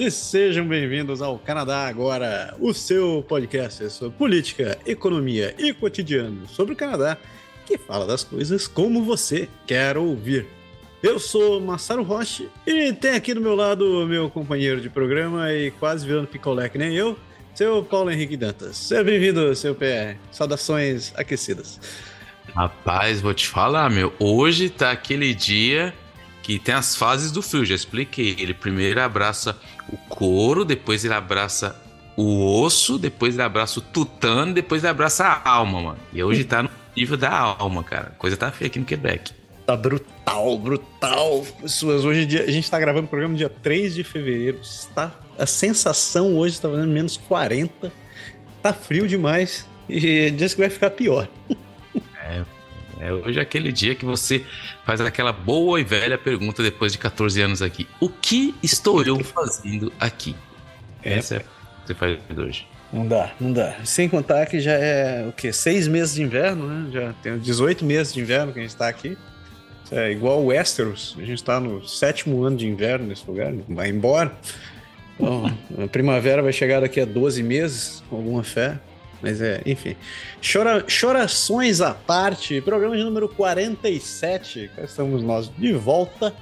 e sejam bem-vindos ao Canadá Agora, o seu podcast sobre política, economia e cotidiano sobre o Canadá, que fala das coisas como você quer ouvir. Eu sou Massaro Roche e tem aqui do meu lado meu companheiro de programa e quase virando picolé que nem eu, seu Paulo Henrique Dantas. Seja bem-vindo, seu PR. Saudações aquecidas. Rapaz, vou te falar, meu. Hoje tá aquele dia que tem as fases do frio, já expliquei. Ele primeiro abraça o couro, depois ele abraça o osso, depois ele abraça o tutano, depois ele abraça a alma, mano. E hoje tá no nível da alma, cara. A coisa tá feia aqui no Quebec. Tá brutal, brutal. Pessoas, hoje dia, a gente tá gravando o programa dia 3 de fevereiro. Está, a sensação hoje está fazendo menos 40. Tá frio demais. E diz que vai ficar pior. É, hoje é aquele dia que você faz aquela boa e velha pergunta depois de 14 anos aqui. O que estou eu fazendo aqui? É. Essa é a que você faz hoje. Não dá, não dá. Sem contar que já é o quê? Seis meses de inverno, né? Já tem 18 meses de inverno que a gente está aqui. É igual o Westeros. A gente está no sétimo ano de inverno nesse lugar. Vai embora. Bom, a primavera vai chegar daqui a 12 meses, com alguma fé. Mas é, enfim. Chora, chorações à parte, programa de número 47. Cá estamos nós de volta,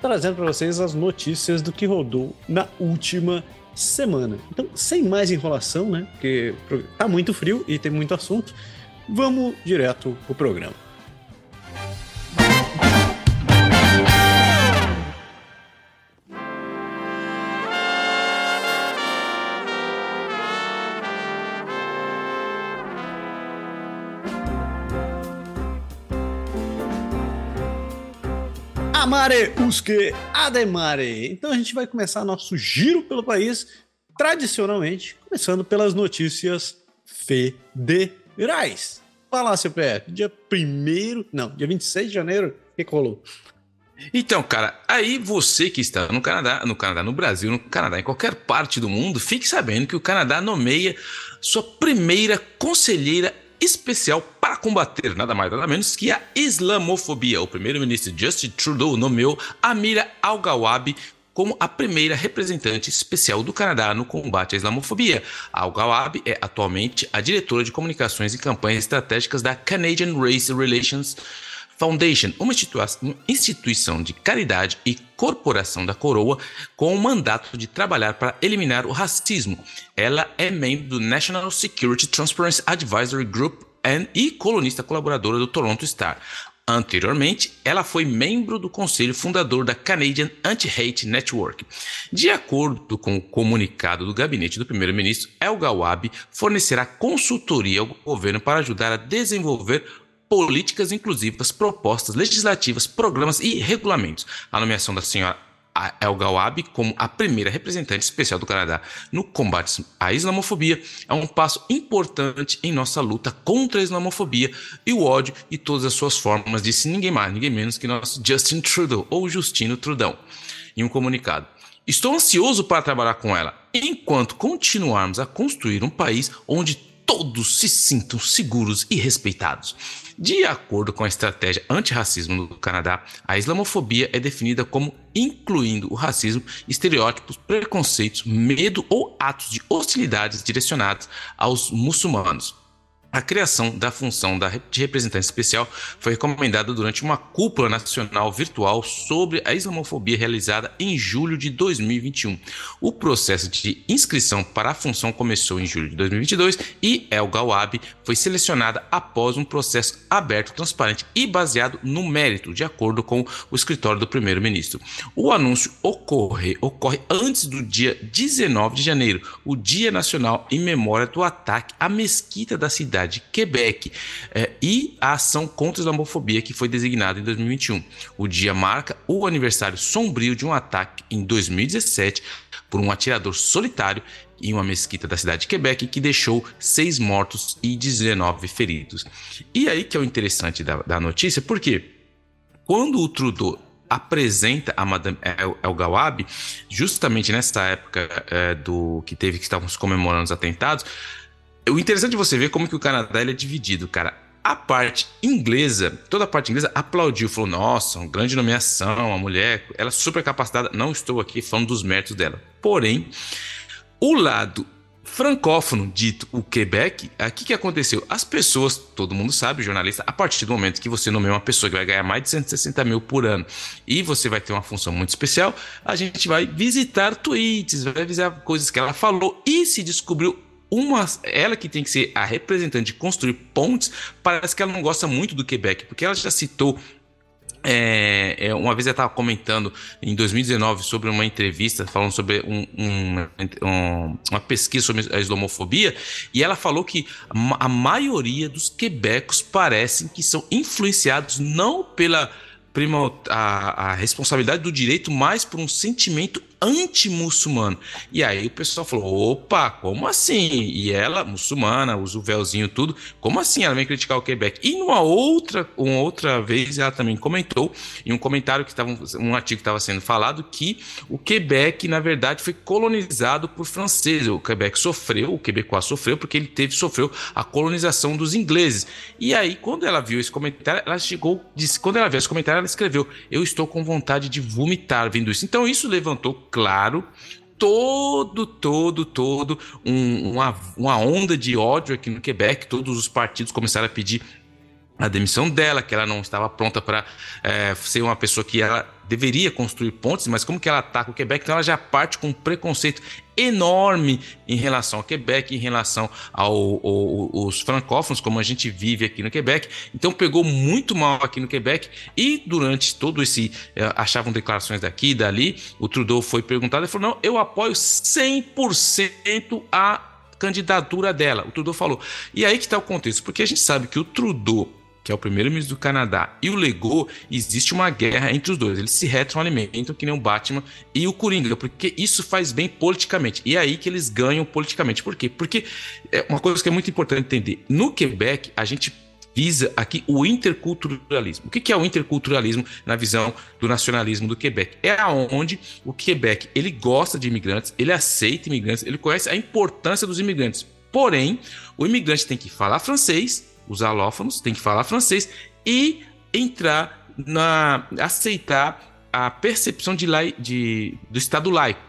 trazendo para vocês as notícias do que rodou na última semana. Então, sem mais enrolação, né? Porque tá muito frio e tem muito assunto. Vamos direto pro programa. Amare usque ademare. Então a gente vai começar nosso giro pelo país, tradicionalmente, começando pelas notícias federais. Fala lá, seu pé. Dia 1 não, dia 26 de janeiro, que rolou? Então, cara, aí você que está no Canadá, no Canadá, no Brasil, no Canadá, em qualquer parte do mundo, fique sabendo que o Canadá nomeia sua primeira conselheira especial para combater nada mais nada menos que a islamofobia. O primeiro-ministro Justin Trudeau nomeou Amira Al-Gawabi como a primeira representante especial do Canadá no combate à islamofobia. Al-Gawabi é atualmente a diretora de comunicações e campanhas estratégicas da Canadian Race Relations Foundation, uma instituição de caridade e corporação da coroa com o mandato de trabalhar para eliminar o racismo. Ela é membro do National Security Transparency Advisory Group e colunista colaboradora do Toronto Star. Anteriormente, ela foi membro do conselho fundador da Canadian Anti-Hate Network. De acordo com o comunicado do gabinete do primeiro-ministro, El Gawab fornecerá consultoria ao governo para ajudar a desenvolver políticas inclusivas, propostas legislativas, programas e regulamentos. A nomeação da senhora El Gawab como a primeira representante especial do Canadá no combate à islamofobia é um passo importante em nossa luta contra a islamofobia e o ódio e todas as suas formas, disse ninguém mais, ninguém menos que nosso Justin Trudeau ou Justino Trudão em um comunicado. Estou ansioso para trabalhar com ela, enquanto continuarmos a construir um país onde todos se sintam seguros e respeitados. De acordo com a estratégia antirracismo do Canadá, a islamofobia é definida como incluindo o racismo, estereótipos, preconceitos, medo ou atos de hostilidades direcionados aos muçulmanos. A criação da função de representante especial foi recomendada durante uma cúpula nacional virtual sobre a islamofobia realizada em julho de 2021. O processo de inscrição para a função começou em julho de 2022 e El Gawab foi selecionada após um processo aberto, transparente e baseado no mérito, de acordo com o escritório do primeiro-ministro. O anúncio ocorre, ocorre antes do dia 19 de janeiro, o Dia Nacional em memória do ataque à mesquita da cidade de Quebec é, e a ação contra a islamofobia que foi designada em 2021. O dia marca o aniversário sombrio de um ataque em 2017 por um atirador solitário em uma mesquita da cidade de Quebec que deixou seis mortos e 19 feridos. E aí que é o interessante da, da notícia, porque quando o Trudeau apresenta a Madame El, El Gawab, justamente nessa época é, do que teve que estávamos comemorando os atentados, o interessante é você ver como que o Canadá ele é dividido, cara. A parte inglesa, toda a parte inglesa aplaudiu, falou: nossa, uma grande nomeação, a mulher, ela é super capacitada. Não estou aqui falando dos méritos dela. Porém, o lado francófono, dito o Quebec, o que, que aconteceu? As pessoas, todo mundo sabe, jornalista, a partir do momento que você nomeia uma pessoa que vai ganhar mais de 160 mil por ano e você vai ter uma função muito especial, a gente vai visitar tweets, vai visitar coisas que ela falou e se descobriu uma, ela que tem que ser a representante de construir pontes, parece que ela não gosta muito do Quebec, porque ela já citou é, é, uma vez eu estava comentando em 2019 sobre uma entrevista falando sobre um, um, um, uma pesquisa sobre a islamofobia e ela falou que a maioria dos quebecos parecem que são influenciados não pela prima a, a responsabilidade do direito mais por um sentimento anti-muçulmano. E aí o pessoal falou: opa, como assim? E ela, muçulmana, usa o véuzinho tudo, como assim ela vem criticar o Quebec? E numa outra, uma outra vez ela também comentou, em um comentário que estava, um artigo que estava sendo falado, que o Quebec, na verdade, foi colonizado por franceses. O Quebec sofreu, o Quebecois sofreu, porque ele teve, sofreu a colonização dos ingleses. E aí, quando ela viu esse comentário, ela chegou, disse, quando ela viu esse comentário, ela escreveu: Eu estou com vontade de vomitar vendo isso. Então, isso levantou claro, todo, todo, todo um, uma, uma onda de ódio aqui no Quebec. Todos os partidos começaram a pedir a demissão dela, que ela não estava pronta para é, ser uma pessoa que ela deveria construir pontes, mas como que ela ataca o Quebec, então ela já parte com um preconceito enorme em relação ao Quebec, em relação ao, ao, aos francófonos, como a gente vive aqui no Quebec. Então pegou muito mal aqui no Quebec e durante todo esse é, achavam declarações daqui e dali, o Trudeau foi perguntado e falou: "Não, eu apoio 100% a candidatura dela". O Trudeau falou. E aí que está o contexto, porque a gente sabe que o Trudeau que é o primeiro-ministro do Canadá, e o Legou, existe uma guerra entre os dois. Eles se retroalimentam, que nem o Batman e o Coringa, porque isso faz bem politicamente. E é aí que eles ganham politicamente. Por quê? Porque é uma coisa que é muito importante entender. No Quebec, a gente visa aqui o interculturalismo. O que é o interculturalismo na visão do nacionalismo do Quebec? É aonde o Quebec ele gosta de imigrantes, ele aceita imigrantes, ele conhece a importância dos imigrantes. Porém, o imigrante tem que falar francês os alófonos têm que falar francês e entrar na aceitar a percepção de, lai, de do Estado laico,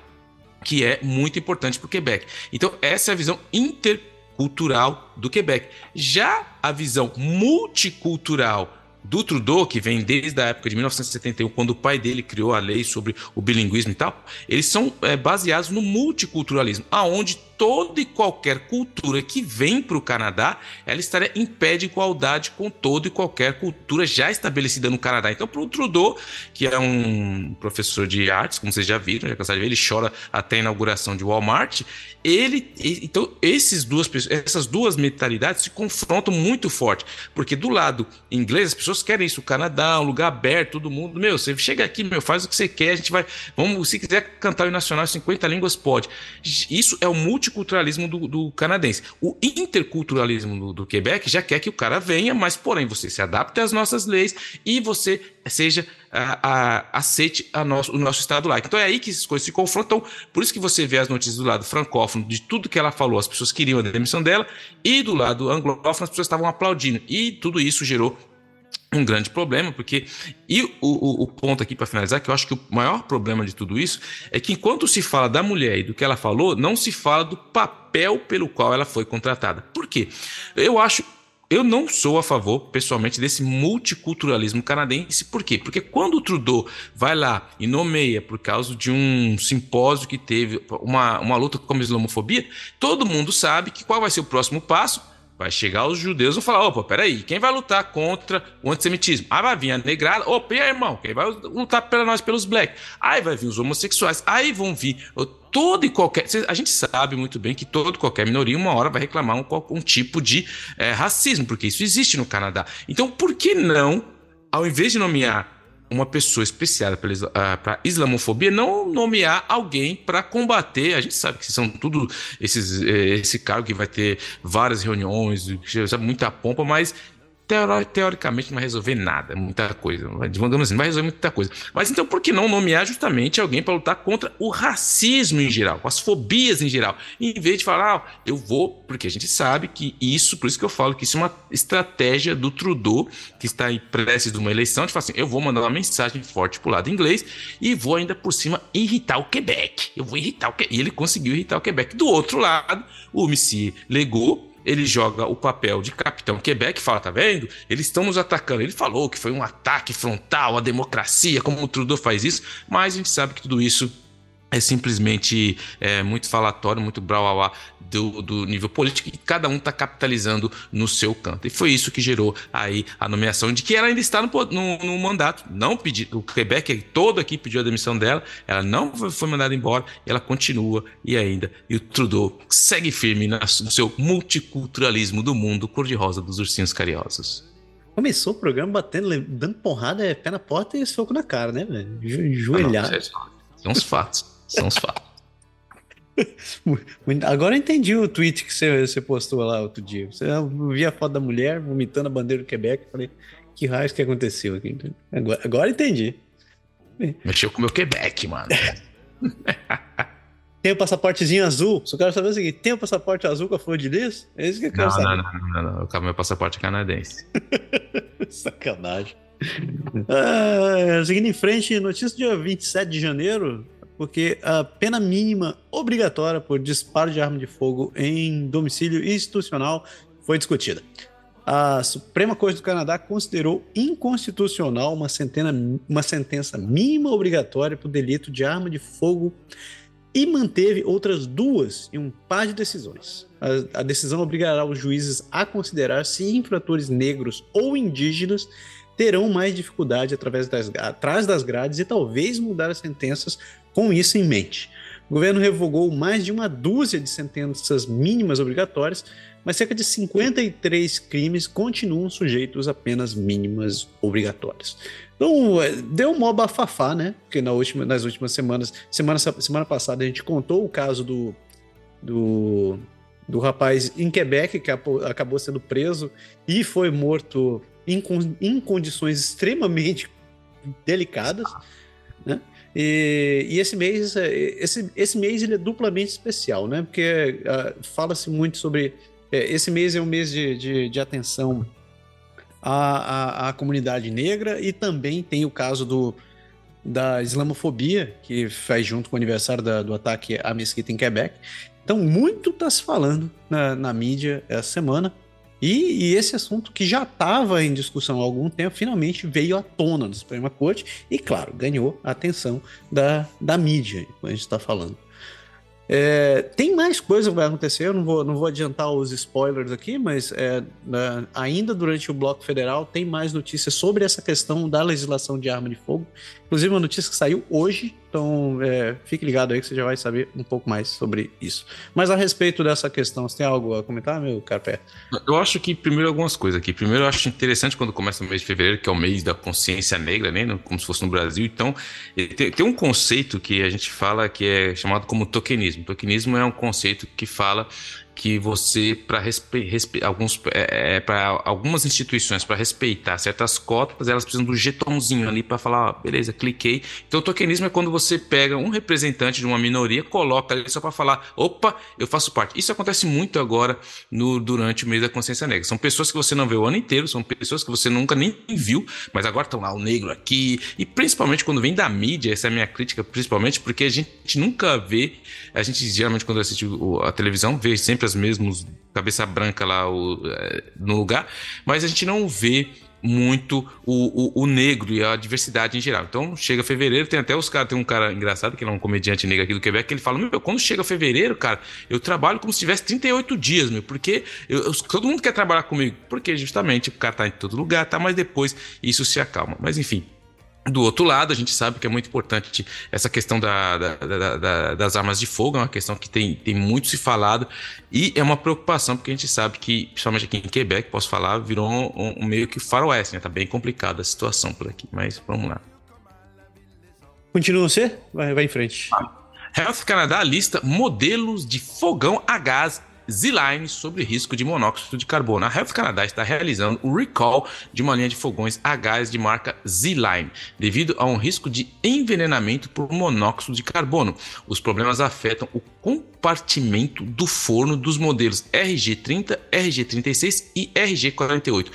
que é muito importante para o Quebec. Então, essa é a visão intercultural do Quebec. Já a visão multicultural do Trudeau, que vem desde a época de 1971, quando o pai dele criou a lei sobre o bilinguismo e tal, eles são é, baseados no multiculturalismo, aonde toda e qualquer cultura que vem para o Canadá, ela estaria em pé de igualdade com toda e qualquer cultura já estabelecida no Canadá. Então, para o Trudeau, que é um professor de artes, como vocês já viram, já cansaram de ver, ele chora até a inauguração de Walmart. Ele, então, esses duas, essas duas mentalidades se confrontam muito forte, porque do lado inglês as pessoas querem isso, o Canadá, um lugar aberto, todo mundo, meu, você chega aqui, meu, faz o que você quer, a gente vai, vamos, se quiser cantar o nacional 50 línguas pode. Isso é o multi multiculturalismo do, do canadense. O interculturalismo do, do, Quebec já quer que o cara venha, mas porém você se adapte às nossas leis e você seja a, a, aceite a nosso, o nosso estado laico. Então é aí que essas coisas se confrontam. Por isso que você vê as notícias do lado francófono de tudo que ela falou, as pessoas queriam a demissão dela, e do lado anglófono as pessoas estavam aplaudindo. E tudo isso gerou um grande problema, porque. E o, o, o ponto aqui para finalizar, que eu acho que o maior problema de tudo isso é que enquanto se fala da mulher e do que ela falou, não se fala do papel pelo qual ela foi contratada. Por quê? Eu acho. Eu não sou a favor, pessoalmente, desse multiculturalismo canadense. Por quê? Porque quando o Trudeau vai lá e nomeia por causa de um simpósio que teve uma, uma luta contra a islamofobia, todo mundo sabe que qual vai ser o próximo passo Vai chegar os judeus e falar: opa, peraí, quem vai lutar contra o antissemitismo? Aí vai vir a negrada, opa, e aí, irmão, quem vai lutar pela nós pelos black? Aí vai vir os homossexuais, aí vão vir todo e qualquer. A gente sabe muito bem que todo qualquer minoria, uma hora, vai reclamar um, um tipo de é, racismo, porque isso existe no Canadá. Então, por que não, ao invés de nomear uma pessoa especial para uh, islamofobia, não nomear alguém para combater. A gente sabe que são tudo esses, eh, esse cargo que vai ter várias reuniões, muita pompa, mas teoricamente não vai resolver nada, muita coisa. Digamos assim, não vai resolver muita coisa. Mas então por que não nomear justamente alguém para lutar contra o racismo em geral, as fobias em geral? Em vez de falar, ah, eu vou, porque a gente sabe que isso, por isso que eu falo que isso é uma estratégia do Trudeau, que está em prestes de uma eleição, de falar assim, eu vou mandar uma mensagem forte pro lado inglês e vou ainda por cima irritar o Quebec. Eu vou irritar o Quebec. E ele conseguiu irritar o Quebec. Do outro lado, o Missy Legou ele joga o papel de capitão Quebec e fala: tá vendo? Eles estão nos atacando. Ele falou que foi um ataque frontal à democracia, como o Trudeau faz isso, mas a gente sabe que tudo isso é simplesmente é, muito falatório, muito brauauá do, do nível político e cada um está capitalizando no seu canto. E foi isso que gerou aí a nomeação de que ela ainda está no, no, no mandato. Não pediu, o Quebec todo aqui pediu a demissão dela, ela não foi mandada embora, ela continua e ainda. E o Trudeau segue firme no seu multiculturalismo do mundo cor-de-rosa dos ursinhos carinhosos. Começou o programa batendo, dando porrada, é pé na porta e soco na cara, né, velho? Joelhar. Ah, são os fatos. São os fatos. Agora eu entendi o tweet que você, você postou lá outro dia. Você via a foto da mulher vomitando a bandeira do Quebec. Falei, que raios que aconteceu aqui? Agora, agora entendi. Mexeu com o meu Quebec, mano. tem o passaportezinho azul. Só quero saber o seguinte: tem o passaporte azul com a flor de lis? É isso que eu quero não, saber. Não, não, não, não. O meu passaporte é canadense. Sacanagem. Ah, seguindo em frente, notícia dia 27 de janeiro porque a pena mínima obrigatória por disparo de arma de fogo em domicílio institucional foi discutida. A Suprema Corte do Canadá considerou inconstitucional uma, centena, uma sentença mínima obrigatória por delito de arma de fogo e manteve outras duas em um par de decisões. A, a decisão obrigará os juízes a considerar se infratores negros ou indígenas terão mais dificuldade através das, atrás das grades e talvez mudar as sentenças com isso em mente. O governo revogou mais de uma dúzia de sentenças mínimas obrigatórias, mas cerca de 53 crimes continuam sujeitos a penas mínimas obrigatórias. Então, é, deu um mó bafafá, né? Porque na última, nas últimas semanas, semana, semana passada a gente contou o caso do, do, do rapaz em Quebec que acabou sendo preso e foi morto em, em condições extremamente delicadas, né? E, e, esse mês, esse, esse mês ele é duplamente especial, né? Porque uh, fala-se muito sobre. É, esse mês é um mês de, de, de atenção à, à, à, comunidade negra e também tem o caso do, da islamofobia, que faz junto com o aniversário da, do ataque à mesquita em Quebec. Então, muito está se falando na, na mídia essa semana. E, e, esse assunto que já estava em discussão há algum tempo, finalmente veio à tona no Suprema Corte e, claro, ganhou a atenção da, da mídia, quando a gente está falando. É, tem mais coisa que vai acontecer, eu não vou, não vou adiantar os spoilers aqui, mas é, né, ainda durante o Bloco Federal tem mais notícias sobre essa questão da legislação de arma de fogo. Inclusive, uma notícia que saiu hoje, então é, fique ligado aí que você já vai saber um pouco mais sobre isso. Mas a respeito dessa questão, você tem algo a comentar, meu carpé? Eu acho que, primeiro, algumas coisas aqui. Primeiro, eu acho interessante quando começa o mês de fevereiro, que é o mês da consciência negra, né? Como se fosse no Brasil. Então, tem, tem um conceito que a gente fala que é chamado como tokenismo. Tokenismo é um conceito que fala que você para alguns é, é para algumas instituições para respeitar certas cotas elas precisam do jetonzinho ali para falar ó, beleza cliquei. Então tokenismo é quando você pega um representante de uma minoria coloca ali só para falar opa eu faço parte. Isso acontece muito agora no durante o mês da consciência negra. São pessoas que você não vê o ano inteiro são pessoas que você nunca nem viu mas agora estão lá o negro aqui. E principalmente quando vem da mídia essa é a minha crítica principalmente porque a gente nunca vê a gente geralmente quando assiste a televisão vê sempre as mesmos cabeça branca lá o, é, no lugar, mas a gente não vê muito o, o, o, negro e a diversidade em geral. Então, chega fevereiro, tem até os caras, tem um cara engraçado, que é um comediante negro aqui do Quebec, que ele fala: Meu, quando chega fevereiro, cara, eu trabalho como se tivesse 38 dias, meu, porque eu, eu, todo mundo quer trabalhar comigo. Porque justamente o cara tá em todo lugar, tá, mas depois isso se acalma. Mas enfim. Do outro lado, a gente sabe que é muito importante essa questão da, da, da, das armas de fogo, é uma questão que tem, tem muito se falado e é uma preocupação, porque a gente sabe que, principalmente aqui em Quebec, posso falar, virou um, um meio que faroeste, né? Tá bem complicada a situação por aqui, mas vamos lá. Continua você? Vai, vai em frente. Ah. Health Canada lista modelos de fogão a gás Z-Line sobre risco de monóxido de carbono. A Health Canada está realizando o recall de uma linha de fogões a gás de marca Z-Line, devido a um risco de envenenamento por monóxido de carbono. Os problemas afetam o compartimento do forno dos modelos RG30, RG36 e RG48.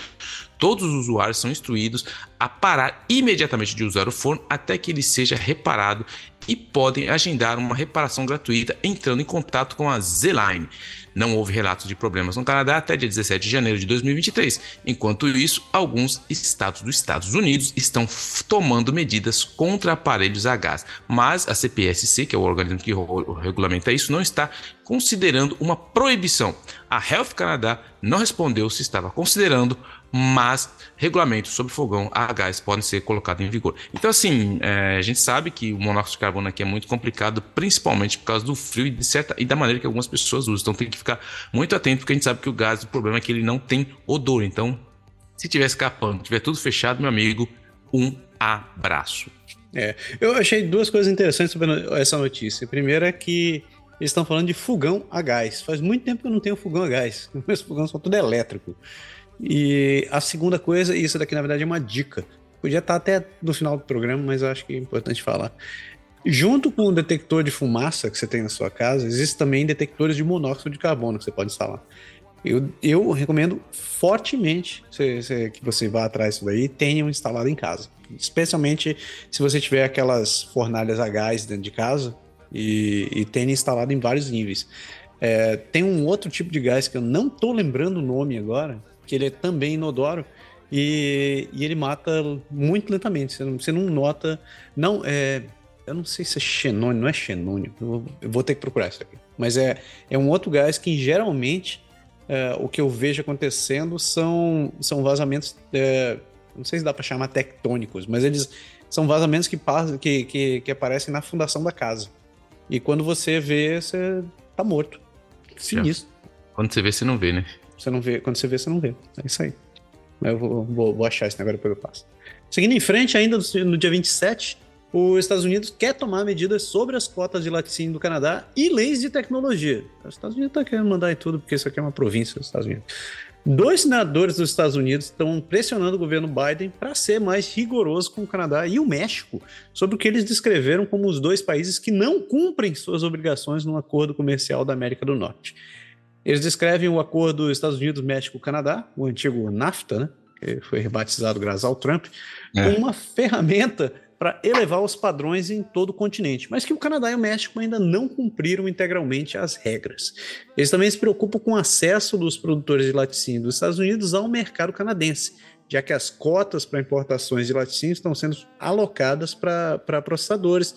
Todos os usuários são instruídos a parar imediatamente de usar o forno até que ele seja reparado e podem agendar uma reparação gratuita entrando em contato com a Z-Line. Não houve relatos de problemas no Canadá até dia 17 de janeiro de 2023. Enquanto isso, alguns estados dos Estados Unidos estão tomando medidas contra aparelhos a gás, mas a CPSC, que é o organismo que regulamenta isso, não está considerando uma proibição. A Health Canada não respondeu se estava considerando mas regulamentos sobre fogão a gás podem ser colocados em vigor. Então, assim, é, a gente sabe que o monóxido de carbono aqui é muito complicado, principalmente por causa do frio e, certa, e da maneira que algumas pessoas usam. Então, tem que ficar muito atento, porque a gente sabe que o gás, o problema é que ele não tem odor. Então, se tiver escapando, tiver tudo fechado, meu amigo, um abraço. É, eu achei duas coisas interessantes sobre essa notícia. A primeira é que eles estão falando de fogão a gás. Faz muito tempo que eu não tenho fogão a gás. Meus fogões são tudo elétrico. E a segunda coisa, e isso daqui na verdade é uma dica. Podia estar até no final do programa, mas eu acho que é importante falar. Junto com o detector de fumaça que você tem na sua casa, existem também detectores de monóxido de carbono que você pode instalar. Eu, eu recomendo fortemente que você vá atrás disso daí e tenha um instalado em casa. Especialmente se você tiver aquelas fornalhas a gás dentro de casa e, e tenha instalado em vários níveis. É, tem um outro tipo de gás que eu não estou lembrando o nome agora, que ele é também inodoro e, e ele mata muito lentamente. Você não, você não nota. Não, é. Eu não sei se é xenônio, não é xenônio. Eu, eu vou ter que procurar isso aqui. Mas é, é um outro gás que geralmente é, o que eu vejo acontecendo são, são vazamentos. É, não sei se dá para chamar tectônicos, mas eles são vazamentos que, passam, que, que, que aparecem na fundação da casa. E quando você vê, você tá morto. Sinistro. Quando você vê, você não vê, né? Você não vê, quando você vê, você não vê. É isso aí. Eu vou, vou, vou achar esse negócio depois eu passo. Seguindo em frente, ainda no dia 27, os Estados Unidos quer tomar medidas sobre as cotas de laticínio do Canadá e leis de tecnologia. Os Estados Unidos estão tá querendo mandar em tudo, porque isso aqui é uma província dos Estados Unidos. Dois senadores dos Estados Unidos estão pressionando o governo Biden para ser mais rigoroso com o Canadá e o México sobre o que eles descreveram como os dois países que não cumprem suas obrigações no acordo comercial da América do Norte. Eles descrevem o acordo Estados Unidos, México, Canadá, o antigo NAFTA, né, que foi rebatizado graças ao Trump, é. como uma ferramenta para elevar os padrões em todo o continente, mas que o Canadá e o México ainda não cumpriram integralmente as regras. Eles também se preocupam com o acesso dos produtores de laticínio dos Estados Unidos ao mercado canadense, já que as cotas para importações de laticínio estão sendo alocadas para processadores,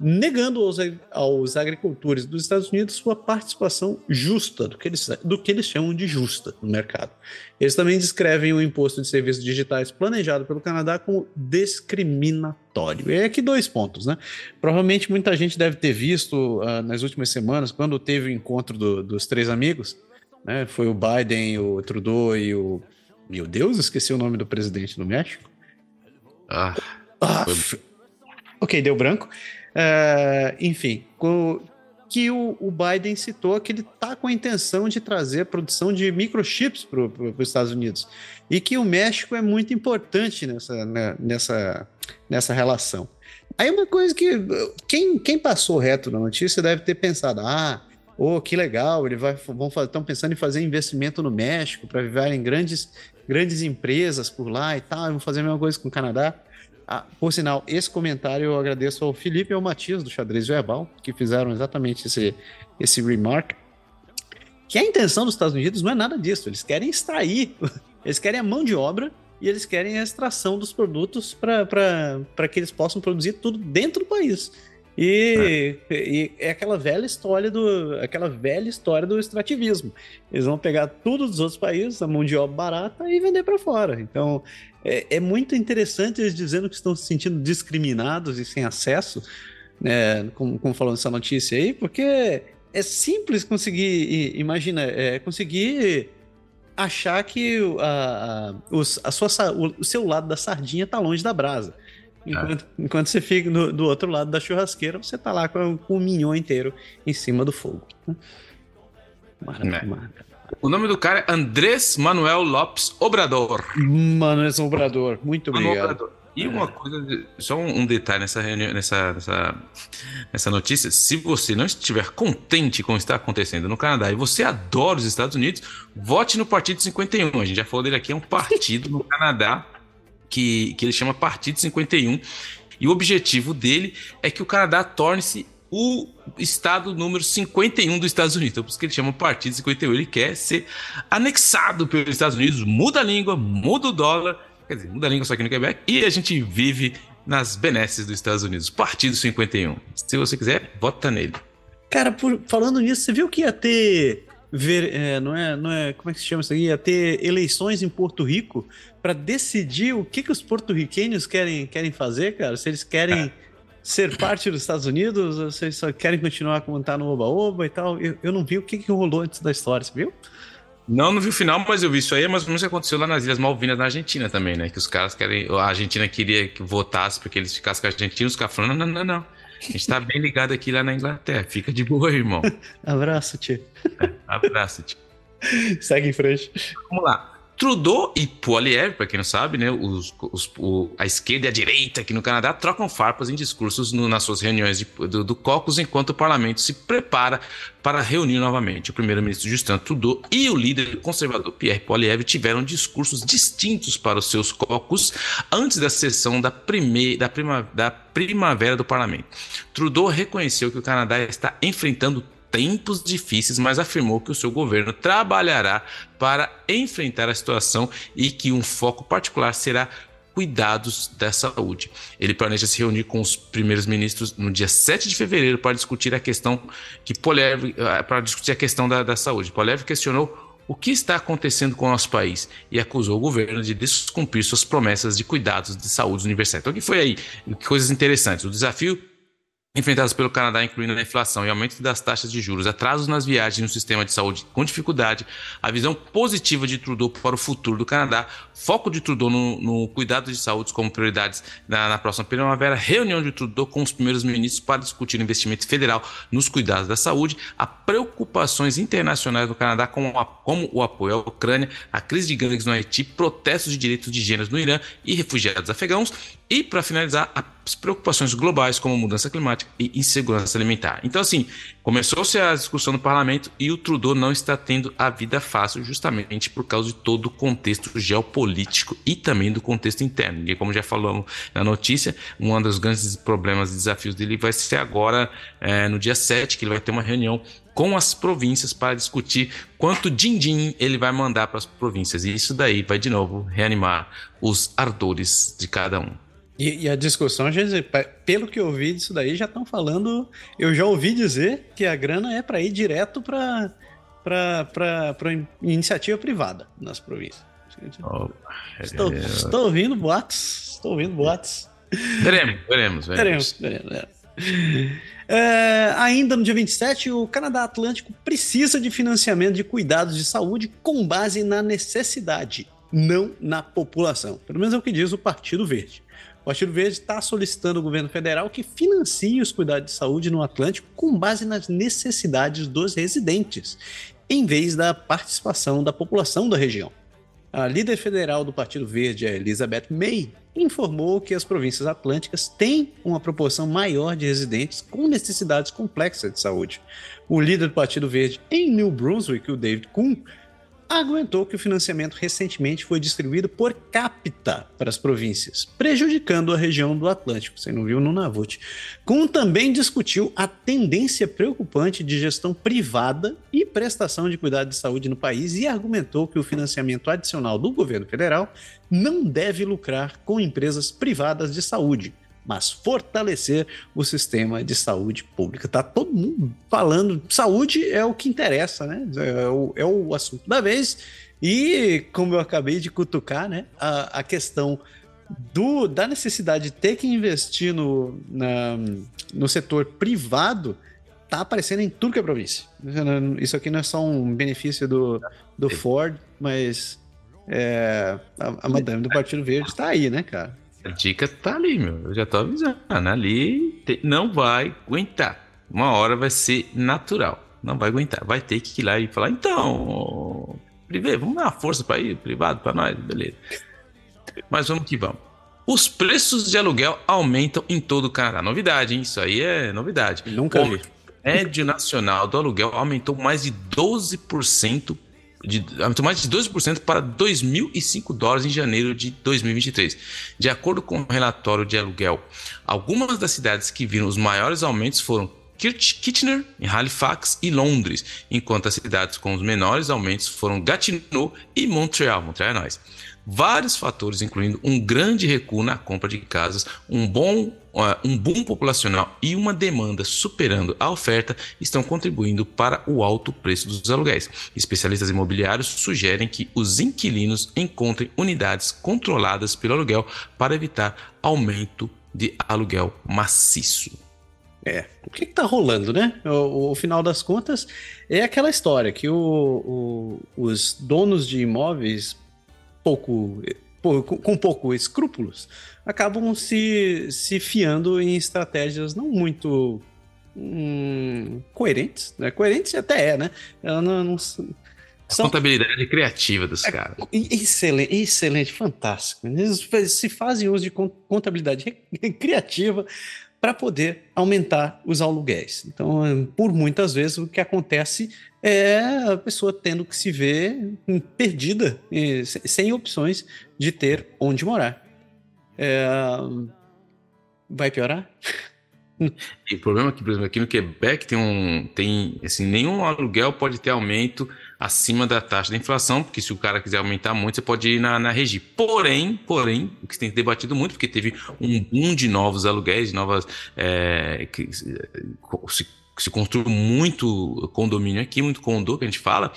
negando aos, aos agricultores dos Estados Unidos sua participação justa, do que, eles, do que eles chamam de justa no mercado. Eles também descrevem o imposto de serviços digitais planejado pelo Canadá como discriminatório. E é aqui dois pontos, né? Provavelmente muita gente deve ter visto uh, nas últimas semanas, quando teve o encontro do, dos três amigos, né? Foi o Biden, o Trudeau e o. Meu Deus, esqueci o nome do presidente do México. Ah. ah ok, deu branco. Uh, enfim, que o, o, Biden citou que ele está com a intenção de trazer a produção de microchips para os Estados Unidos e que o México é muito importante nessa, né, nessa, nessa relação. Aí uma coisa que quem, quem passou reto na notícia deve ter pensado, ah, oh, que legal, ele vai, vão estão pensando em fazer investimento no México para viverem grandes, grandes empresas por lá e tal, vão fazer a mesma coisa com o Canadá. Ah, por sinal, esse comentário eu agradeço ao Felipe e ao Matias do Xadrez Verbal, que fizeram exatamente esse, esse remark. Que a intenção dos Estados Unidos não é nada disso. Eles querem extrair, eles querem a mão de obra e eles querem a extração dos produtos para que eles possam produzir tudo dentro do país. E é. e é. aquela velha história do aquela velha história do extrativismo. Eles vão pegar tudo dos outros países, a mão de obra barata e vender para fora. Então é, é, muito interessante eles dizendo que estão se sentindo discriminados e sem acesso, né, como, como falando essa notícia aí, porque é simples conseguir, imagina, é, conseguir achar que a, a, os, a sua, o, o seu lado da sardinha está longe da brasa. Enquanto, é. enquanto você fica no, do outro lado da churrasqueira, você tá lá com, com o mignon inteiro em cima do fogo. Né? Maravilha. É. O nome do cara é Andrés Manuel Lopes Obrador. Manuel Obrador, muito obrigado. Obrador. E uma coisa, só um detalhe nessa, reunião, nessa, nessa, nessa notícia: se você não estiver contente com o que está acontecendo no Canadá e você adora os Estados Unidos, vote no Partido 51. A gente já falou dele aqui, é um partido no Canadá que, que ele chama Partido 51. E o objetivo dele é que o Canadá torne-se o estado número 51 dos Estados Unidos. Então, por isso que ele chama Partido 51. Ele quer ser anexado pelos Estados Unidos, muda a língua, muda o dólar Quer dizer, muda a língua só aqui no Quebec. E a gente vive nas benesses dos Estados Unidos. Partido 51. Se você quiser, vota nele. Cara, por, falando nisso, você viu que ia ter. Ver, é, não, é, não é. Como é que se chama isso aí? Ia ter eleições em Porto Rico para decidir o que, que os porto-riquenhos querem, querem fazer, cara. Se eles querem. É. Ser parte dos Estados Unidos, ou se eles só querem continuar como tá no Oba-Oba e tal. Eu, eu não vi o que, que rolou antes da história, você viu? Não, não vi o final, mas eu vi isso aí, mas menos que aconteceu lá nas Ilhas Malvinas, na Argentina também, né? Que os caras querem. A Argentina queria que votasse porque eles ficassem com a Argentina, os caras falando, não, não, não. A gente tá bem ligado aqui lá na Inglaterra. Fica de boa, irmão. abraço, tio. É, abraço, tio. Segue em frente. Vamos lá. Trudeau e Poilievre, para quem não sabe, né, os, os, o, a esquerda e a direita aqui no Canadá trocam farpas em discursos no, nas suas reuniões de, do, do caucus enquanto o parlamento se prepara para reunir novamente. O primeiro-ministro Justin Trudeau e o líder conservador Pierre Poilievre tiveram discursos distintos para os seus caucus antes da sessão da, prime, da, prima, da primavera do parlamento. Trudeau reconheceu que o Canadá está enfrentando tempos difíceis, mas afirmou que o seu governo trabalhará para enfrentar a situação e que um foco particular será cuidados da saúde. Ele planeja se reunir com os primeiros ministros no dia 7 de fevereiro para discutir a questão que Poliev, eh, para discutir a questão da, da saúde. Poliev questionou o que está acontecendo com o nosso país e acusou o governo de descumprir suas promessas de cuidados de saúde universal. Então, o que foi aí? Coisas interessantes. O desafio enfrentadas pelo Canadá, incluindo a inflação e aumento das taxas de juros, atrasos nas viagens no sistema de saúde com dificuldade, a visão positiva de Trudeau para o futuro do Canadá, foco de Trudeau no, no cuidado de saúde como prioridades na, na, próxima primavera, reunião de Trudeau com os primeiros ministros para discutir investimento federal nos cuidados da saúde, a preocupações internacionais do Canadá como, a, como o apoio à Ucrânia, a crise de gangues no Haiti, protestos de direitos de gênero no Irã e refugiados afegãos, e, para finalizar, as preocupações globais como mudança climática e insegurança alimentar. Então, assim, começou-se a discussão no parlamento e o Trudeau não está tendo a vida fácil justamente por causa de todo o contexto geopolítico e também do contexto interno. E como já falamos na notícia, um dos grandes problemas e desafios dele vai ser agora, é, no dia 7, que ele vai ter uma reunião com as províncias para discutir quanto din-din ele vai mandar para as províncias. E isso daí vai de novo reanimar os ardores de cada um. E, e, a discussão, pelo que eu ouvi disso daí, já estão falando. Eu já ouvi dizer que a grana é para ir direto para iniciativa privada nas províncias. Oh, estou, é... estou ouvindo boatos. Estou ouvindo boatos. Veremos, veremos, veremos. veremos, veremos. É, ainda no dia 27, o Canadá Atlântico precisa de financiamento de cuidados de saúde com base na necessidade, não na população. Pelo menos é o que diz o Partido Verde. O Partido Verde está solicitando ao governo federal que financie os cuidados de saúde no Atlântico com base nas necessidades dos residentes, em vez da participação da população da região. A líder federal do Partido Verde, Elizabeth May, informou que as províncias atlânticas têm uma proporção maior de residentes com necessidades complexas de saúde. O líder do Partido Verde em New Brunswick, o David Kuhn, argumentou que o financiamento recentemente foi distribuído por capita para as províncias, prejudicando a região do Atlântico. Você não viu no Navut. Kuhn também discutiu a tendência preocupante de gestão privada e prestação de cuidado de saúde no país e argumentou que o financiamento adicional do governo federal não deve lucrar com empresas privadas de saúde mas fortalecer o sistema de saúde pública. Tá todo mundo falando, saúde é o que interessa, né? É o, é o assunto da vez. E como eu acabei de cutucar, né, a, a questão do, da necessidade de ter que investir no, na, no setor privado tá aparecendo em tudo que é província. Isso aqui não é só um benefício do, do Ford, mas é, a, a madame do Partido Verde está aí, né, cara? A dica tá ali, meu. Eu já tô avisando. Ali não vai aguentar. Uma hora vai ser natural. não vai aguentar. Vai ter que ir lá e falar, então, privê, vamos dar uma força para ir, privado para nós, beleza. Mas vamos que vamos. Os preços de aluguel aumentam em todo o Canadá. Novidade, hein? Isso aí é novidade. Nunca vi. O médio nacional do aluguel aumentou mais de 12%, de, aumentou mais de 12% para 2.005 dólares em janeiro de 2023. De acordo com o relatório de aluguel, algumas das cidades que viram os maiores aumentos foram Kitchener, em Halifax e Londres, enquanto as cidades com os menores aumentos foram Gatineau e Montreal. Montreal é nós. Vários fatores, incluindo um grande recuo na compra de casas, um bom um boom populacional e uma demanda superando a oferta estão contribuindo para o alto preço dos aluguéis. Especialistas imobiliários sugerem que os inquilinos encontrem unidades controladas pelo aluguel para evitar aumento de aluguel maciço. É, o que, está rolando, né? O, o, final das contas é aquela história que o, o, os donos de imóveis pouco, com pouco escrúpulos acabam se, se fiando em estratégias não muito hum, coerentes, né? Coerentes até é, né? Ela não, não são... contabilidade criativa dos é, caras. Excelente, excelente, fantástico. Eles se fazem uso de contabilidade criativa para poder aumentar os aluguéis. Então, por muitas vezes, o que acontece é a pessoa tendo que se ver perdida, sem opções de ter onde morar. É... Vai piorar? E o problema é que, por exemplo, aqui no Quebec tem um. Tem, assim, nenhum aluguel pode ter aumento acima da taxa da inflação, porque se o cara quiser aumentar muito, você pode ir na, na regi. Porém, porém, o que tem debatido muito, porque teve um boom de novos aluguéis, de novas. É, que, se, se construiu muito condomínio aqui, muito condo que a gente fala,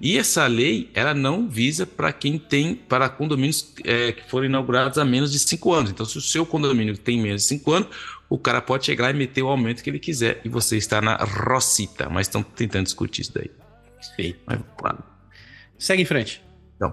e essa lei ela não visa para quem tem para condomínios é, que foram inaugurados há menos de cinco anos. Então, se o seu condomínio tem menos de cinco anos, o cara pode chegar e meter o aumento que ele quiser e você está na rocita. Mas estão tentando discutir isso daí. Feito. Mas, claro. Segue em frente. Então,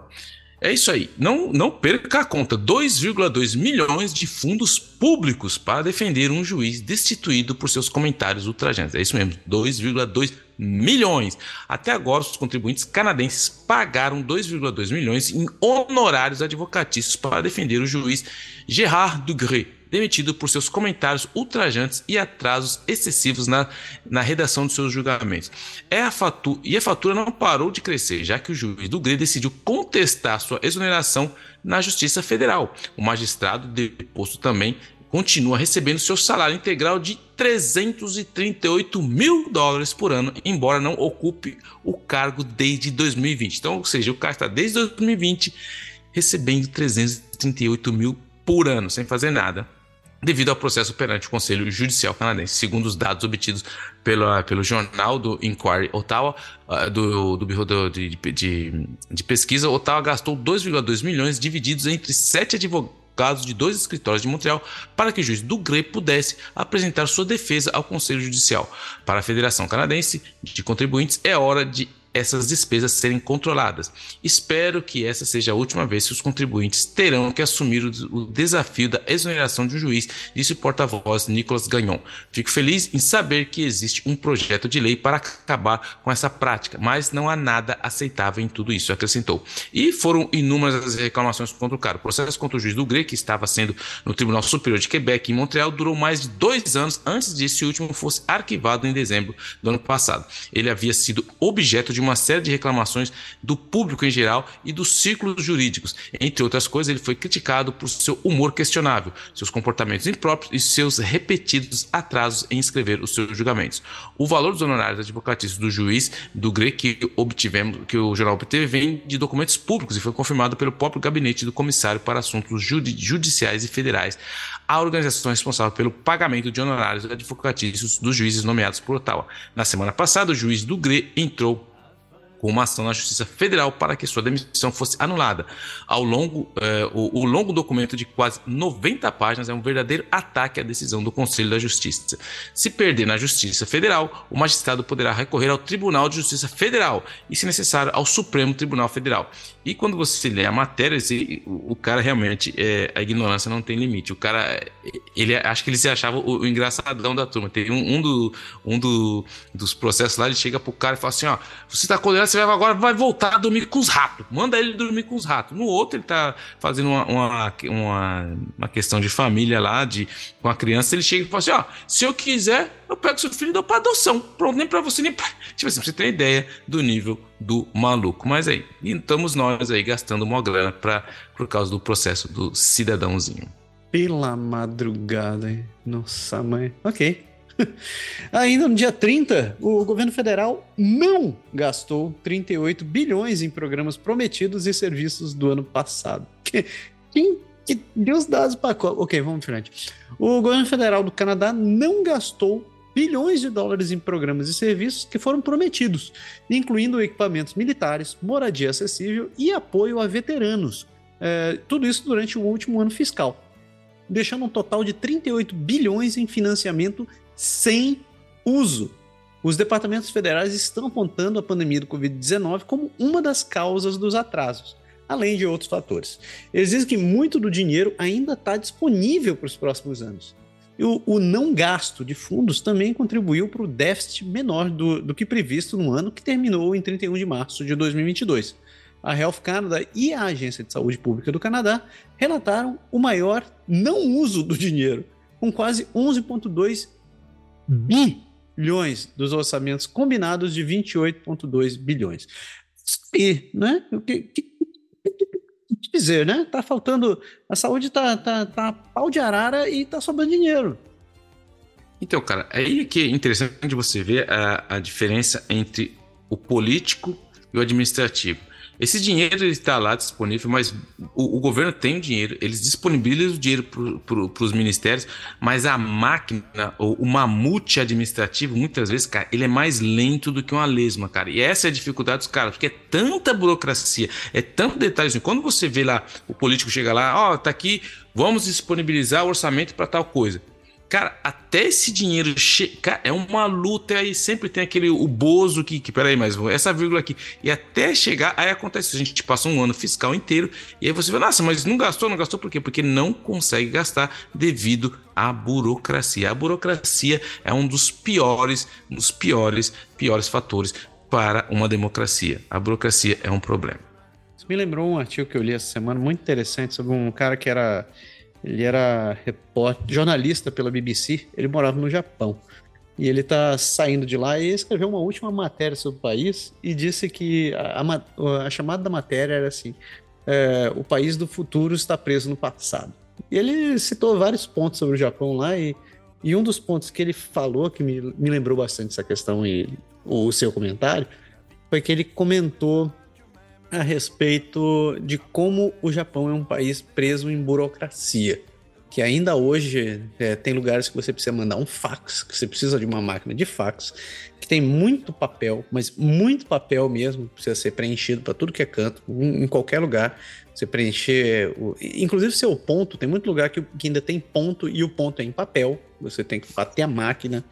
é isso aí. Não, não perca a conta: 2,2 milhões de fundos públicos para defender um juiz destituído por seus comentários ultrajantes. É isso mesmo, 2,2 milhões. Até agora, os contribuintes canadenses pagaram 2,2 milhões em honorários advocatícios para defender o juiz Gerard Dugré demitido por seus comentários ultrajantes e atrasos excessivos na, na redação de seus julgamentos. É a fatura, e a fatura não parou de crescer, já que o juiz do GRE decidiu contestar sua exoneração na Justiça Federal. O magistrado deposto também continua recebendo seu salário integral de 338 mil dólares por ano, embora não ocupe o cargo desde 2020. Então, ou seja, o cara está desde 2020 recebendo 338 mil por ano, sem fazer nada devido ao processo perante o Conselho Judicial Canadense. Segundo os dados obtidos pela, pelo jornal do Inquiry Ottawa, uh, do, do Bureau de, de, de, Pesquisa, Ottawa gastou 2,2 milhões divididos entre sete advogados de dois escritórios de Montreal para que o juiz Dugré pudesse apresentar sua defesa ao Conselho Judicial. Para a Federação Canadense de Contribuintes, é hora de essas despesas serem controladas. Espero que essa seja a última vez que os contribuintes terão que assumir o, desafio da exoneração de um juiz, disse o porta-voz Nicolas Gagnon. Fico feliz em saber que existe um projeto de lei para acabar com essa prática, mas não há nada aceitável em tudo isso, acrescentou. E foram inúmeras as reclamações contra o cara. O processo contra o juiz do GRE, que estava sendo no Tribunal Superior de Quebec, em Montreal, durou mais de dois anos antes de esse último fosse arquivado em dezembro do ano passado. Ele havia sido objeto de de uma série de reclamações do público em geral e dos círculos jurídicos. Entre outras coisas, ele foi criticado por seu humor questionável, seus comportamentos impróprios e seus repetidos atrasos em escrever os seus julgamentos. O valor dos honorários advocatícios do juiz do GRE que obtivemos, que o jornal obteve, vem de documentos públicos e foi confirmado pelo próprio gabinete do comissário para assuntos judiciais e federais, a organização responsável pelo pagamento de honorários advocatícios dos juízes nomeados por Ottawa. Na semana passada, o juiz do GRE entrou com uma ação na Justiça Federal para que sua demissão fosse anulada. Ao longo, eh, o, o, longo documento de quase 90 páginas é um verdadeiro ataque à decisão do Conselho da Justiça. Se perder na Justiça Federal, o magistrado poderá recorrer ao Tribunal de Justiça Federal e, se necessário, ao Supremo Tribunal Federal. E quando você lê a matéria, esse, o, o, cara realmente, é, a ignorância não tem limite. O cara, ele acho que ele se achava o, o engraçadão da turma. Tem um, um, do, um do, dos processos lá, ele chega pro cara e fala assim: ó, você tá condenado você vai, agora vai voltar a dormir com os ratos. Manda ele dormir com os ratos. No outro, ele tá fazendo uma, uma, uma, uma questão de família lá, de, com a criança. Ele chega e fala assim: ó, se eu quiser, eu pego seu filho e dou pra adoção. Pronto, nem pra você, nem pra. Tipo assim, pra você ter ideia do nível do maluco. Mas aí, estamos nós aí gastando uma grana pra, por causa do processo do cidadãozinho. Pela madrugada, hein? Nossa mãe. Ok. Ainda no dia 30, o governo federal não gastou 38 bilhões em programas prometidos e serviços do ano passado. Quem que deu os dados para. Ok, vamos em frente. O governo federal do Canadá não gastou bilhões de dólares em programas e serviços que foram prometidos, incluindo equipamentos militares, moradia acessível e apoio a veteranos. É, tudo isso durante o último ano fiscal, deixando um total de 38 bilhões em financiamento sem uso. Os departamentos federais estão apontando a pandemia do Covid-19 como uma das causas dos atrasos, além de outros fatores. Eles dizem que muito do dinheiro ainda está disponível para os próximos anos. E o, o, não gasto de fundos também contribuiu para o déficit menor do, do que previsto no ano que terminou em 31 de março de 2022. A Health Canada e a Agência de Saúde Pública do Canadá relataram o maior não uso do dinheiro, com quase 11,2 bilhões dos orçamentos combinados de 28,2 bilhões. E, né? O que, que, dizer, né? Tá faltando. A saúde tá, tá, tá pau de arara e tá sobrando dinheiro. Então, cara, é aí que é interessante você ver a, a diferença entre o político e o administrativo. Esse dinheiro está lá disponível, mas o, o, governo tem o dinheiro, eles disponibilizam o dinheiro para os ministérios, mas a máquina, ou o mamute administrativo, muitas vezes, cara, ele é mais lento do que uma lesma, cara. E essa é a dificuldade dos caras, porque é tanta burocracia, é tanto detalhe. Assim, quando você vê lá, o político chega lá, ó, oh, tá aqui, vamos disponibilizar o orçamento para tal coisa. Cara, até esse dinheiro chegar é uma luta aí sempre tem aquele o bozo que, que peraí, mas essa vírgula aqui e até chegar aí acontece a gente passa um ano fiscal inteiro e aí você vê, nossa, mas não gastou, não gastou por quê? Porque não consegue gastar devido à burocracia. A burocracia é um dos piores, dos piores, piores fatores para uma democracia. A burocracia é um problema. Isso me lembrou um artigo que eu li essa semana muito interessante sobre um cara que era ele era repórter, jornalista pela BBC, ele morava no Japão. E ele está saindo de lá e escreveu uma última matéria sobre o país e disse que a, a, a chamada da matéria era assim: é, o país do futuro está preso no passado. E ele citou vários pontos sobre o Japão lá e, e um dos pontos que ele falou que me, me lembrou bastante essa questão e o seu comentário foi que ele comentou a respeito de como o Japão é um país preso em burocracia. Que ainda hoje é, tem lugares que você precisa mandar um fax, que você precisa de uma máquina de fax, que tem muito papel, mas muito papel mesmo, precisa ser preenchido para tudo que é canto, em, qualquer lugar. Você preencher. O, inclusive, seu ponto, tem muito lugar que, que ainda tem ponto e o ponto é em papel, você tem que bater a máquina.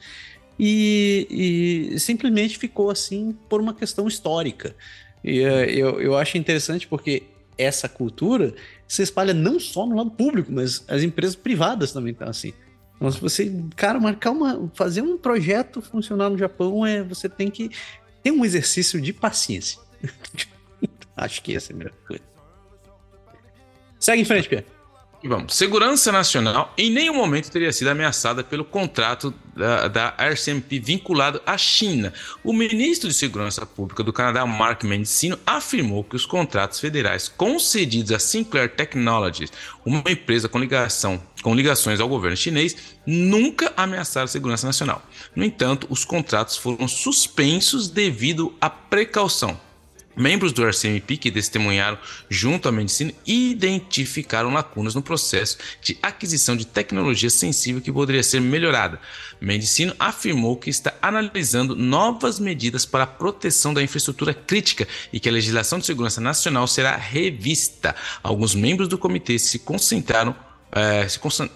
E, e, simplesmente ficou assim por uma questão histórica. E uh, eu, eu acho interessante porque essa cultura se espalha não só no lado público, mas as empresas privadas também estão assim. Então, se você, cara, marcar uma. fazer um projeto funcionar no Japão, é, você tem que ter um exercício de paciência. acho que essa é a melhor coisa. Segue em frente, Pierre. Vamos. Segurança Nacional em nenhum momento teria sido ameaçada pelo contrato da, da RCMP vinculado à China. O ministro de Segurança Pública do Canadá, Mark Mendicino, afirmou que os contratos federais concedidos à Sinclair Technologies, uma empresa com, ligação, com ligações ao governo chinês, nunca ameaçaram a segurança nacional. No entanto, os contratos foram suspensos devido à precaução Membros do RCMP que testemunharam junto à medicina identificaram lacunas no processo de aquisição de tecnologia sensível que poderia ser melhorada. Medicino afirmou que está analisando novas medidas para a proteção da infraestrutura crítica e que a legislação de segurança nacional será revista. Alguns membros do comitê se concentraram é,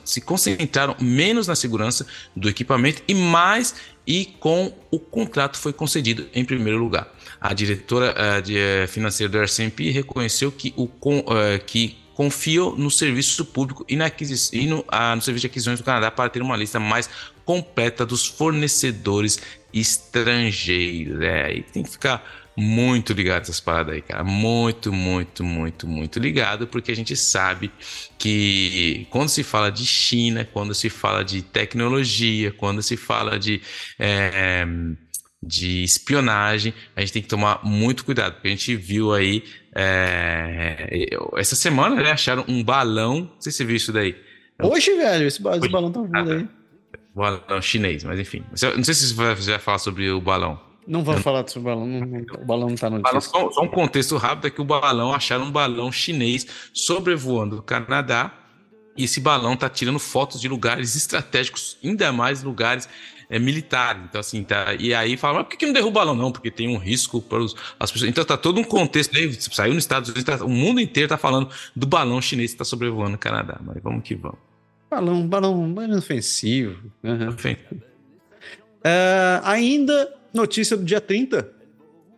se, concentraram menos na segurança do equipamento e mais e com o contrato foi concedido em primeiro lugar. A diretora uh, de, uh, financeira do RCMP reconheceu que, o, uh, que confiou no serviço público e, na e no, no serviço de aquisições do Canadá para ter uma lista mais completa dos fornecedores estrangeiros. É, aí tem que ficar muito ligado essas paradas aí, cara. Muito, muito, muito, muito ligado, porque a gente sabe que quando se fala de China, quando se fala de tecnologia, quando se fala de. É, de espionagem, a gente tem que tomar muito cuidado, porque a gente viu aí é, essa semana, né, acharam um balão, não sei se você viu isso daí. Hoje, velho, esse, esse balão tá vindo aí. Balão chinês, mas enfim. Não sei se você vai falar sobre o balão. Não vamos falar sobre o balão, não, o balão não tá no balão, só, só, um contexto rápido é que o balão, acharam um balão chinês sobrevoando o Canadá e esse balão tá tirando fotos de lugares estratégicos, ainda mais lugares é, militares. Então, assim, tá. E aí fala, mas por que, não derruba o balão? Não, porque tem um risco para os, as pessoas. Então, tá todo um contexto. Aí, saiu nos Estados Unidos, tá, o mundo inteiro tá falando do balão chinês que tá sobrevoando o Canadá. Mas vamos que vamos. Balão, balão, balão ofensivo. Uhum. Ofensivo. Uh, ainda, notícia do dia 30.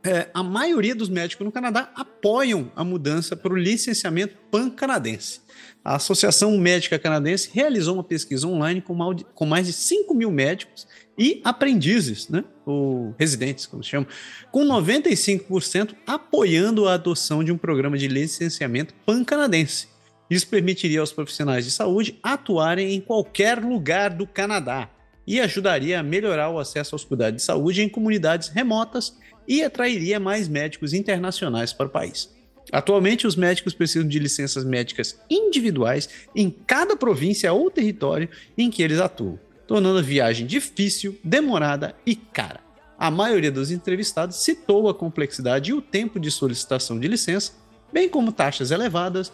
É, a maioria dos médicos no Canadá apoiam a mudança para o licenciamento pan-canadense. A Associação Médica Canadense realizou uma pesquisa online com, mais de 5 mil médicos e aprendizes, né? ou residentes, como se chama, com 95% apoiando a adoção de um programa de licenciamento pan-canadense. Isso permitiria aos profissionais de saúde atuarem em qualquer lugar do Canadá e ajudaria a melhorar o acesso aos cuidados de saúde em comunidades remotas e atrairia mais médicos internacionais para o país. Atualmente, os médicos precisam de licenças médicas individuais em cada província ou território em que eles atuam, tornando a viagem difícil, demorada e cara. A maioria dos entrevistados citou a complexidade e o tempo de solicitação de licença, bem como taxas elevadas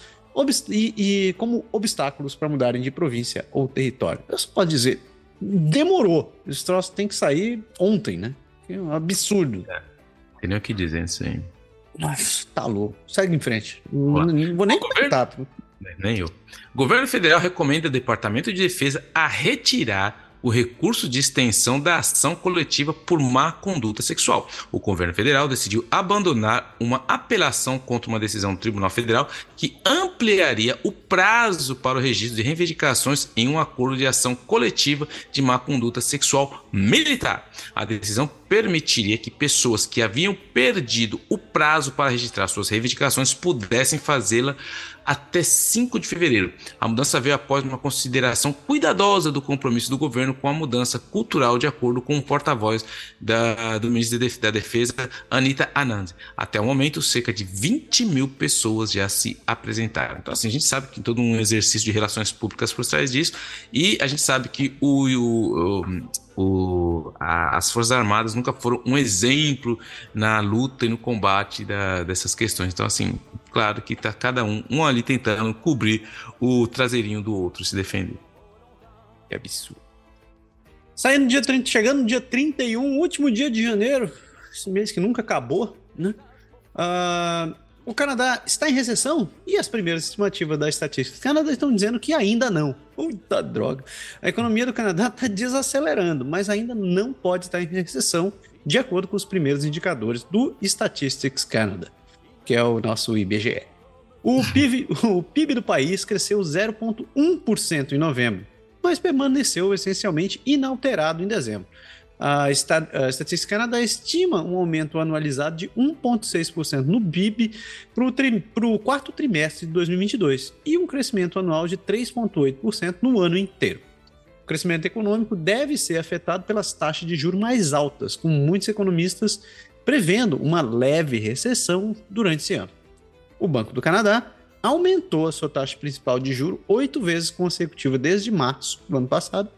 e, e como obstáculos para mudarem de província ou território. Eu só posso dizer, demorou. Esse troço tem que sair ontem, né? É um absurdo. É, tem nem o que dizer isso aí. Nossa, tá louco. Segue em frente. Não, não vou nem comentar. Nem eu. O governo federal recomenda ao Departamento de Defesa a retirar o recurso de extensão da ação coletiva por má conduta sexual. O governo federal decidiu abandonar uma apelação contra uma decisão do Tribunal Federal que ampliaria o prazo para o registro de reivindicações em um acordo de ação coletiva de má conduta sexual militar. A decisão permitiria que pessoas que haviam perdido o prazo para registrar suas reivindicações pudessem fazê-la até 5 de fevereiro. A mudança veio após uma consideração cuidadosa do compromisso do governo com a mudança cultural, de acordo com o porta-voz do ministro da Defesa, Anita Anand. Até o momento, cerca de 20 mil pessoas já se apresentaram. Então, assim, a gente sabe que todo um exercício de relações públicas por trás disso, e a gente sabe que o, o, o a, as Forças Armadas nunca foram um exemplo na luta e no combate da, dessas questões. Então, assim, claro que está cada um, um ali tentando cobrir o traseirinho do outro, se defender. Que absurdo. Saindo dia 30, chegando no dia 31, último dia de janeiro, esse mês que nunca acabou, né? Uh, o Canadá está em recessão e as primeiras estimativas da estatística do Canadá estão dizendo que ainda não. Puta droga. A economia do Canadá está desacelerando, mas ainda não pode estar em recessão, de acordo com os primeiros indicadores do Statistics Canada que é o nosso IBGE. O PIB, o PIB do país cresceu 0,1% em novembro, mas permaneceu essencialmente inalterado em dezembro. A, Estatística Canadá estima um aumento anualizado de 1,6% no PIB para o quarto trimestre de 2022 e um crescimento anual de 3,8% no ano inteiro. O crescimento econômico deve ser afetado pelas taxas de juros mais altas, com muitos economistas prevendo uma leve recessão durante esse ano. O Banco do Canadá aumentou a sua taxa principal de juro oito vezes consecutiva desde março do ano passado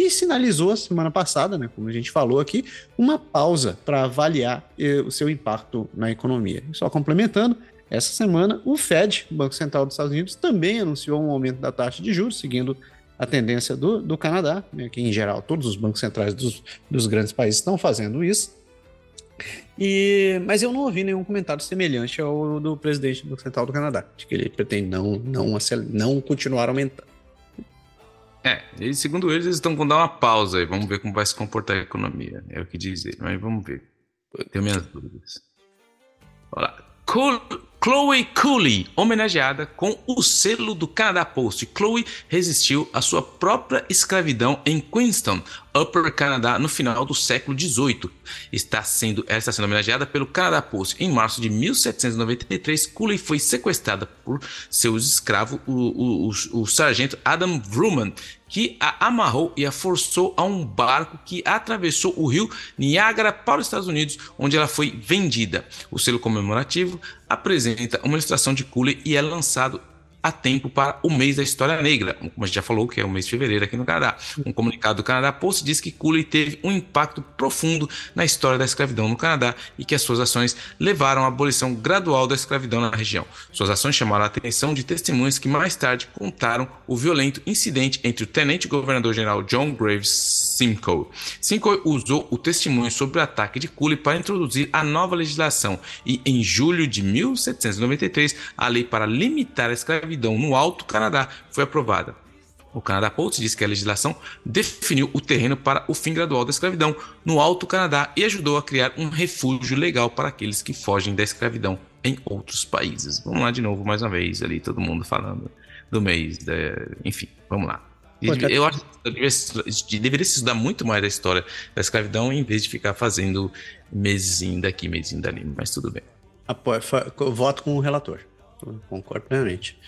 e sinalizou semana passada, né, como a gente falou aqui, uma pausa para avaliar eh, o seu impacto na economia. Só complementando, essa semana o Fed, Banco Central dos Estados Unidos, também anunciou um aumento da taxa de juros, seguindo a tendência do, do Canadá, né, que em geral todos os bancos centrais dos, dos grandes países estão fazendo isso. E, mas eu não ouvi nenhum comentário semelhante ao do presidente do Banco Central do Canadá, de que ele pretende não, não, não continuar aumentando. É, e segundo eles, eles estão com dar uma pausa aí. Vamos ver como vai se comportar a economia. É o que dizer, mas vamos ver. Tenho minhas dúvidas. Olha lá. Chloe Cooley, homenageada com o selo do Canadá Post. Chloe resistiu à sua própria escravidão em Queenstown, Upper Canadá, no final do século XVIII. Está sendo, ela está sendo homenageada pelo Canadá Post. Em março de 1793, Cooley foi sequestrada por seu escravo, o, o, o, o sargento Adam Vrooman, que a amarrou e a forçou a um barco que atravessou o rio Niágara para os Estados Unidos, onde ela foi vendida. O selo comemorativo apresenta uma ilustração de Cooley e é lançado a tempo para o mês da história negra, como a gente já falou, que é o mês de fevereiro aqui no Canadá. Um comunicado do Canadá Post diz que Cooley teve um impacto profundo na história da escravidão no Canadá e que as suas ações levaram à abolição gradual da escravidão na região. Suas ações chamaram a atenção de testemunhas que mais tarde contaram o violento incidente entre o tenente-governador-geral John Graves Simcoe. Simcoe usou o testemunho sobre o ataque de Cooley para introduzir a nova legislação e, em julho de 1793, a lei para limitar a escravidão escravidão no Alto Canadá foi aprovada. O Canadá Post diz que a legislação definiu o terreno para o fim gradual da escravidão no Alto Canadá e ajudou a criar um refúgio legal para aqueles que fogem da escravidão em outros países. Vamos lá de novo, mais uma vez, ali, todo mundo falando do mês. Da... Enfim, vamos lá. Eu acho que deveria se estudar muito mais da história da escravidão em vez de ficar fazendo mesinho daqui, mesinho dali, mas tudo bem. Apoio, voto com o relator. Concordo plenamente.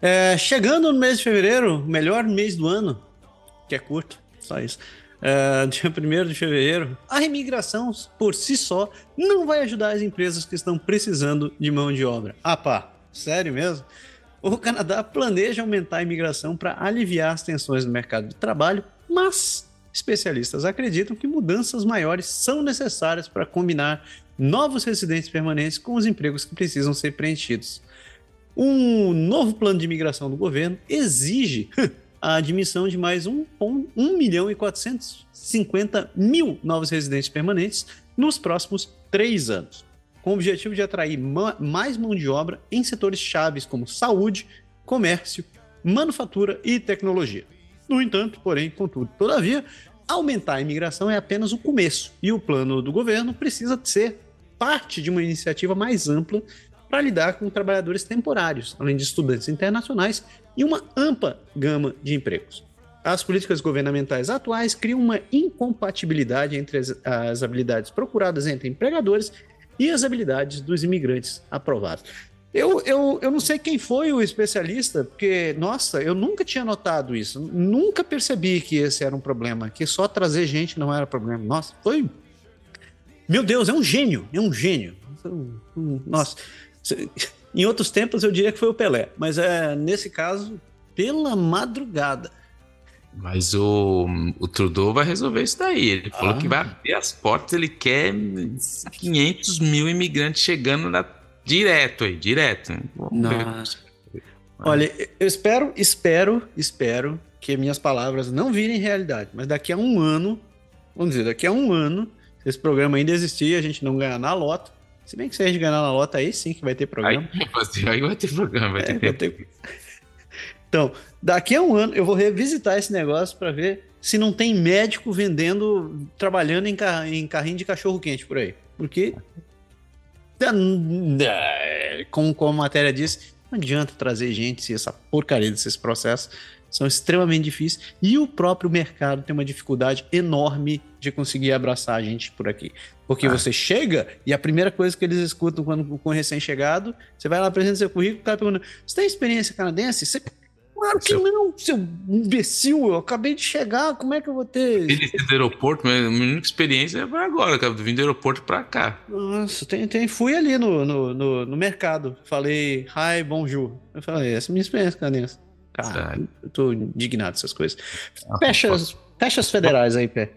É, chegando no mês de fevereiro, melhor mês do ano, que é curto, só isso. É, dia 1 de fevereiro, a imigração por si só não vai ajudar as empresas que estão precisando de mão de obra. Ah, pá, sério mesmo? O Canadá planeja aumentar a imigração para aliviar as tensões no mercado de trabalho, mas especialistas acreditam que mudanças maiores são necessárias para combinar novos residentes permanentes com os empregos que precisam ser preenchidos. Um novo plano de imigração do governo exige a admissão de mais 1, 1 milhão e 450 mil novos residentes permanentes nos próximos três anos, com o objetivo de atrair mais mão de obra em setores chaves como saúde, comércio, manufatura e tecnologia. No entanto, porém, contudo, todavia, aumentar a imigração é apenas o começo e o plano do governo precisa ser parte de uma iniciativa mais ampla para lidar com trabalhadores temporários, além de estudantes internacionais e uma ampla gama de empregos. As políticas governamentais atuais criam uma incompatibilidade entre as, as habilidades procuradas entre empregadores e as habilidades dos imigrantes aprovados. Eu, eu, eu não sei quem foi o especialista, porque, nossa, eu nunca tinha notado isso. Nunca percebi que esse era um problema, que só trazer gente não era problema. Nossa, foi. Meu Deus, é um gênio, é um gênio. Nossa, em outros tempos eu diria que foi o Pelé, mas é nesse caso pela madrugada. Mas o, o Trudeau vai resolver isso daí. Ele ah. falou que vai abrir as portas, ele quer 500 mil imigrantes chegando na, direto aí, direto. Olha, eu espero, espero, espero que minhas palavras não virem realidade, mas daqui a um ano, vamos dizer, daqui a um ano, se esse programa ainda existir, a gente não ganhar na loto, se bem que se a gente ganhar na lota, aí sim que vai ter programa. Aí, aí vai ter programa, vai, é, ter... ter. Então, daqui a um ano eu vou revisitar esse negócio para ver se não tem médico vendendo, trabalhando em, car em carrinho de cachorro quente por aí. Porque, como, como a matéria disse, não adianta trazer gente se essa porcaria desses processos são extremamente difíceis e o próprio mercado tem uma dificuldade enorme de conseguir abraçar a gente por aqui. Porque ah. você chega e a primeira coisa que eles escutam quando com recém-chegado, você vai lá apresenta seu currículo, o cara pergunta: Você tem experiência canadense? Você... Claro que seu... não, seu imbecil. Eu acabei de chegar, como é que eu vou ter. Ele do aeroporto, minha única experiência é agora, cara. Vim do aeroporto pra cá. Nossa, tem, tem, fui ali no, no, no, no mercado. Falei, hi, bonjour. Eu falei, essa é a minha experiência, Canense. Cara, eu tô indignado com essas coisas. Ah, Fecha, fecha as federais aí, Pé.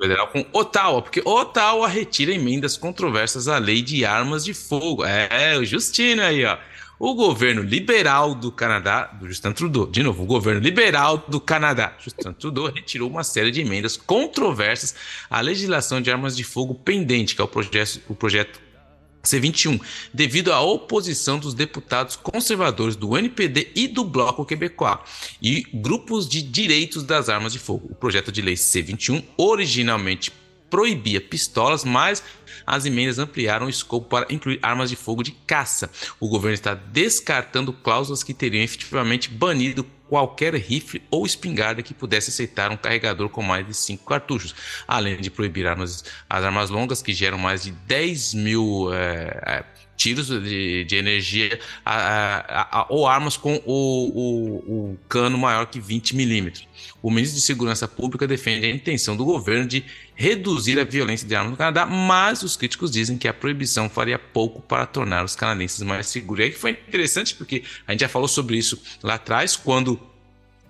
Federal com Ottawa, porque Ottawa retira emendas controversas à lei de armas de fogo. É, o Justino aí, ó. O governo liberal do Canadá, do Justin Trudeau, de novo, o governo liberal do Canadá, Justin Trudeau, retirou uma série de emendas controversas à legislação de armas de fogo pendente, que é o projeto, o projeto C21, devido à oposição dos deputados conservadores do NPD e do Bloco Quebecois e grupos de direitos das armas de fogo. O projeto de lei C21 originalmente proibia pistolas, mas as emendas ampliaram o escopo para incluir armas de fogo de caça. O governo está descartando cláusulas que teriam efetivamente banido qualquer rifle ou espingarda que pudesse aceitar um carregador com mais de 5 cartuchos, além de proibir armas, as armas longas que geram mais de 10 mil é, tiros de, de energia a, a, a, ou armas com o, o, o, cano maior que 20 milímetros. O ministro de Segurança Pública defende a intenção do governo de reduzir a violência de armas no Canadá, mas os críticos dizem que a proibição faria pouco para tornar os canadenses mais seguros. E aí foi interessante porque a gente já falou sobre isso lá atrás, quando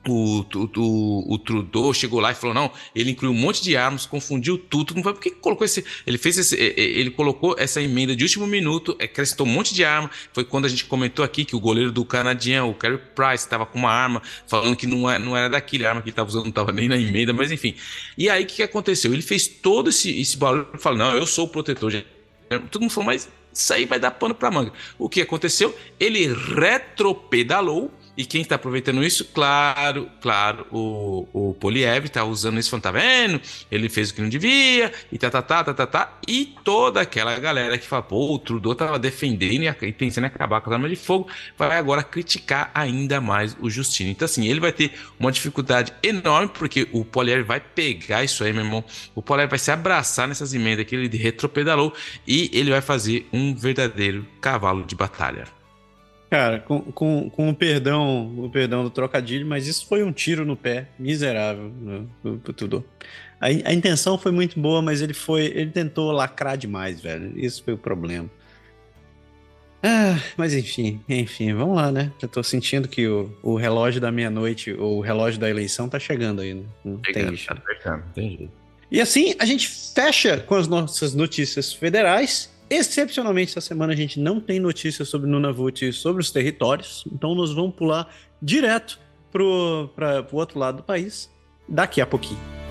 o, o, o, Trudeau chegou lá e falou: não, ele incluiu um monte de armas, confundiu tudo. Não foi porque colocou esse. Ele fez esse. Ele colocou essa emenda de último minuto, acrescentou um monte de arma. Foi quando a gente comentou aqui que o goleiro do canadiano, o Carey Price, estava com uma arma, falando que não é, não era daquele arma que ele estava usando, não estava nem na emenda, mas enfim. E aí o que, que aconteceu? Ele fez todo esse, esse barulho falou: não, eu sou o protetor. Todo mundo falou, mas isso aí vai dar pano para manga. O que aconteceu? Ele retropedalou e quem está aproveitando isso? Claro, claro, o, o Poliev está usando isso, falando, tá vendo? Ele fez o que não devia, e tá, tá, tá, tá, tá, tá. E toda aquela galera que fala, pô, o Trudeau tava defendendo e, pensando em acabar com as armas de fogo, vai agora criticar ainda mais o Justino. Então, assim, ele vai ter uma dificuldade enorme, porque o Poliev vai pegar isso aí, meu irmão. O Poliev vai se abraçar nessas emendas que ele retropedalou e ele vai fazer um verdadeiro cavalo de batalha. Cara, com, com, com o perdão, o perdão do trocadilho, mas isso foi um tiro no pé miserável né, tudo. A, a, intenção foi muito boa, mas ele foi, ele tentou lacrar demais, velho. Isso foi o problema. Ah, mas enfim, enfim, vamos lá, né? Eu tô sentindo que o, o relógio da meia-noite, o relógio da eleição tá chegando aí, né? Não chegando, tem jeito. Tá chegando, tem jeito. E assim, a gente fecha com as nossas notícias federais Excepcionalmente, essa semana a gente não tem notícias sobre Nunavut e sobre os territórios, então nós vamos pular direto para o outro lado do país daqui a pouquinho.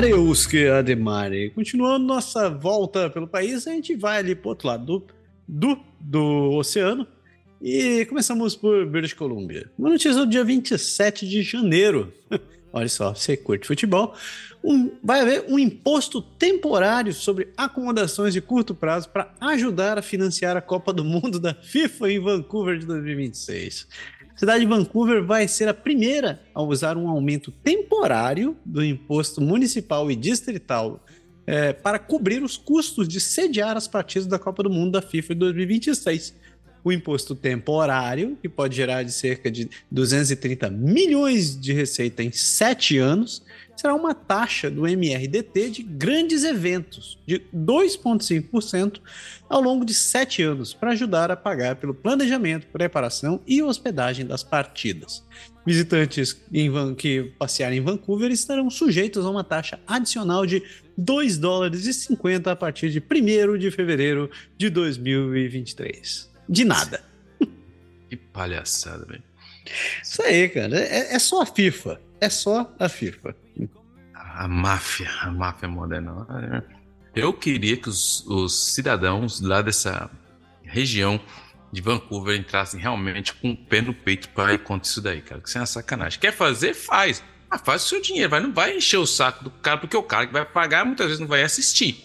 Mareuske Ademare. Continuando nossa volta pelo país, a gente vai ali pro outro lado do, do, do oceano. E começamos por British Columbia. Uma notícia do dia 27 de janeiro. Olha só, você curte futebol. Um, vai haver um imposto temporário sobre acomodações de curto prazo para ajudar a financiar a Copa do Mundo da FIFA em Vancouver de 2026 cidade de Vancouver vai ser a primeira a usar um aumento temporário do imposto municipal e distrital é, para cobrir os custos de sediar as partidas da Copa do Mundo da FIFA em 2026. O imposto temporário, que pode gerar de cerca de 230 milhões de receita em sete anos, será uma taxa do MRDT de grandes eventos de 2,5% ao longo de sete anos, para ajudar a pagar pelo planejamento, preparação e hospedagem das partidas. Visitantes que passearem em Vancouver estarão sujeitos a uma taxa adicional de 2 dólares e 50 a partir de 1 de fevereiro de 2023. De nada. Que palhaçada, velho. Isso aí, cara. É, é só a FIFA. É só a FIFA. A máfia, a máfia moderna. Eu queria que os, os cidadãos lá dessa região de Vancouver entrassem realmente com o pé no peito para ir contra isso daí, cara. Que isso é uma sacanagem. Quer fazer? Faz. Mas faz o seu dinheiro, vai, não vai encher o saco do cara, porque o cara que vai pagar muitas vezes não vai assistir.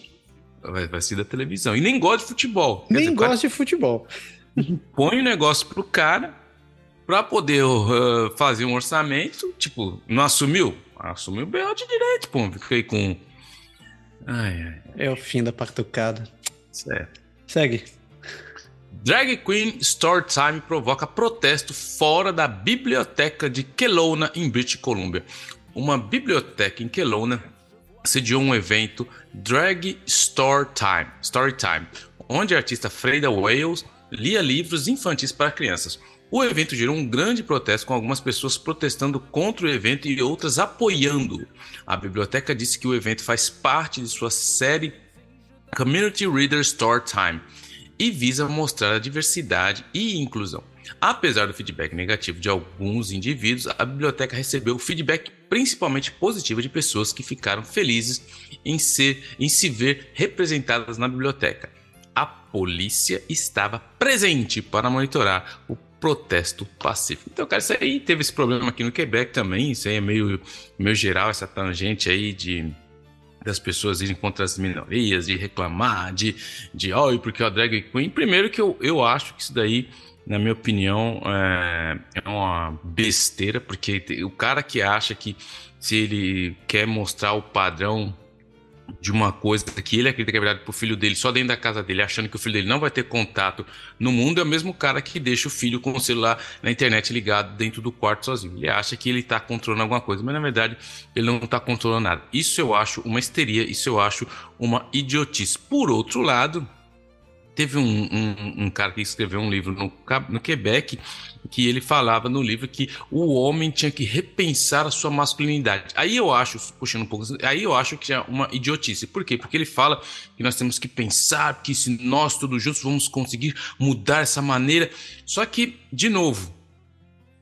vai, vai ser da televisão. E nem gosta de futebol. Quer nem dizer, gosta de futebol. Põe o negócio pro cara para poder uh, fazer um orçamento. Tipo, não assumiu? Assumiu o BO de direito, pô. Fiquei com. Ai, ai. É o fim da pactucada. Certo. Segue. Drag Queen Storytime provoca protesto fora da biblioteca de Kelowna, em British Columbia. Uma biblioteca em Kelowna sediou um evento Drag Storytime, Storytime, onde a artista Freda Wales lia livros infantis para crianças. O evento gerou um grande protesto, com algumas pessoas protestando contra o evento e outras apoiando. A biblioteca disse que o evento faz parte de sua série Community Reader Storytime e visa mostrar a diversidade e inclusão. Apesar do feedback negativo de alguns indivíduos, a biblioteca recebeu feedback principalmente positivo de pessoas que ficaram felizes em, ser, em se ver representadas na biblioteca. A polícia estava presente para monitorar o protesto pacífico. Então, cara, isso aí teve esse problema aqui no Quebec também. Isso aí é meio, meio geral, essa tangente aí de das pessoas irem contra as minorias, de reclamar, de, de oh, porque a drag queen. Primeiro que eu, eu acho que isso daí, na minha opinião, é, é uma besteira, porque o cara que acha que se ele quer mostrar o padrão de uma coisa que ele acredita que é verdade pro filho dele, só dentro da casa dele, achando que o filho dele não vai ter contato no mundo, é o mesmo cara que deixa o filho com o celular na internet ligado dentro do quarto sozinho. Ele acha que ele tá controlando alguma coisa, mas na verdade ele não tá controlando nada. Isso eu acho uma histeria, isso eu acho uma idiotice. Por outro lado, teve um, um, um cara que escreveu um livro no, no Quebec que ele falava no livro que o homem tinha que repensar a sua masculinidade. Aí eu acho, puxando um pouco, aí eu acho que é uma idiotice. Por quê? Porque ele fala que nós temos que pensar que se nós todos juntos vamos conseguir mudar essa maneira. Só que, de novo,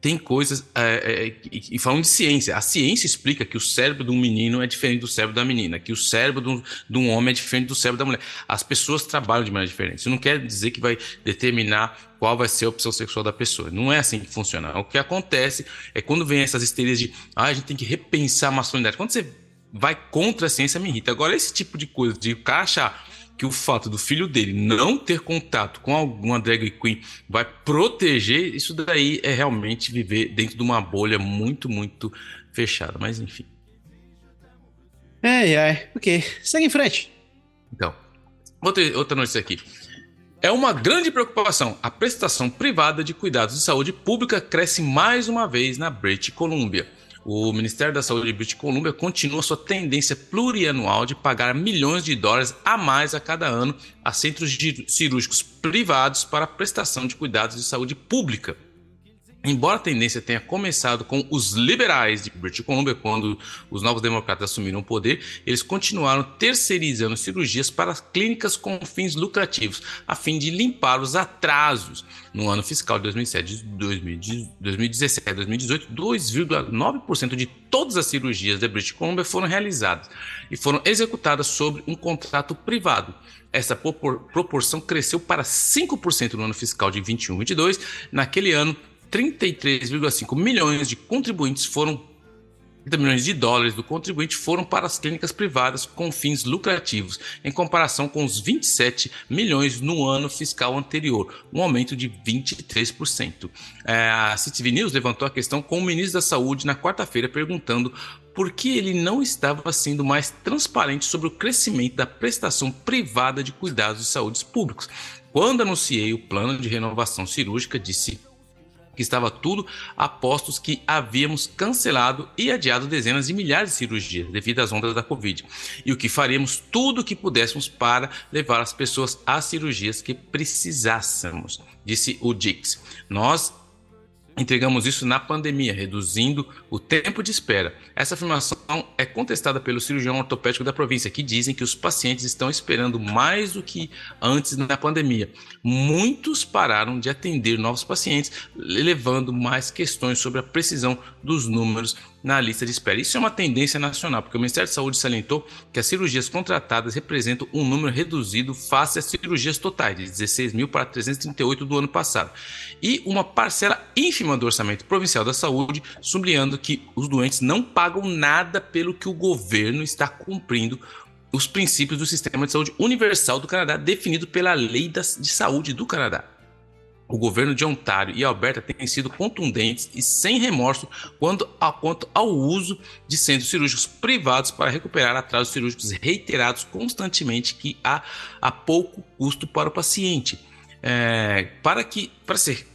tem coisas. É, é, e, falando de ciência, a ciência explica que o cérebro de um menino é diferente do cérebro da menina, que o cérebro de um, de um homem é diferente do cérebro da mulher. As pessoas trabalham de maneira diferente. Isso não quer dizer que vai determinar qual vai ser a opção sexual da pessoa. Não é assim que funciona. O que acontece é quando vem essas histerias de ah, a gente tem que repensar a masculinidade. Quando você vai contra a ciência, me irrita. Agora, esse tipo de coisa, de o cara achar que o fato do filho dele não ter contato com alguma drag queen vai proteger, isso daí é realmente viver dentro de uma bolha muito, muito fechada. Mas enfim. Ai, ai. Ok. Segue em frente. Então, outra, outra notícia aqui. É uma grande preocupação. A prestação privada de cuidados de saúde pública cresce mais uma vez na British Columbia. O Ministério da Saúde de British Columbia continua sua tendência plurianual de pagar milhões de dólares a mais a cada ano a centros cirúrgicos privados para prestação de cuidados de saúde pública. Embora a tendência tenha começado com os liberais de British Columbia, quando os novos democratas assumiram o poder, eles continuaram terceirizando cirurgias para clínicas com fins lucrativos, a fim de limpar os atrasos. No ano fiscal de 2007, 2017 e 2018, 2,9% de todas as cirurgias de British Columbia foram realizadas e foram executadas sobre um contrato privado. Essa proporção cresceu para 5% no ano fiscal de 21-22. Naquele ano, 33,5 milhões de contribuintes foram 30 milhões de dólares do contribuinte foram para as clínicas privadas com fins lucrativos, em comparação com os 27 milhões no ano fiscal anterior, um aumento de 23%. É, a CTV News levantou a questão com o ministro da Saúde na quarta-feira, perguntando por que ele não estava sendo mais transparente sobre o crescimento da prestação privada de cuidados de saúde públicos. Quando anunciei o plano de renovação cirúrgica, disse que estava tudo a postos que havíamos cancelado e adiado dezenas de milhares de cirurgias devido às ondas da Covid, e o que faríamos tudo o que pudéssemos para levar as pessoas às cirurgias que precisássemos, disse o Dix. Nós Entregamos isso na pandemia, reduzindo o tempo de espera. Essa afirmação é contestada pelo cirurgião ortopédico da província, que dizem que os pacientes estão esperando mais do que antes na pandemia. Muitos pararam de atender novos pacientes, levando mais questões sobre a precisão dos números na lista de espera. Isso é uma tendência nacional, porque o Ministério da Saúde salientou que as cirurgias contratadas representam um número reduzido face às cirurgias totais, de 16 mil para 338 do ano passado, e uma parcela ínfima do orçamento provincial da saúde, sublinhando que os doentes não pagam nada pelo que o governo está cumprindo os princípios do sistema de saúde universal do Canadá, definido pela Lei de Saúde do Canadá. O governo de Ontário e Alberta têm sido contundentes e sem remorso quanto, a, quanto ao uso de centros cirúrgicos privados para recuperar atrasos cirúrgicos reiterados constantemente que há a pouco custo para o paciente. É, para que, para ser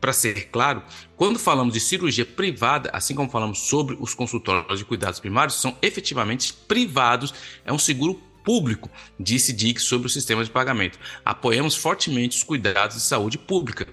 para ser claro, quando falamos de cirurgia privada, assim como falamos sobre os consultórios de cuidados primários, são efetivamente privados, é um seguro público, disse Dick sobre o sistema de pagamento. Apoiamos fortemente os cuidados de saúde pública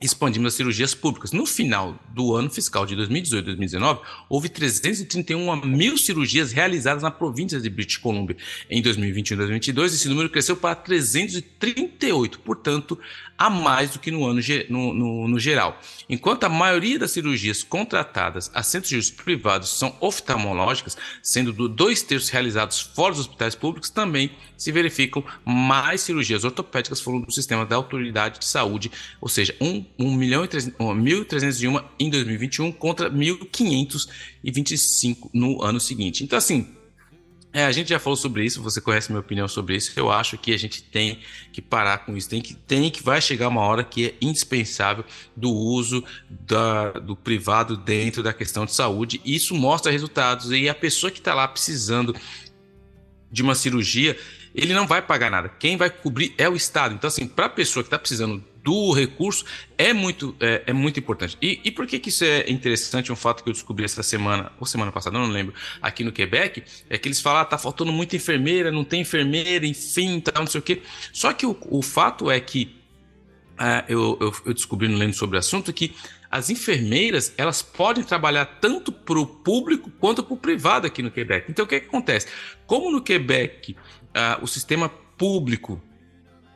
expandimos as cirurgias públicas. No final do ano fiscal de 2018 2019, houve 331 mil cirurgias realizadas na província de British Columbia. Em 2021 e 2022, esse número cresceu para 338, portanto, a mais do que no ano no, no, no geral. Enquanto a maioria das cirurgias contratadas a centros cirúrgicos privados são oftalmológicas, sendo dois terços realizados fora dos hospitais públicos, também se verificam mais cirurgias ortopédicas fora do sistema da autoridade de saúde, ou seja, 1 1 milhão e 1.301 em 2021 contra 1.525 no ano seguinte. Então, assim, é, a gente já falou sobre isso, você conhece minha opinião sobre isso. Eu acho que a gente tem que parar com isso. Tem que, tem que vai chegar uma hora que é indispensável do uso da, do privado dentro da questão de saúde. Isso mostra resultados. E a pessoa que está lá precisando de uma cirurgia, ele não vai pagar nada. Quem vai cobrir é o Estado. Então, assim, para a pessoa que está precisando do recurso é muito, é, é muito importante. E, e, por que, que isso é interessante? Um fato que eu descobri essa semana, ou semana passada, não lembro, aqui no Quebec, é que eles falam, ah, tá faltando muita enfermeira, não tem enfermeira, enfim, tal, não sei o quê. Só que o, o fato é que uh, eu, eu, eu, descobri no lendo sobre o assunto que as enfermeiras elas podem trabalhar tanto para o público quanto para o privado aqui no Quebec. Então o que, que acontece? Como no Quebec uh, o sistema público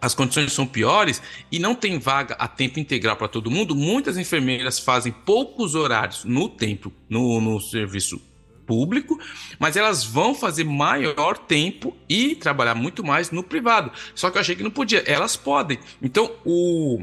as condições são piores e não tem vaga a tempo integral para todo mundo, muitas enfermeiras fazem poucos horários no tempo no, no serviço público, mas elas vão fazer maior tempo e trabalhar muito mais no privado. Só que eu achei que não podia. Elas podem. Então, o,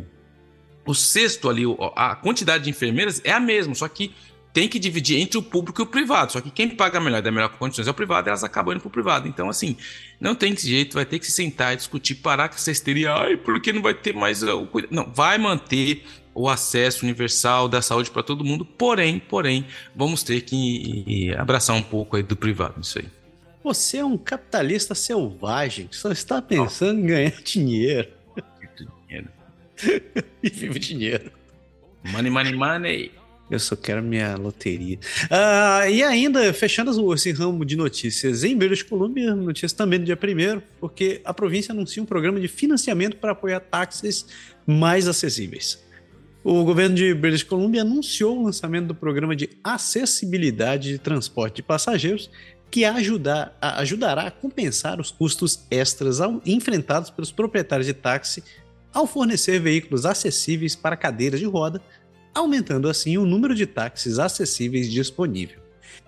o sexto ali, a quantidade de enfermeiras é a mesma, só que tem que dividir entre o público e o privado. Só que quem paga melhor, dá melhor condições é o privado, elas acabam indo para o privado. Então, assim, não tem jeito, vai ter que se sentar e discutir, parar com essa histeria. Ai, porque não vai ter mais o cuidado. Não, vai manter o acesso universal da saúde para todo mundo, porém, porém, vamos ter que abraçar um pouco aí do privado, isso aí. Você é um capitalista selvagem, só está pensando oh. em ganhar dinheiro. dinheiro. e vive dinheiro. Money, money, money. Eu só quero minha loteria. Ah, e ainda, fechando esse ramo de notícias, em British Columbia, notícias também do dia 1 porque a província anuncia um programa de financiamento para apoiar táxis mais acessíveis. O governo de British Columbia anunciou o lançamento do programa de acessibilidade de transporte de passageiros, que ajudar, ajudará a compensar os custos extras ao, enfrentados pelos proprietários de táxi ao fornecer veículos acessíveis para cadeiras de roda aumentando assim o número de táxis acessíveis disponível.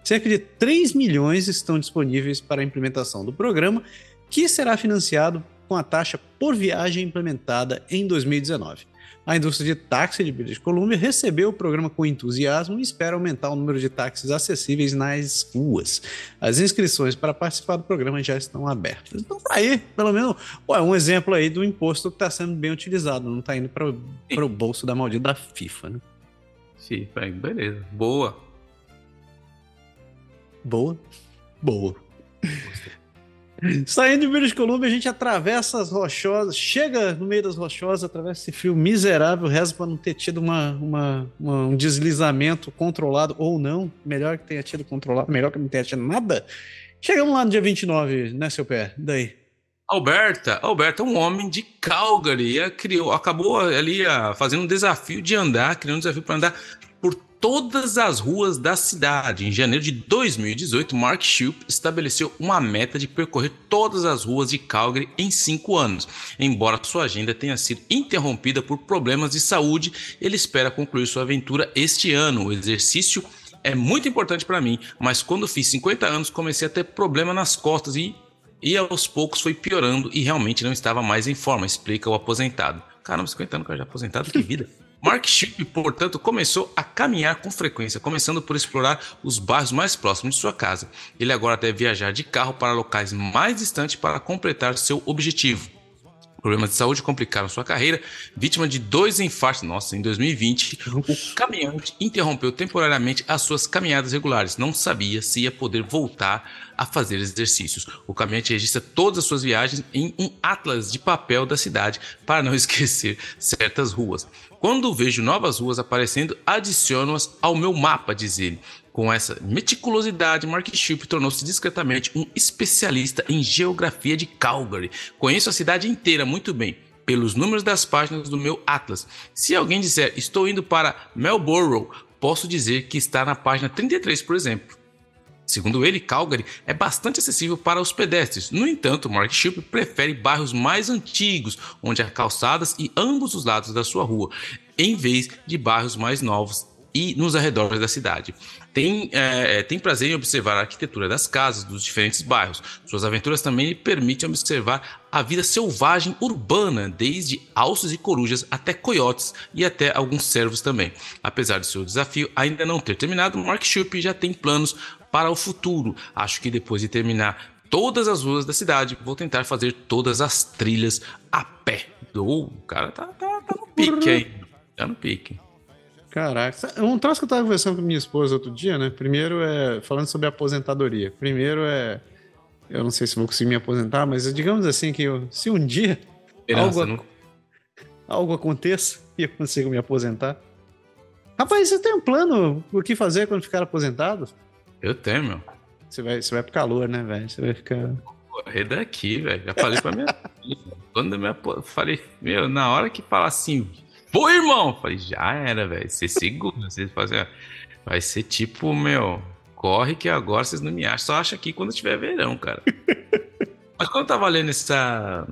Cerca de 3 milhões estão disponíveis para a implementação do programa, que será financiado com a taxa por viagem implementada em 2019. A indústria de táxi de British Columbia recebeu o programa com entusiasmo e espera aumentar o número de táxis acessíveis nas ruas. As inscrições para participar do programa já estão abertas. Então, tá aí, pelo menos, é um exemplo aí do imposto que está sendo bem utilizado, não está indo para o bolso da maldita da FIFA, né? Sim, beleza. Boa. Boa? Boa. Saindo de British Columbia, a gente atravessa as rochosas, chega no meio das rochosas, atravessa esse fio miserável, reza para não ter tido uma, uma, uma, um deslizamento controlado ou não. Melhor que tenha tido controlado, melhor que não tenha tido nada. Chegamos lá no dia 29, né, seu pé? Daí. Alberta, Alberta, um homem de Calgary, criou, acabou ali fazendo um desafio de andar, criando um desafio para andar por todas as ruas da cidade. Em janeiro de 2018, Mark Shoup estabeleceu uma meta de percorrer todas as ruas de Calgary em cinco anos. Embora sua agenda tenha sido interrompida por problemas de saúde, ele espera concluir sua aventura este ano. O exercício é muito importante para mim, mas quando fiz 50 anos comecei a ter problema nas costas e e aos poucos foi piorando e realmente não estava mais em forma, explica o aposentado. Caramba, 50 anos, cara, já aposentado, que vida. Mark Chip, portanto, começou a caminhar com frequência, começando por explorar os bairros mais próximos de sua casa. Ele agora deve viajar de carro para locais mais distantes para completar seu objetivo. Problemas de saúde complicaram sua carreira. Vítima de dois infartos, nossa, em 2020, o caminhante interrompeu temporariamente as suas caminhadas regulares. Não sabia se ia poder voltar a fazer exercícios. O caminhante registra todas as suas viagens em um atlas de papel da cidade para não esquecer certas ruas. Quando vejo novas ruas aparecendo, adiciono-as ao meu mapa, diz ele. Com essa meticulosidade, Mark Ship tornou-se discretamente um especialista em geografia de Calgary. Conheço a cidade inteira muito bem, pelos números das páginas do meu Atlas. Se alguém disser estou indo para Melbourne, posso dizer que está na página 33, por exemplo. Segundo ele, Calgary é bastante acessível para os pedestres. No entanto, Mark Ship prefere bairros mais antigos, onde há calçadas e ambos os lados da sua rua, em vez de bairros mais novos e nos arredores da cidade. Tem, é, tem prazer em observar a arquitetura das casas dos diferentes bairros. Suas aventuras também lhe permitem observar a vida selvagem urbana, desde alces e corujas até coiotes e até alguns cervos também. Apesar de seu desafio ainda não ter terminado, Mark Shoup já tem planos para o futuro. Acho que depois de terminar todas as ruas da cidade, vou tentar fazer todas as trilhas a pé. O cara tá, tá, tá no pique aí. Tá no pique. Caraca, um troço que eu tava conversando com minha esposa outro dia, né? Primeiro é falando sobre aposentadoria. Primeiro é. Eu não sei se vou conseguir me aposentar, mas digamos assim que eu, se um dia algo, não... algo aconteça e eu consigo me aposentar. Rapaz, você tem um plano o que fazer quando ficar aposentado? Eu tenho, meu. Você vai, você vai pro calor, né, velho? Você vai ficar. Correr daqui, velho. Já falei pra minha Quando eu me falei, meu, na hora que falar assim, Pô, irmão! Falei, já era, velho. Você segura. Você fazer. Vai ser tipo, meu, corre que agora vocês não me acham. Só acha aqui quando tiver verão, cara. Mas quando eu tava lendo essa,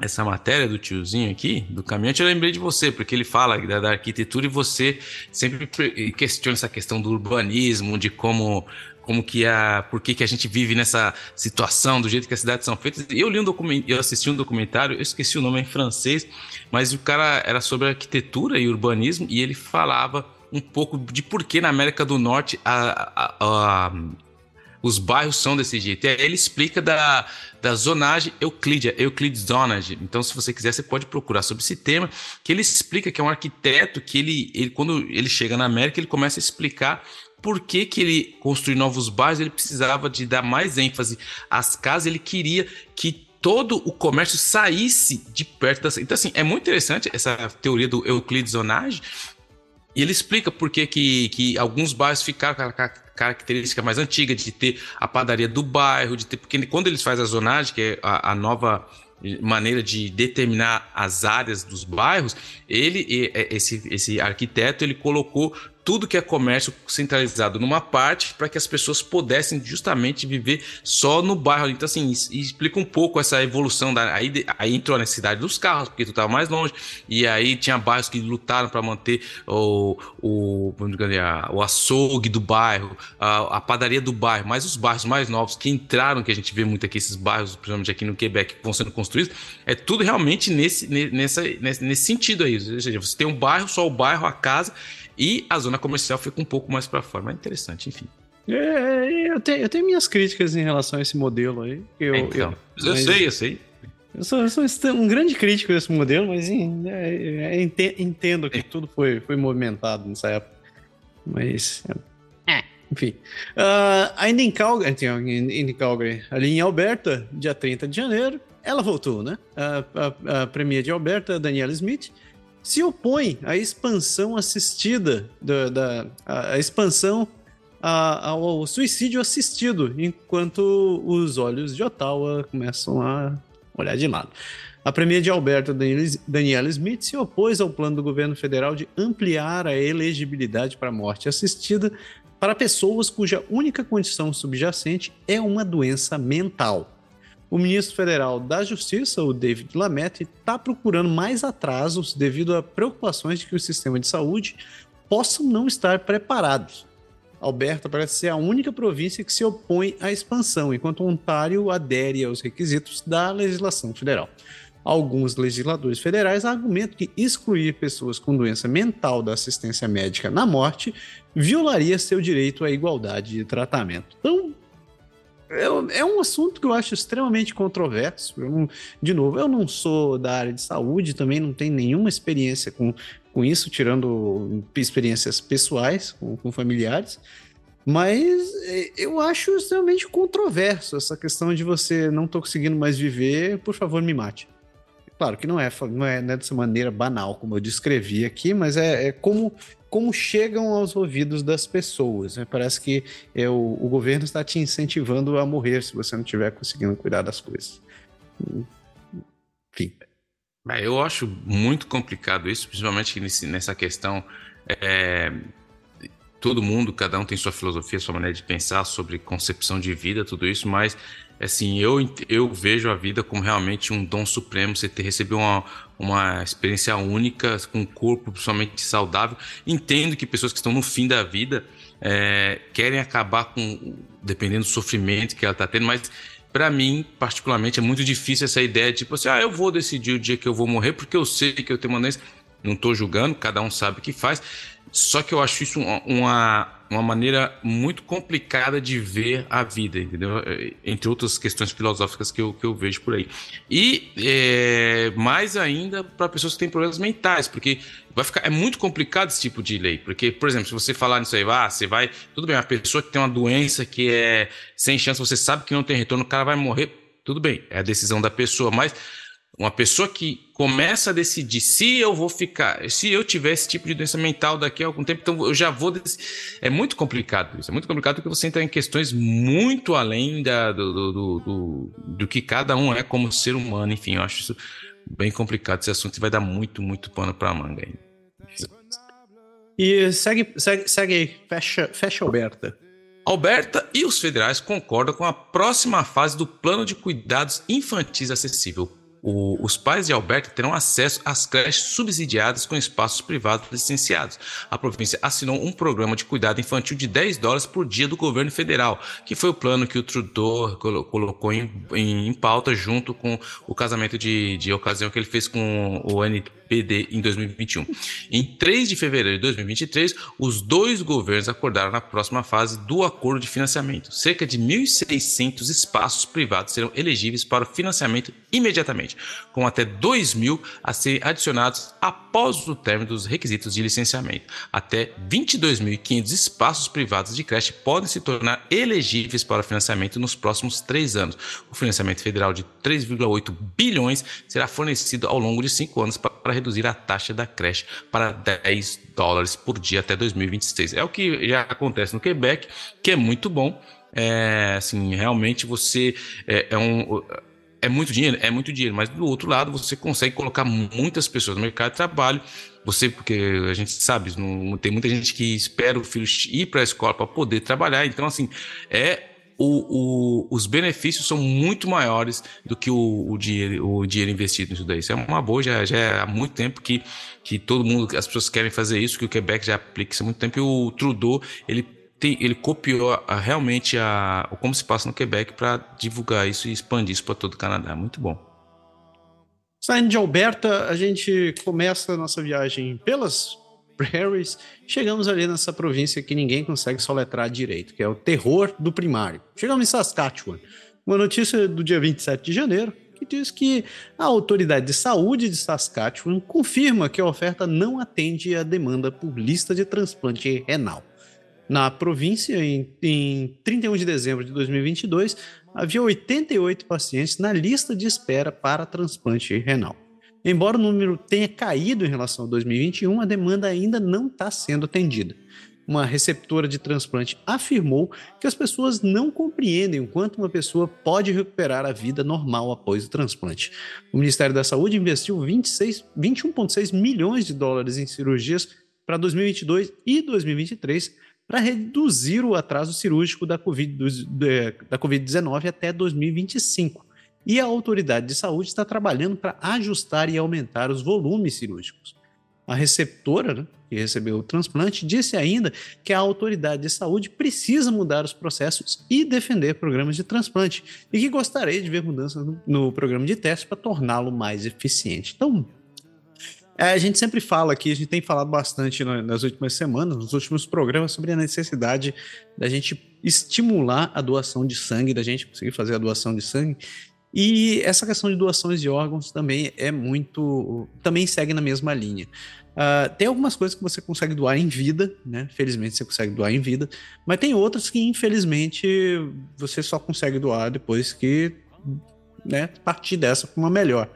essa matéria do tiozinho aqui, do caminhante, eu lembrei de você, porque ele fala da, da, arquitetura e você sempre questiona essa questão do urbanismo, de como como que a por que, que a gente vive nessa situação do jeito que as cidades são feitas. Eu li um documento, eu assisti um documentário, eu esqueci o nome em francês, mas o cara era sobre arquitetura e urbanismo e ele falava um pouco de por que na América do Norte a, a, a, os bairros são desse jeito. Ele explica da, da zonagem euclídea, Euclides Zonage. Então, se você quiser, você pode procurar sobre esse tema, que ele explica que é um arquiteto que ele, ele quando ele chega na América, ele começa a explicar por que, que ele construir novos bairros, ele precisava de dar mais ênfase às casas, ele queria que todo o comércio saísse de perto das. Então, assim, é muito interessante essa teoria do Euclides Zonage. E ele explica por que, que, que alguns bairros ficaram com a característica mais antiga de ter a padaria do bairro, de ter. Porque quando eles fazem a zonagem, que é a, a nova maneira de determinar as áreas dos bairros, ele esse, esse arquiteto ele colocou tudo que é comércio centralizado numa parte para que as pessoas pudessem justamente viver só no bairro. Então, assim, explica um pouco essa evolução. Da, aí, aí entrou a necessidade dos carros, porque tu estava mais longe, e aí tinha bairros que lutaram para manter o, o, o açougue do bairro, a, a, padaria do bairro, mas os bairros mais novos que entraram, que a gente vê muito aqui, esses bairros, principalmente aqui no Quebec, que vão sendo construídos, é tudo realmente nesse, nessa, nesse, nesse sentido aí. Ou seja, você tem um bairro, só o bairro, a casa, e a zona comercial fica um pouco mais para fora, mas interessante, enfim. É, eu, tenho, eu tenho minhas críticas em relação a esse modelo aí. Eu, então, eu, eu sei, eu sei. Eu sou, eu sou, um grande crítico desse modelo, mas é, é, entendo que tudo foi, foi movimentado nessa época. Mas. É, enfim. Uh, ainda em Calgary, em Calgary, ali em Alberta, dia 30 de janeiro, ela voltou, né? A, a, a Premier de Alberta, Daniela Smith, se opõe à expansão assistida, da, da a, a expansão a, ao suicídio assistido, enquanto os olhos de Ottawa começam a olhar de lado. A premier de Alberta, Daniela Smith, se opôs ao plano do governo federal de ampliar a elegibilidade para morte assistida para pessoas cuja única condição subjacente é uma doença mental o ministro federal da Justiça, o David Lametti, está procurando mais atrasos devido a preocupações de que o sistema de saúde possam não estar preparados. Alberta parece ser a única província que se opõe à expansão, enquanto Ontário adere aos requisitos da legislação federal. Alguns legisladores federais argumentam que excluir pessoas com doença mental da assistência médica na morte violaria seu direito à igualdade de tratamento. Então, é, é um assunto que eu acho extremamente controverso. Não, de novo, eu não sou da área de saúde, também não tenho nenhuma experiência com, com isso, tirando experiências pessoais com, com familiares. Mas é, eu acho extremamente controverso essa questão de você não tô conseguindo mais viver, por favor, me mate. Claro que não é, não é, não é dessa maneira banal, como eu descrevi aqui, mas é, é como, como chegam aos ouvidos das pessoas. Né? Parece que é, o, o governo está te incentivando a morrer se você não estiver conseguindo cuidar das coisas. Enfim. É, eu acho muito complicado isso, principalmente nessa questão. É, todo mundo, cada um tem sua filosofia, sua maneira de pensar sobre concepção de vida, tudo isso, mas assim, eu, eu vejo a vida como realmente um dom supremo, você ter recebido uma, uma experiência única, com um corpo principalmente saudável. Entendo que pessoas que estão no fim da vida é, querem acabar com, dependendo do sofrimento que ela está tendo, mas para mim, particularmente, é muito difícil essa ideia de tipo assim, ah, eu vou decidir o dia que eu vou morrer porque eu sei que eu tenho uma doença. Não estou julgando, cada um sabe o que faz. Só que eu acho isso uma, uma maneira muito complicada de ver a vida, entendeu? Entre outras questões filosóficas que eu, que eu vejo por aí. E é, mais ainda para pessoas que têm problemas mentais, porque vai ficar é muito complicado esse tipo de lei. Porque, por exemplo, se você falar nisso aí, ah, você vai. Tudo bem, uma pessoa que tem uma doença que é sem chance, você sabe que não tem retorno, o cara vai morrer. Tudo bem, é a decisão da pessoa, mas uma pessoa que começa a decidir se eu vou ficar, se eu tiver esse tipo de doença mental daqui a algum tempo, então eu já vou. É muito complicado isso. É muito complicado porque você entra em questões muito além da, do, do, do, do, que cada um é como ser humano. Enfim, eu acho isso bem complicado esse assunto e vai dar muito, muito pano para manga aí. E segue, segue, segue aí, fecha, fecha Alberta. Alberta e os federais concordam com a próxima fase do Plano de Cuidados Infantis Acessível o, os pais de Alberta terão acesso às creches subsidiadas com espaços privados licenciados. A província assinou um programa de cuidado infantil de 10 dólares por dia do governo federal, que foi o plano que o Trudeau colocou em, em, em pauta junto com o casamento de, de ocasião que ele fez com o NT PD em 2021. Em 3 de fevereiro de 2023, os dois governos acordaram na próxima fase do acordo de financiamento. Cerca de 1.600 espaços privados serão elegíveis para o financiamento imediatamente, com até 2 mil a serem adicionados após o término dos requisitos de licenciamento. Até 22.500 espaços privados de creche podem se tornar elegíveis para o financiamento nos próximos três anos. O financiamento federal de 3,8 bilhões será fornecido ao longo de cinco anos para reduzir a taxa da creche para 10 dólares por dia até 2026. É o que já acontece no Quebec, que é muito bom. É, assim, realmente você é, é um é muito dinheiro, é muito dinheiro, mas do outro lado você consegue colocar muitas pessoas no mercado de trabalho. Você, porque a gente sabe, não, tem muita gente que espera o filho ir para a escola para poder trabalhar. Então, assim, é o, o, os benefícios são muito maiores do que o, o, dinheiro, o dinheiro investido nisso daí. Isso é uma boa, já, já é há muito tempo que, que todo mundo, as pessoas querem fazer isso, que o Quebec já aplica isso há muito tempo, e o Trudeau, ele tem, ele copiou a, realmente a, como se passa no Quebec para divulgar isso e expandir isso para todo o Canadá. Muito bom. Saindo de Alberta, a gente começa a nossa viagem pelas Prairies, chegamos ali nessa província que ninguém consegue soletrar direito, que é o terror do primário. Chegamos em Saskatchewan. Uma notícia do dia 27 de janeiro que diz que a autoridade de saúde de Saskatchewan confirma que a oferta não atende à demanda por lista de transplante renal. Na província, em, em 31 de dezembro de 2022, havia 88 pacientes na lista de espera para transplante renal. Embora o número tenha caído em relação a 2021, a demanda ainda não está sendo atendida. Uma receptora de transplante afirmou que as pessoas não compreendem o quanto uma pessoa pode recuperar a vida normal após o transplante. O Ministério da Saúde investiu 21,6 milhões de dólares em cirurgias para 2022 e 2023 para reduzir o atraso cirúrgico da Covid-19 COVID até 2025 e a autoridade de saúde está trabalhando para ajustar e aumentar os volumes cirúrgicos. a receptora, né, que recebeu o transplante, disse ainda que a autoridade de saúde precisa mudar os processos e defender programas de transplante e que gostaria de ver mudanças no, no programa de teste para torná-lo mais eficiente. Então, é, a gente sempre fala aqui, a gente tem falado bastante nas últimas semanas, nos últimos programas, sobre a necessidade da gente estimular a doação de sangue, da gente conseguir fazer a doação de sangue. E essa questão de doações de órgãos também é muito. também segue na mesma linha. Uh, tem algumas coisas que você consegue doar em vida, né? Felizmente você consegue doar em vida, mas tem outras que, infelizmente, você só consegue doar depois que né, partir dessa para uma melhor.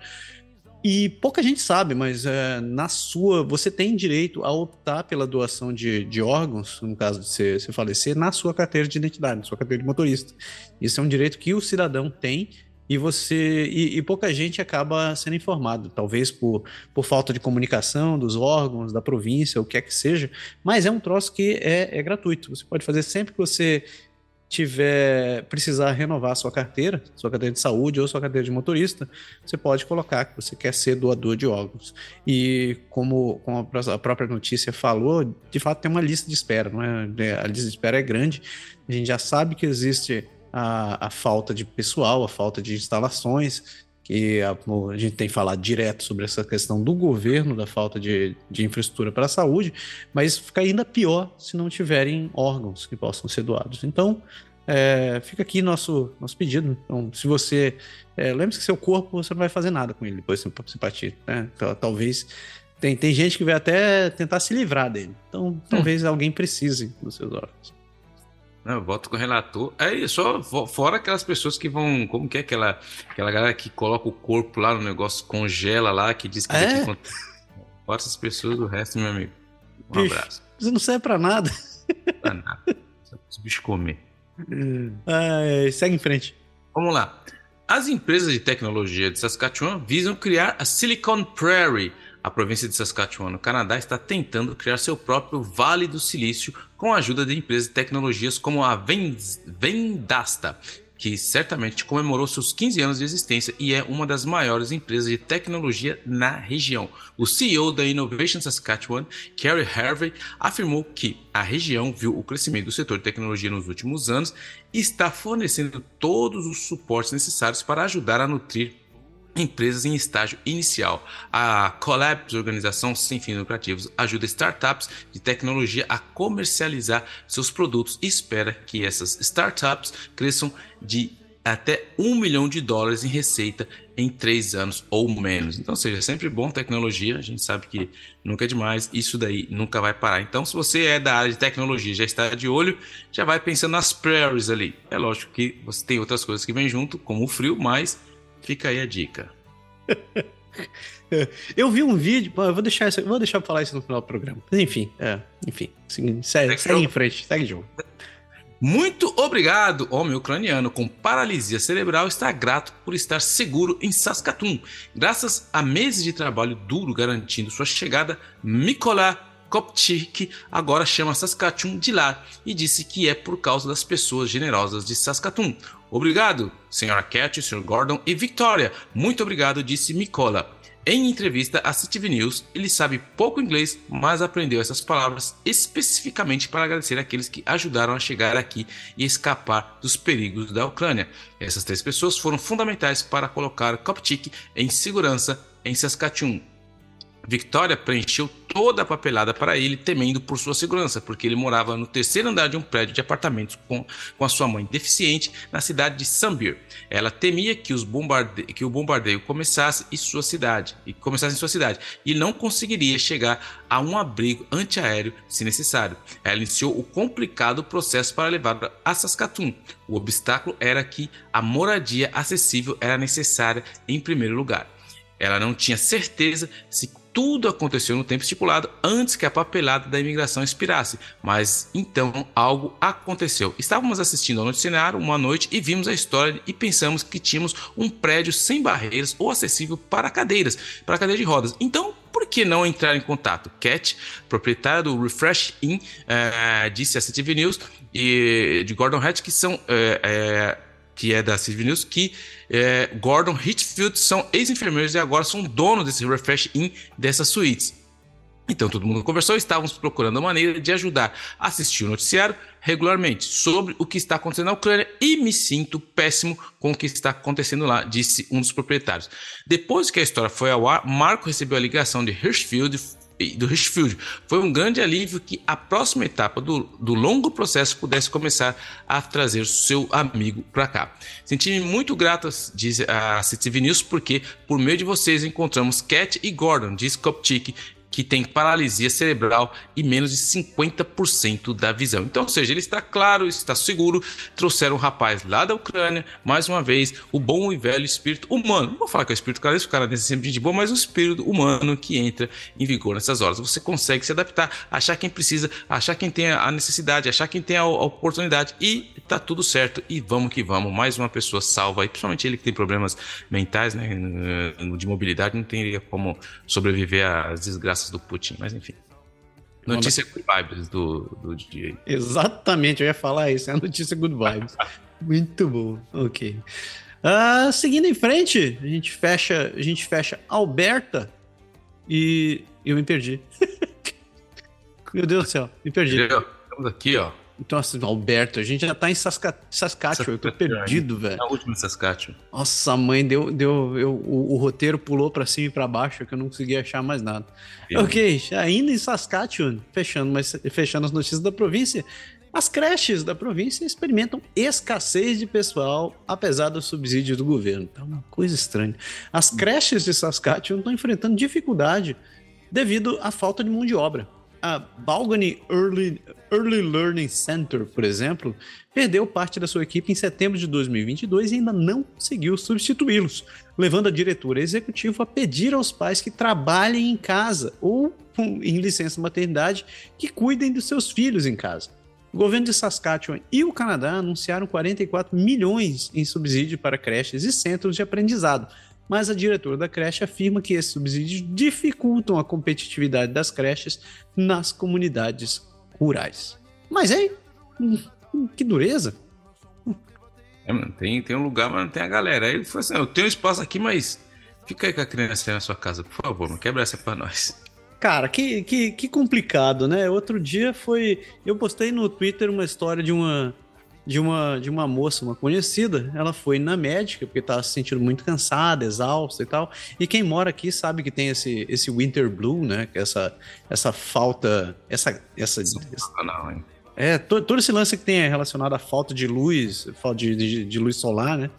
E pouca gente sabe, mas é, na sua, você tem direito a optar pela doação de, de órgãos, no caso de você, você falecer, na sua carteira de identidade, na sua carteira de motorista. Isso é um direito que o cidadão tem e você e, e, pouca gente acaba sendo informado, talvez por, por falta de comunicação dos órgãos, da província, o que é que seja, mas é um troço que é, é gratuito. Você pode fazer sempre que você tiver precisar renovar sua carteira, sua carteira de saúde ou sua carteira de motorista, você pode colocar que você quer ser doador de órgãos. E como, como a própria notícia falou, de fato tem uma lista de espera, não é? A lista de espera é grande. A gente já sabe que existe a, a falta de pessoal, a falta de instalações, que a, a, gente tem falado direto sobre essa questão do governo, da falta de, de infraestrutura para a saúde, mas fica ainda pior se não tiverem órgãos que possam ser doados. Então, é, fica aqui nosso, nosso pedido. Então, se você. É, Lembre-se que seu corpo você não vai fazer nada com ele depois de se partir. Né? Então, talvez. Tem, tem gente que vai até tentar se livrar dele. Então, talvez hum. alguém precise dos seus órgãos. Não, eu voto com o relator. É só fora aquelas pessoas que vão. Como que é aquela, aquela galera que coloca o corpo lá no negócio, congela lá, que diz que é? Fora essas pessoas, o resto, meu amigo. Um Bicho, abraço. Isso não serve pra nada. Pra nada. Só os bichos comer. É, segue em frente. Vamos lá. As empresas de tecnologia de Saskatchewan visam criar a Silicon Prairie a província de Saskatchewan, no Canadá, está tentando criar seu próprio Vale do Silício com a ajuda de empresas de tecnologias como a Vendasta, que certamente comemorou seus 15 anos de existência e é uma das maiores empresas de tecnologia na região. O CEO da Innovation Saskatchewan, Kerry Harvey, afirmou que a região viu o crescimento do setor de tecnologia nos últimos anos e está fornecendo todos os suportes necessários para ajudar a nutrir empresas em estágio inicial. A Collabs, organização sem fins lucrativos, ajuda startups de tecnologia a comercializar seus produtos e espera que essas startups cresçam de até um milhão de dólares em receita em três anos ou menos. Então, seja, é sempre bom tecnologia, a gente sabe que nunca é demais, isso daí nunca vai parar. Então, se você é da área de tecnologia, já está de olho, já vai pensando nas prairies ali. É lógico que você tem outras coisas que vêm junto, como o frio, mas Fica aí a dica. Eu vi um vídeo, vou deixar isso, vou deixar falar isso no final do programa. Mas enfim, é, enfim, segue, segue, segue em frente, segue jogo. Muito obrigado, homem ucraniano com paralisia cerebral está grato por estar seguro em Saskatoon. Graças a meses de trabalho duro garantindo sua chegada, Mikola Kopchik agora chama Saskatoon de lá e disse que é por causa das pessoas generosas de Saskatoon. Obrigado, senhora Cat, Sr. Gordon e Victoria. Muito obrigado, disse Mikola. Em entrevista à CTV News, ele sabe pouco inglês, mas aprendeu essas palavras especificamente para agradecer aqueles que ajudaram a chegar aqui e escapar dos perigos da Ucrânia. Essas três pessoas foram fundamentais para colocar Kopchik em segurança em Saskatchewan. Victoria preencheu toda a papelada para ele, temendo por sua segurança, porque ele morava no terceiro andar de um prédio de apartamentos com, com a sua mãe deficiente na cidade de Sambir. Ela temia que, bombarde que o bombardeio começasse em sua cidade e começasse em sua cidade e não conseguiria chegar a um abrigo antiaéreo se necessário. Ela iniciou o complicado processo para levar a Saskatoon. O obstáculo era que a moradia acessível era necessária em primeiro lugar. Ela não tinha certeza se tudo aconteceu no tempo estipulado antes que a papelada da imigração expirasse, mas então algo aconteceu. Estávamos assistindo ao noticiário uma noite e vimos a história e pensamos que tínhamos um prédio sem barreiras ou acessível para cadeiras, para cadeira de rodas. Então, por que não entrar em contato? Cat, proprietária do Refresh Inn, uh, disse a CTV News e de Gordon Hatch que são uh, uh, que é da CTV News, que é, Gordon Hitchfield são ex-enfermeiros e agora são donos desse Refresh Inn dessas suítes. Então todo mundo conversou, estávamos procurando uma maneira de ajudar a assistir o noticiário regularmente sobre o que está acontecendo na Ucrânia e me sinto péssimo com o que está acontecendo lá, disse um dos proprietários. Depois que a história foi ao ar, Marco recebeu a ligação de Hirschfield do Richfield. Foi um grande alívio que a próxima etapa do, do longo processo pudesse começar a trazer seu amigo para cá. Senti-me muito grato, diz a CTV News, porque por meio de vocês encontramos Cat e Gordon, diz Kopchik, que tem paralisia cerebral e menos de 50% da visão. Então, ou seja, ele está claro, está seguro. Trouxeram um rapaz lá da Ucrânia, mais uma vez, o bom e velho espírito humano. Não vou falar que é o espírito canadense, o canadense é sempre de boa, mas o espírito humano que entra em vigor nessas horas. Você consegue se adaptar, achar quem precisa, achar quem tem a necessidade, achar quem tem a oportunidade e tá tudo certo. E vamos que vamos. Mais uma pessoa salva aí, principalmente ele que tem problemas mentais, né, de mobilidade, não teria como sobreviver às desgraças do Putin, mas enfim. Notícia Good Vibes do, do dia. Exatamente, eu ia falar isso, é a notícia Good Vibes. Muito bom, ok. Uh, seguindo em frente, a gente fecha, a gente fecha Alberta e eu me perdi. Meu Deus do céu, me perdi. Estamos aqui, ó. Então, assim, Alberto, a gente já tá em Saska... Saskatchewan, eu tô perdido, velho. É a última Saskatchewan. Nossa, mãe deu. deu eu, o, o, roteiro pulou pra cima e pra baixo, que eu não consegui achar mais nada. Sim. Ok, ainda em Saskatchewan, fechando, mas fechando as notícias da província. As creches da província experimentam escassez de pessoal, apesar do subsídio do governo. Então, uma coisa estranha. As creches de Saskatchewan estão enfrentando dificuldade devido à falta de mão de obra a Balgany Early, Early Learning Center, por exemplo, perdeu parte da sua equipe em setembro de 2022 e ainda não conseguiu substituí-los, levando a diretora executiva a pedir aos pais que trabalhem em casa ou em licença maternidade que cuidem dos seus filhos em casa. O governo de Saskatchewan e o Canadá anunciaram 44 milhões em subsídio para creches e centros de aprendizado, mas a diretora da creche afirma que esses subsídios dificultam a competitividade das creches nas comunidades rurais. Mas aí, que dureza! É, mano, tem, tem um lugar, mas não tem a galera. Aí ele falou assim: eu tenho espaço aqui, mas fica aí com a criança aí na sua casa, por favor, não quebra essa pra nós. Cara, que, que, que complicado, né? Outro dia foi. Eu postei no Twitter uma história de uma de uma, de uma moça, uma conhecida. Ela foi na médica porque estava se sentindo muito cansada, exausta e tal. E quem mora aqui sabe que tem esse, esse winter blue, né? Que é essa, essa falta, essa, essa, não, hein? É, todo, todo esse lance que tem relacionado à falta de luz, falta de, de, de luz solar, né?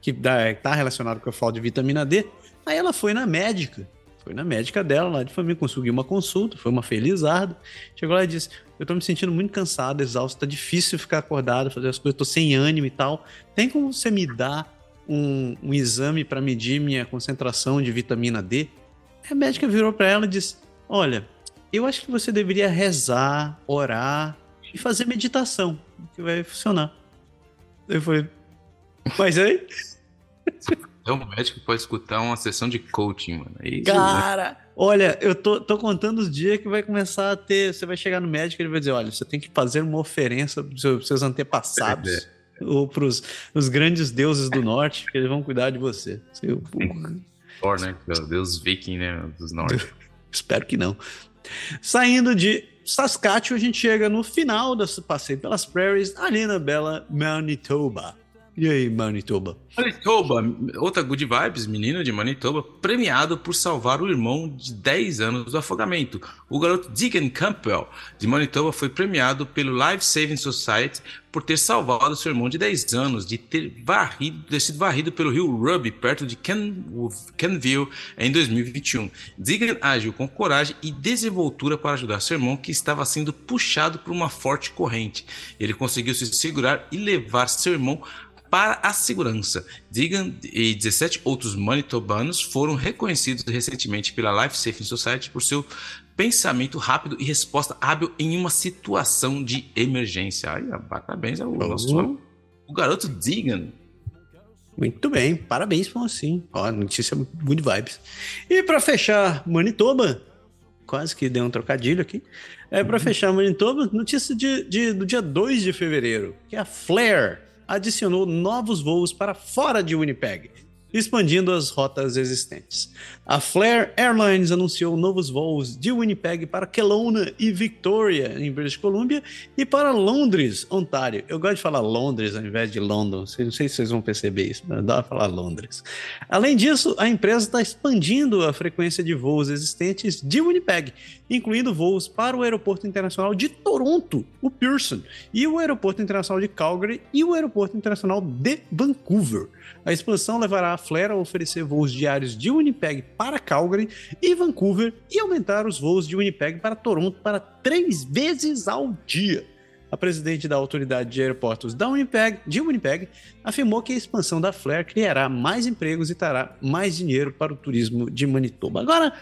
Que está relacionado com a falta de vitamina D. Aí ela foi na médica foi na médica dela lá de família, conseguiu uma consulta, foi uma felizarda. Chegou lá e disse: Eu tô me sentindo muito cansado, exausto, tá difícil ficar acordado, fazer as coisas, tô sem ânimo e tal. Tem como você me dar um, um exame para medir minha concentração de vitamina D? A médica virou para ela e disse: Olha, eu acho que você deveria rezar, orar e fazer meditação, que vai funcionar. Eu falei: Mas aí. Então o médico pode escutar uma sessão de coaching, mano. É isso, Cara, né? olha, eu tô, tô contando os dias que vai começar a ter. Você vai chegar no médico e ele vai dizer: olha, você tem que fazer uma oferença para os seus antepassados. É, é. Ou para os grandes deuses do norte, que eles vão cuidar de você. Seu... Thor, né? Deus viking, né? Dos norte. Espero que não. Saindo de Saskatchewan, a gente chega no final desse passeio pelas prairies, ali na bela Manitoba. E aí, Manitoba? Manitoba, outra good vibes, menino de Manitoba, premiado por salvar o irmão de 10 anos do afogamento. O garoto Deegan Campbell, de Manitoba, foi premiado pelo Life Saving Society por ter salvado seu irmão de 10 anos de ter, varrido, ter sido varrido pelo rio Ruby, perto de Ken, Kenville, em 2021. Deegan agiu com coragem e desenvoltura para ajudar seu irmão, que estava sendo puxado por uma forte corrente. Ele conseguiu se segurar e levar seu irmão para a segurança. Digan e 17 outros manitobanos foram reconhecidos recentemente pela Life Saving Society por seu pensamento rápido e resposta hábil em uma situação de emergência. Ai, parabéns ao nosso uhum. o garoto Digan. Muito bem, parabéns assim. Ó, notícia good vibes. E para fechar Manitoba, quase que deu um trocadilho aqui. É para uhum. fechar Manitoba, notícia de, de, do dia 2 de fevereiro, que é a Flare adicionou novos voos para fora de Winnipeg. Expandindo as rotas existentes. A Flair Airlines anunciou novos voos de Winnipeg para Kelowna e Victoria, em British Columbia, e para Londres, Ontário. Eu gosto de falar Londres ao invés de London, não sei se vocês vão perceber isso, mas dá para falar Londres. Além disso, a empresa está expandindo a frequência de voos existentes de Winnipeg, incluindo voos para o Aeroporto Internacional de Toronto, o Pearson, e o Aeroporto Internacional de Calgary e o Aeroporto Internacional de Vancouver. A expansão levará Flair a oferecer voos diários de Winnipeg para Calgary e Vancouver e aumentar os voos de Winnipeg para Toronto para três vezes ao dia. A presidente da Autoridade de Aeroportos da Winnipeg, de Winnipeg afirmou que a expansão da Flair criará mais empregos e trará mais dinheiro para o turismo de Manitoba. Agora,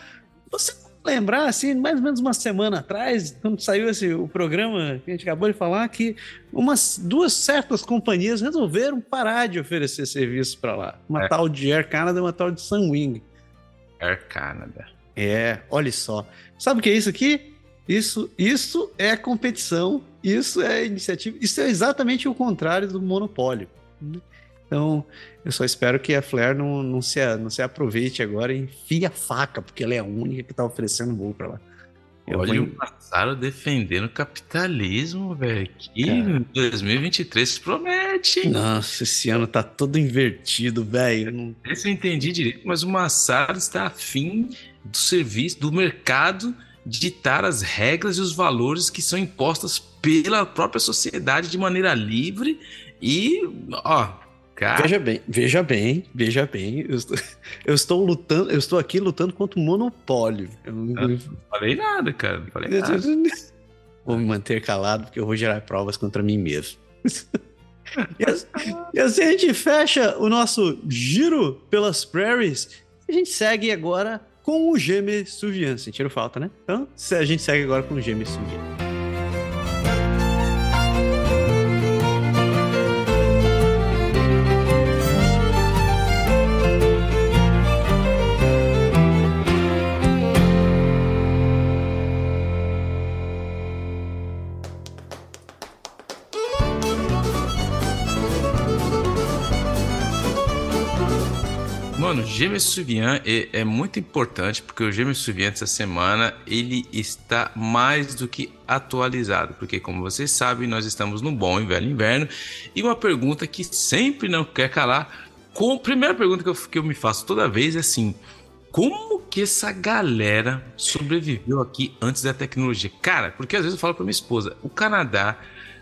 você lembrar, assim, mais ou menos uma semana atrás, quando saiu esse, o programa que a gente acabou de falar, que umas duas certas companhias resolveram parar de oferecer serviços para lá. Uma é. tal de Air Canada e uma tal de Sunwing. Air Canada. É, olha só. Sabe o que é isso aqui? Isso, isso é competição, isso é iniciativa, isso é exatamente o contrário do monopólio. Então, eu só espero que a Flair não, não, se, não se aproveite agora e enfie a faca, porque ela é a única que está oferecendo voo para lá. Eu Olha vou... o Massaro defendendo o capitalismo, velho. Que Cara... 2023 promete, hein? Nossa, esse ano tá todo invertido, velho. Não... Esse eu entendi direito, mas o Massaro está afim do serviço, do mercado, ditar as regras e os valores que são impostas pela própria sociedade de maneira livre e, ó, Cara. Veja bem, veja bem, veja bem. Eu estou, eu estou, lutando, eu estou aqui lutando contra o monopólio. Eu não, não falei nada, cara. Não falei nada. Vou me manter calado porque eu vou gerar provas contra mim mesmo. e, assim, e assim a gente fecha o nosso giro pelas prairies. A gente segue agora com o Gêmeo Suvian. Sentiram falta, né? Então, a gente segue agora com o Gêmeo Suvian. Mano, Gêmeos Suvian é, é, muito importante porque o Gêmeos Suvian essa semana ele está mais do que atualizado, porque como vocês sabem, nós estamos no bom e velho inverno. E uma pergunta que sempre não quer calar, com, primeira pergunta que eu, que eu me faço toda vez é assim: como que essa galera sobreviveu aqui antes da tecnologia? Cara, porque às vezes eu falo para minha esposa, o Canadá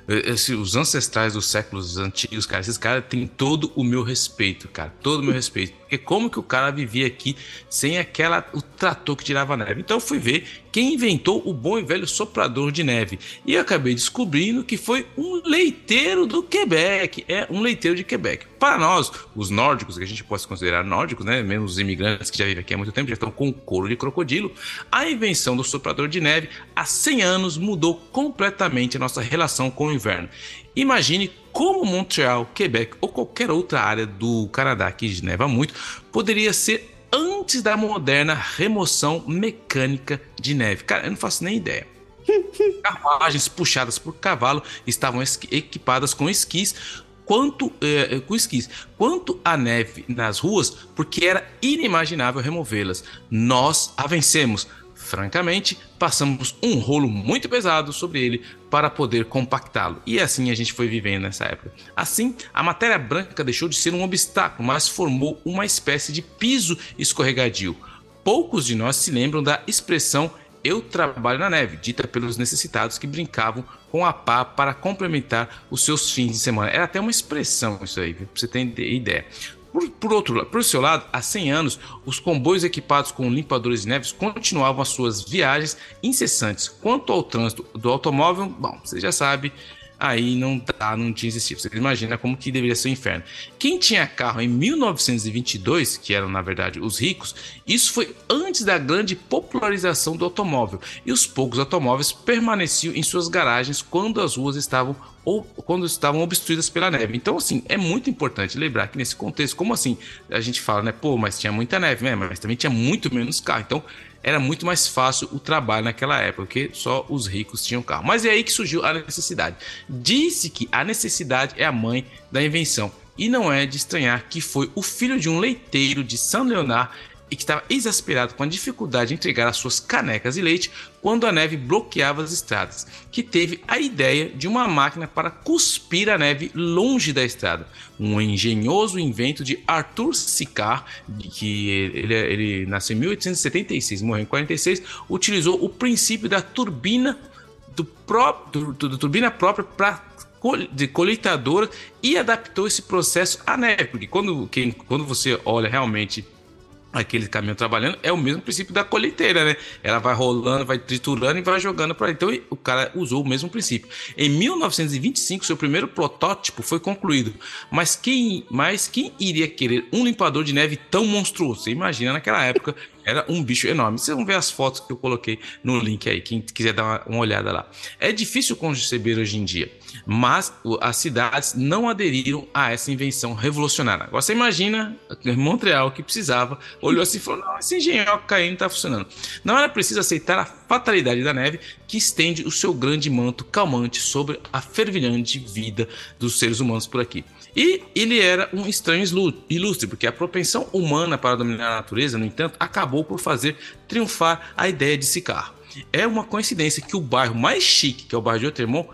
esse, os ancestrais dos séculos antigos, cara, esses caras têm todo o meu respeito, cara, todo o meu respeito. Porque como que o cara vivia aqui sem aquela o trator que tirava neve? Então eu fui ver quem inventou o bom e velho soprador de neve. E acabei descobrindo que foi um leiteiro do Quebec. É um leiteiro de Quebec. Para nós, os nórdicos, que a gente pode considerar nórdicos, né? Mesmo os imigrantes que já vivem aqui há muito tempo, já estão com couro de crocodilo. A invenção do soprador de neve há 100 anos mudou completamente a nossa relação com o inverno. Imagine como Montreal, Quebec ou qualquer outra área do Canadá que neva muito poderia ser antes da moderna remoção mecânica de neve. Cara, eu não faço nem ideia. Carruagens puxadas por cavalo estavam equipadas com esquis, quanto eh, com esquis, quanto a neve nas ruas, porque era inimaginável removê-las. Nós a vencemos francamente, passamos um rolo muito pesado sobre ele para poder compactá-lo. E assim a gente foi vivendo nessa época. Assim, a matéria branca deixou de ser um obstáculo, mas formou uma espécie de piso escorregadio. Poucos de nós se lembram da expressão eu trabalho na neve, dita pelos necessitados que brincavam com a pá para complementar os seus fins de semana. Era até uma expressão isso aí, para você ter ideia. Por, por, outro por seu lado, há 100 anos, os comboios equipados com limpadores de neves continuavam as suas viagens incessantes. Quanto ao trânsito do automóvel, bom, você já sabe, aí não dá, não tinha existido. Você imagina como que deveria ser o inferno. Quem tinha carro em 1922, que eram na verdade os ricos, isso foi antes da grande popularização do automóvel, e os poucos automóveis permaneciam em suas garagens quando as ruas estavam ou quando estavam obstruídas pela neve. Então, assim, é muito importante lembrar que nesse contexto, como assim, a gente fala, né, pô, mas tinha muita neve, né, mas também tinha muito menos carro. Então, era muito mais fácil o trabalho naquela época, porque só os ricos tinham carro. Mas é aí que surgiu a necessidade. Disse que a necessidade é a mãe da invenção. e não é de estranhar que foi o filho de um leiteiro de São Leonard e que estava exasperado com a dificuldade de entregar as suas canecas de leite quando a neve bloqueava as estradas, que teve a ideia de uma máquina para cuspir a neve longe da estrada. Um engenhoso invento de Arthur Sicard, que ele, ele nasceu em 1876, morreu em 46, utilizou o princípio da turbina do próprio, turbina própria para de coletadora e adaptou esse processo à neve, porque quando, quem, quando você olha realmente aquele caminhão trabalhando, é o mesmo princípio da colheiteira, né? Ela vai rolando, vai triturando e vai jogando para Então o cara usou o mesmo princípio. Em 1925, seu primeiro protótipo foi concluído. Mas quem, mas quem iria querer um limpador de neve tão monstruoso? Você imagina naquela época era um bicho enorme. Vocês vão ver as fotos que eu coloquei no link aí, quem quiser dar uma, uma olhada lá. É difícil conceber hoje em dia, mas as cidades não aderiram a essa invenção revolucionária. Agora você imagina Montreal que precisava, olhou assim e falou: não, esse engenhoca aí não está funcionando. Não era preciso aceitar a fatalidade da neve que estende o seu grande manto calmante sobre a fervilhante vida dos seres humanos por aqui. E ele era um estranho ilustre, porque a propensão humana para dominar a natureza, no entanto, acabou por fazer triunfar a ideia de Sicar. É uma coincidência que o bairro mais chique, que é o bairro de Outremont,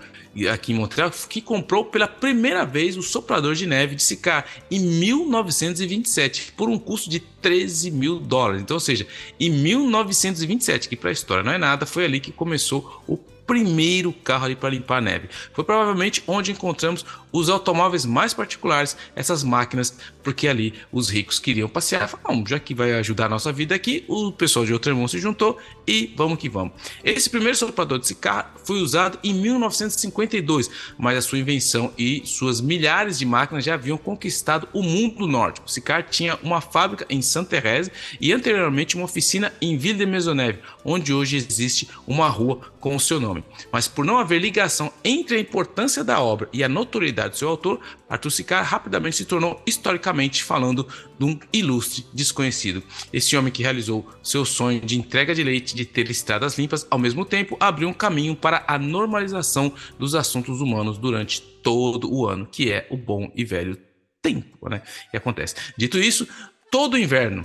aqui em Montreal, que comprou pela primeira vez o soprador de neve de Sicar em 1927, por um custo de 13 mil dólares. Então, ou seja, em 1927, que para a história não é nada, foi ali que começou o primeiro carro ali para limpar a neve. Foi provavelmente onde encontramos os automóveis mais particulares, essas máquinas, porque ali os ricos queriam passear. Falaram, já que vai ajudar a nossa vida aqui, o pessoal de Outremont se juntou e vamos que vamos. Esse primeiro soprador desse carro foi usado em 1952, mas a sua invenção e suas milhares de máquinas já haviam conquistado o mundo nórdico. Esse carro tinha uma fábrica em Sainte-Thérèse e anteriormente uma oficina em Ville de Maisonneuve, onde hoje existe uma rua com o seu nome. Mas por não haver ligação entre a importância da obra e a notoriedade do seu autor, Arthur Sicard rapidamente se tornou, historicamente falando, de um ilustre desconhecido. Esse homem que realizou seu sonho de entrega de leite, de ter estradas limpas, ao mesmo tempo abriu um caminho para a normalização dos assuntos humanos durante todo o ano, que é o bom e velho tempo, né? Que acontece. Dito isso, todo inverno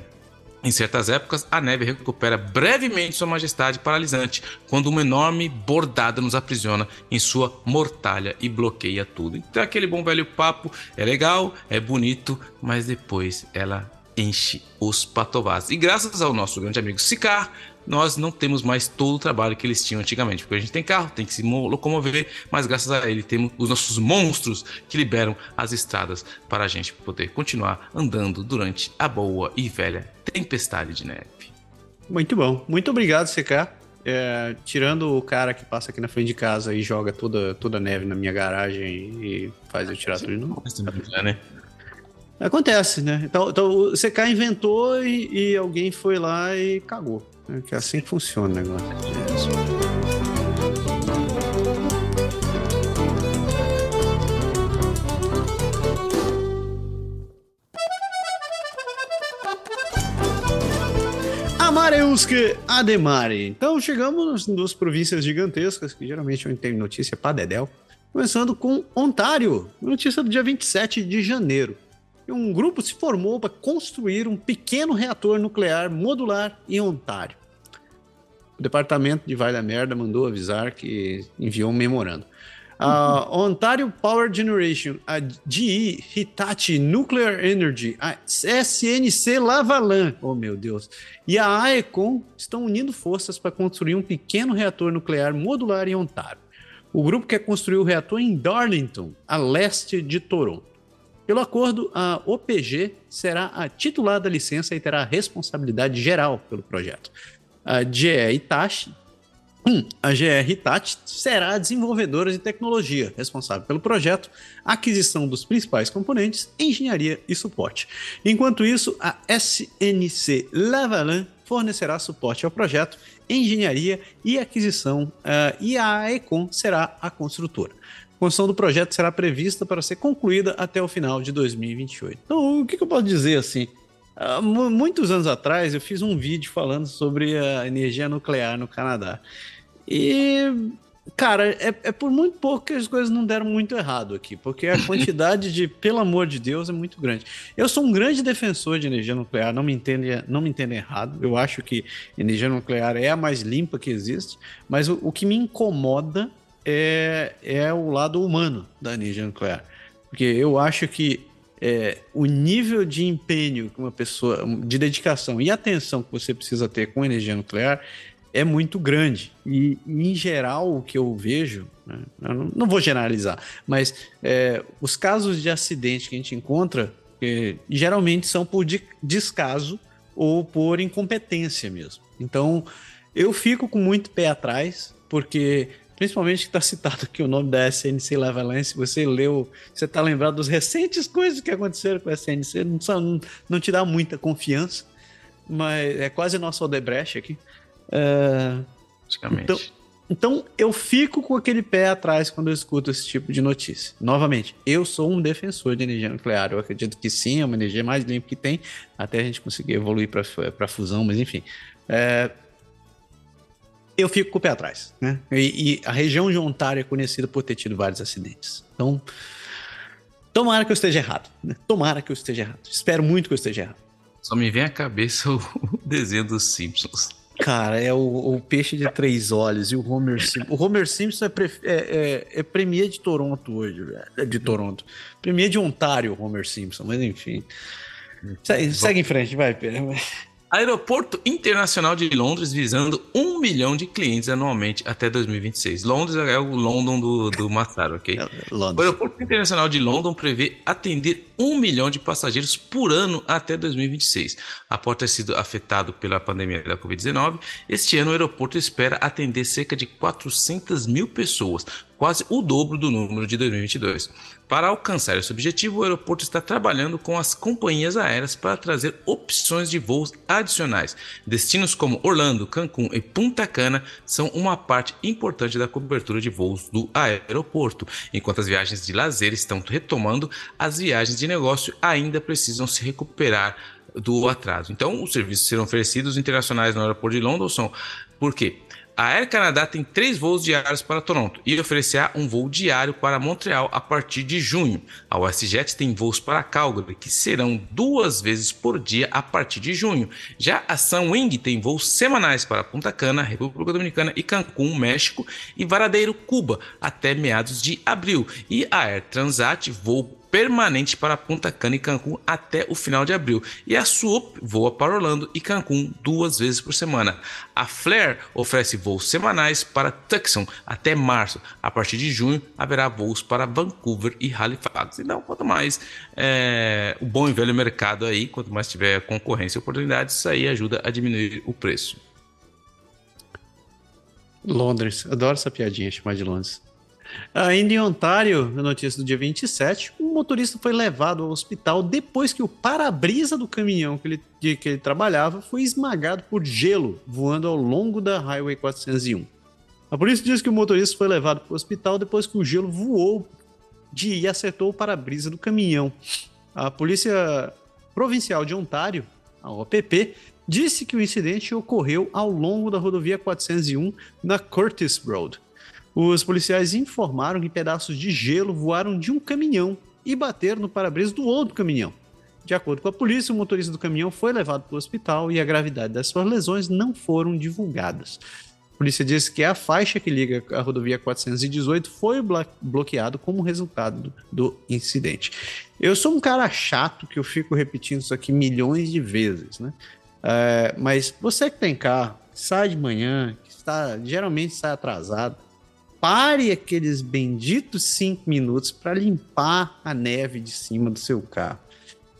em certas épocas, a neve recupera brevemente sua majestade paralisante, quando uma enorme bordada nos aprisiona em sua mortalha e bloqueia tudo. Então, aquele bom velho papo é legal, é bonito, mas depois ela enche os patovás. E graças ao nosso grande amigo Sicar, nós não temos mais todo o trabalho que eles tinham antigamente, porque a gente tem carro, tem que se locomover, mas graças a ele temos os nossos monstros que liberam as estradas para a gente poder continuar andando durante a boa e velha tempestade de neve. Muito bom, muito obrigado, CK. É, tirando o cara que passa aqui na frente de casa e joga toda, toda a neve na minha garagem e faz eu tirar tudo de novo. Né? Acontece, né? Então, então o CK inventou e, e alguém foi lá e cagou. É que é assim que funciona o negócio. Amareuske Ademare. Então chegamos nas duas províncias gigantescas, que geralmente eu tenho notícia para Dedel. Começando com Ontário, notícia do dia 27 de janeiro. Um grupo se formou para construir um pequeno reator nuclear modular em Ontário o departamento de Vai da Merda mandou avisar que enviou um memorando. A uh, Ontario Power Generation, a GE Hitachi Nuclear Energy, a SNC Lavalan, oh meu Deus, e a AECOM estão unindo forças para construir um pequeno reator nuclear modular em Ontário. O grupo quer construir o reator em Darlington, a leste de Toronto. Pelo acordo, a OPG será a titular da licença e terá a responsabilidade geral pelo projeto a GE Hitachi, hum, a GR será a desenvolvedora de tecnologia responsável pelo projeto, aquisição dos principais componentes, engenharia e suporte. Enquanto isso, a SNC Lavalin fornecerá suporte ao projeto, engenharia e aquisição, uh, e a Econ será a construtora. A construção do projeto será prevista para ser concluída até o final de 2028. Então, o que, que eu posso dizer assim? Uh, muitos anos atrás eu fiz um vídeo falando sobre a energia nuclear no Canadá. E Cara, é, é, por muito pouco que as coisas não deram muito errado aqui, porque a quantidade de, pelo amor de Deus, é muito grande. Eu sou um grande defensor de energia nuclear, não me entendem não me entende errado. Eu acho que energia nuclear é a mais limpa que existe, mas o, o que me incomoda é, é o lado humano da energia nuclear. Porque eu acho que é, o nível de empenho que uma pessoa, de dedicação e atenção que você precisa ter com energia nuclear é muito grande. E, em geral, o que eu vejo, né, eu não vou generalizar, mas é, os casos de acidente que a gente encontra é, geralmente são por descaso ou por incompetência mesmo. Então, eu fico com muito pé atrás, porque principalmente que está citado aqui o nome da SNC Lavalence, você leu, você está lembrado das recentes coisas que aconteceram com a SNC, não, não, não te dá muita confiança, mas é quase nosso Odebrecht aqui. É, então, então eu fico com aquele pé atrás quando eu escuto esse tipo de notícia. Novamente, eu sou um defensor de energia nuclear. Eu acredito que sim, é uma energia mais limpa que tem, até a gente conseguir evoluir para fusão, mas enfim. É, eu fico com o pé atrás. Né? E, e, a região de Ontário é conhecida por ter tido vários acidentes. Então, tomara que eu esteja errado. Né? Tomara que eu esteja errado. Espero muito que eu esteja errado. Só me vem à cabeça o desenho dos Simpsons. Cara, é o, o, peixe de três olhos e o Homer Simpson. O Homer Simpson é, pre, é, é, é premier de Toronto hoje, é de Toronto. Premier de Ontário, Homer Simpson, mas enfim. Segue, segue em frente, vai, Pedro. Aeroporto Internacional de Londres visando um milhão de clientes anualmente até 2026. Londres é o London do, do Massaro, ok? É, o Aeroporto Internacional de London prevê atender um milhão de passageiros por ano até 2026. Após ter sido afetado pela pandemia da Covid-19, este ano o aeroporto espera atender cerca de 400 mil pessoas, quase o dobro do número de 2022. Para alcançar esse objetivo, o aeroporto está trabalhando com as companhias aéreas para trazer opções de voos adicionais. Destinos como Orlando, Cancún e Punta Cana são uma parte importante da cobertura de voos do aeroporto. Enquanto as viagens de lazer estão retomando, as viagens de negócio ainda precisam se recuperar do atraso. Então, os serviços serão oferecidos internacionais no aeroporto de Londres são por quê? A Air Canada tem três voos diários para Toronto e oferecerá um voo diário para Montreal a partir de junho. A WestJet tem voos para Calgary, que serão duas vezes por dia a partir de junho. Já a Sunwing tem voos semanais para Punta Cana, República Dominicana e Cancún, México, e Varadeiro, Cuba, até meados de abril. E a Air Transat voo permanente para Punta Cana e Cancún até o final de abril. E a Swoop voa para Orlando e Cancún duas vezes por semana. A Flair oferece voos semanais para Tucson até março. A partir de junho haverá voos para Vancouver e Halifax. Então, quanto mais é, o bom e velho mercado aí, quanto mais tiver concorrência e oportunidades, isso aí ajuda a diminuir o preço. Londres, adoro essa piadinha chamar de Londres. Ainda em Ontário, na notícia do dia 27, um motorista foi levado ao hospital depois que o para-brisa do caminhão que ele, de que ele trabalhava foi esmagado por gelo voando ao longo da Highway 401. A polícia diz que o motorista foi levado para o hospital depois que o gelo voou de, e acertou o para-brisa do caminhão. A Polícia Provincial de Ontário, a OPP, disse que o incidente ocorreu ao longo da rodovia 401 na Curtis Road. Os policiais informaram que pedaços de gelo voaram de um caminhão e bateram no para-brisa do outro caminhão. De acordo com a polícia, o motorista do caminhão foi levado para o hospital e a gravidade das suas lesões não foram divulgadas. A polícia disse que a faixa que liga a rodovia 418 foi bloqueada como resultado do incidente. Eu sou um cara chato que eu fico repetindo isso aqui milhões de vezes, né? É, mas você que tem carro, sai de manhã, que está, geralmente sai atrasado, pare aqueles benditos cinco minutos para limpar a neve de cima do seu carro.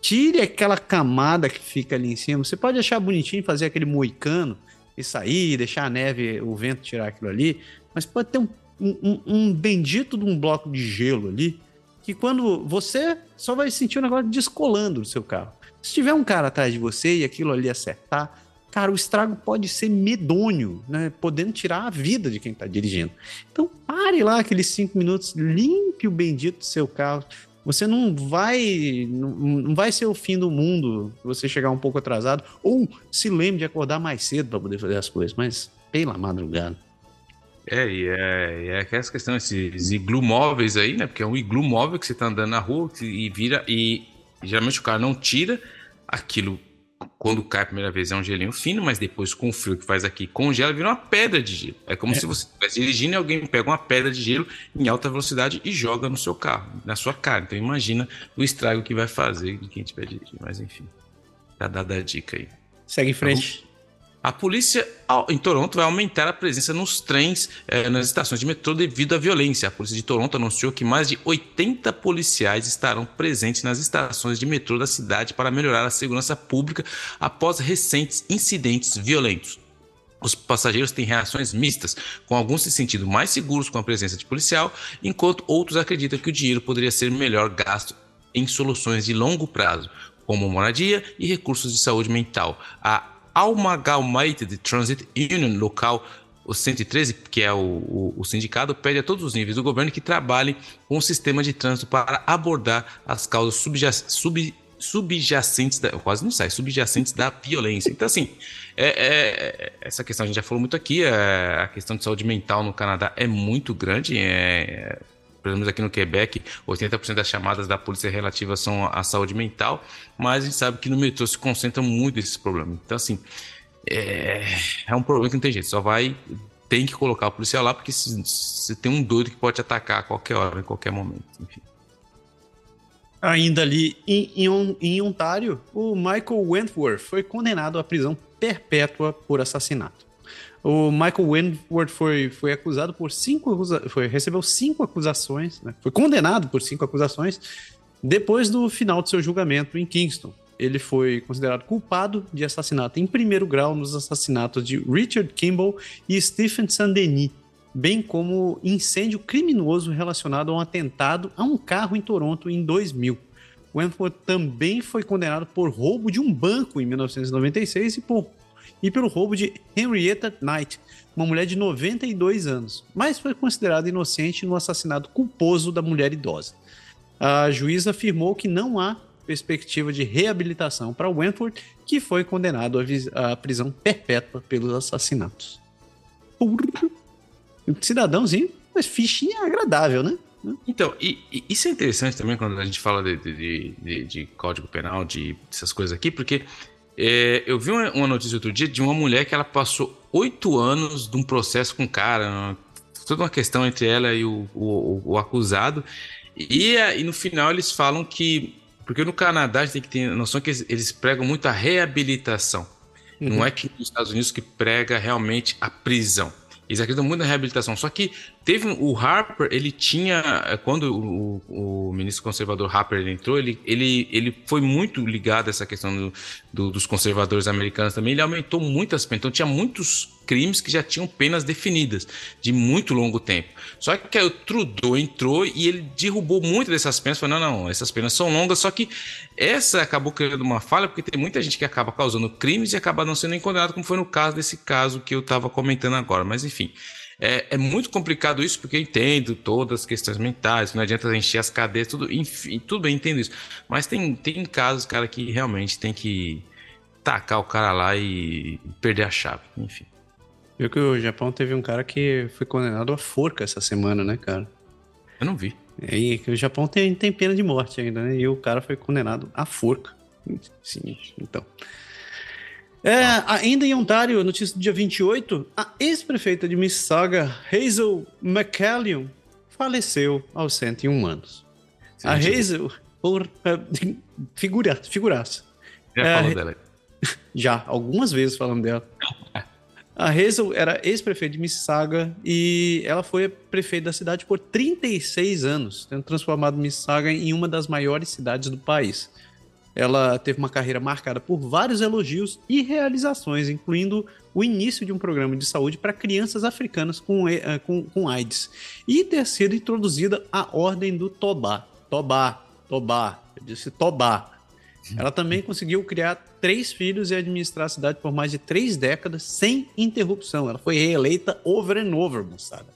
Tire aquela camada que fica ali em cima. Você pode achar bonitinho fazer aquele moicano e sair, deixar a neve, o vento tirar aquilo ali, mas pode ter um, um, um bendito de um bloco de gelo ali que quando você só vai sentir o negócio descolando do seu carro. Se tiver um cara atrás de você e aquilo ali acertar, cara, o estrago pode ser medonho, né? Podendo tirar a vida de quem está dirigindo. Então, pare lá aqueles cinco minutos, limpe o bendito do seu carro. Você não vai, não, vai ser o fim do mundo você chegar um pouco atrasado, ou se lembre de acordar mais cedo para poder fazer as coisas, mas pela madrugada. É, e é, é essa questão, esses iglu móveis aí, né? Porque é um iglu móvel que você tá andando na rua e vira, e geralmente o cara não tira aquilo quando cai a primeira vez é um gelinho fino, mas depois com o frio que faz aqui congela, vira uma pedra de gelo. É como é. se você estivesse dirigindo e alguém pega uma pedra de gelo em alta velocidade e joga no seu carro, na sua cara. Então imagina o estrago que vai fazer de quem estiver dirigindo. Mas enfim, tá dada a dica aí. Segue em frente. A polícia em Toronto vai aumentar a presença nos trens, eh, nas estações de metrô devido à violência. A polícia de Toronto anunciou que mais de 80 policiais estarão presentes nas estações de metrô da cidade para melhorar a segurança pública após recentes incidentes violentos. Os passageiros têm reações mistas, com alguns se sentindo mais seguros com a presença de policial, enquanto outros acreditam que o dinheiro poderia ser melhor gasto em soluções de longo prazo, como moradia e recursos de saúde mental. A Amalgamated Transit Union local, o 113, que é o, o, o, sindicato, pede a todos os níveis do governo que trabalhem com o sistema de trânsito para abordar as causas subjacentes. Sub, subjacentes da, quase não sai, subjacentes da violência. Então, assim, é, é, essa questão a gente já falou muito aqui, é, a questão de saúde mental no Canadá é muito grande, é, pelo menos aqui no Quebec, 80% das chamadas da polícia relativas são à saúde mental, mas a gente sabe que no metrô se concentra muito esses problemas. Então, assim, é, é um problema que não tem jeito, só vai, tem que colocar o policial lá, porque você tem um doido que pode atacar a qualquer hora, em qualquer momento, enfim. Ainda ali em, em, em Ontário, o Michael Wentworth foi condenado à prisão perpétua por assassinato. O Michael Wentworth foi, foi acusado por cinco foi, recebeu cinco acusações, né? foi condenado por cinco acusações depois do final de seu julgamento em Kingston. Ele foi considerado culpado de assassinato em primeiro grau nos assassinatos de Richard Kimball e Stephen Saint-Denis, bem como incêndio criminoso relacionado a um atentado a um carro em Toronto em 2000. Wentworth também foi condenado por roubo de um banco em 1996 e por e pelo roubo de Henrietta Knight, uma mulher de 92 anos, mas foi considerada inocente no assassinato culposo da mulher idosa. A juíza afirmou que não há perspectiva de reabilitação para Wentworth, que foi condenado à prisão perpétua pelos assassinatos. Cidadãozinho, mas fichinha agradável, né? Então, e, e, isso é interessante também quando a gente fala de, de, de, de código penal, de essas coisas aqui, porque é, eu vi uma, uma, notícia outro dia de uma mulher que ela passou oito anos de um processo com um cara, toda uma questão entre ela e o, o, o acusado. E, e, no final eles falam que. Porque no Canadá a gente tem que ter noção que eles, eles pregam muito a reabilitação. Uhum. Não é que nos Estados Unidos que prega realmente a prisão. Eles acreditam muito na reabilitação. Só que teve o Harper, ele tinha. Eh, quando o, o, ministro conservador Harper entrou, ele, ele, ele foi muito ligado a essa questão do, do, dos conservadores americanos também. Ele aumentou muitas penas. Então tinha muitos crimes que já tinham penas definidas, de muito longo tempo. Só que aí o Trudeau entrou e ele derrubou muito dessas penas. Falou: não, não, essas penas são longas. Só que essa acabou criando uma falha, porque tem muita gente que acaba causando crimes e acaba não sendo condenado, como foi no caso desse caso que eu estava comentando agora. Mas enfim. É, é, muito complicado isso, porque eu entendo todas as questões mentais, não adianta encher as cadeias, tudo, enfim, tudo bem, entendo isso. Mas tem, tem casos, cara, que realmente tem que tacar o cara lá e perder a chave, enfim. Viu que o Japão teve um cara que foi condenado à forca essa semana, né, cara? Eu não vi. E que o Japão tem, tem pena de morte ainda, né? E o cara foi condenado à forca. Sim, então. É, ainda em Ontário, notícia do dia 28, a ex-prefeita de Mississauga, Hazel McCallion, faleceu aos 101 anos. Sim, a Hazel, por uh, figura, figuraça. Já é, falou dela. Já, algumas vezes falando dela. A Hazel era ex-prefeita de Mississauga e ela foi prefeita da cidade por 36 anos, tendo transformado Mississauga em uma das maiores cidades do país. Ela teve uma carreira marcada por vários elogios e realizações, incluindo o início de um programa de saúde para crianças africanas com, eh, com, com AIDS e ter sido introduzida a Ordem do Tobá. Tobá, Tobá, eu disse Tobá, ela também conseguiu criar três filhos e administrar a cidade por mais de três décadas sem interrupção. Ela foi reeleita over and over, moçada.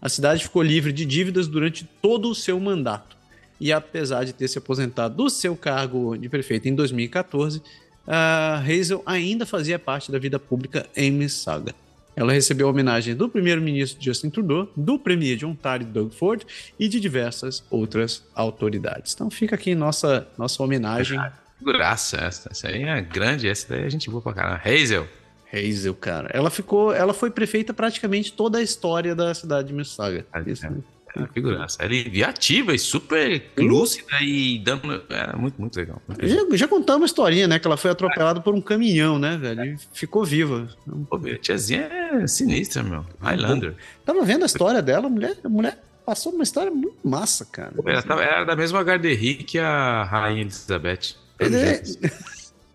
A cidade ficou livre de dívidas durante todo o seu mandato. E apesar de ter se aposentado do seu cargo de prefeito em 2014, a Hazel ainda fazia parte da vida pública em Mississauga. ela recebeu a homenagem do primeiro-ministro Justin Trudeau, do premier de Ontário Doug Ford e de diversas outras autoridades. Então fica aqui nossa, nossa homenagem. Graça, essa, essa aí é grande, essa daí a gente boa pra caramba. Hazel. Hazel, cara. Ela ficou, ela foi prefeita praticamente toda a história da cidade de Mississauga. Isso, é. É figuraça. Ela é ativa e super lúcida e dando. É muito, muito legal. Já, já contamos uma historinha, né? Que ela foi atropelada por um caminhão, né, velho? E ficou viva. Pô, a tiazinha é sinistra, meu. Highlander. Tava vendo a história dela, a mulher, a mulher passou uma história muito massa, cara. Ela, tava, era da mesma Garderri que a Rainha Elizabeth. É...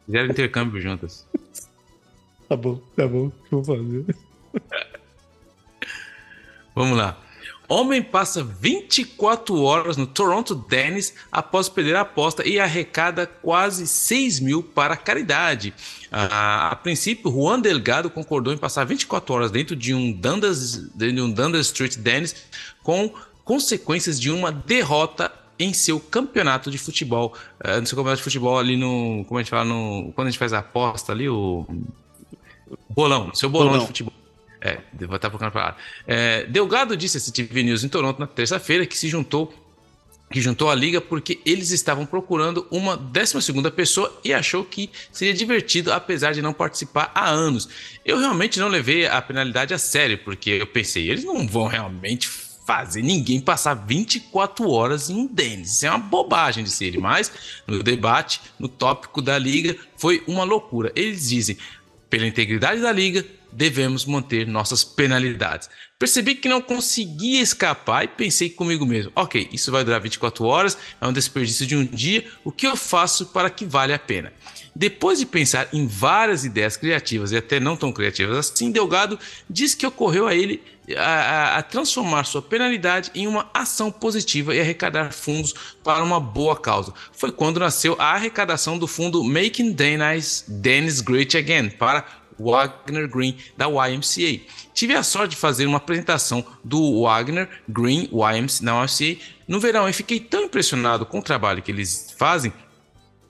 Fizeram intercâmbio juntas. Tá bom, tá bom. Vou fazer. Vamos lá. Homem passa 24 horas no Toronto Dennis após perder a aposta e arrecada quase 6 mil para caridade. Ah, a princípio, Juan Delgado concordou em passar 24 horas dentro de um Dundas, de um Dundas Street Dennis com consequências de uma derrota em seu campeonato de futebol. Uh, no seu campeonato de futebol ali no. Como a gente fala no. Quando a gente faz a aposta ali, o. Bolão, seu bolão, bolão. de futebol. É, vou estar procurando para é, Delgado disse a CTV News em Toronto na terça-feira que se juntou que juntou a liga porque eles estavam procurando uma 12 pessoa e achou que seria divertido, apesar de não participar há anos. Eu realmente não levei a penalidade a sério, porque eu pensei, eles não vão realmente fazer ninguém passar 24 horas em um Dennis. Isso é uma bobagem, disse ele. Mas no debate, no tópico da liga, foi uma loucura. Eles dizem, pela integridade da liga, devemos manter nossas penalidades. Percebi que não conseguia escapar e pensei comigo mesmo: ok, isso vai durar 24 horas, é um desperdício de um dia, o que eu faço para que vale a pena? Depois de pensar em várias ideias criativas e até não tão criativas assim, Delgado diz que ocorreu a ele a, a, a, transformar sua penalidade em uma ação positiva e arrecadar fundos para uma boa causa. Foi quando nasceu a arrecadação do fundo Making Dennis, Dennis Great Again para Wagner Green da YMCA. Tive a sorte de fazer uma apresentação do Wagner Green YMCA, na YMCA no verão e fiquei tão impressionado com o trabalho que eles fazem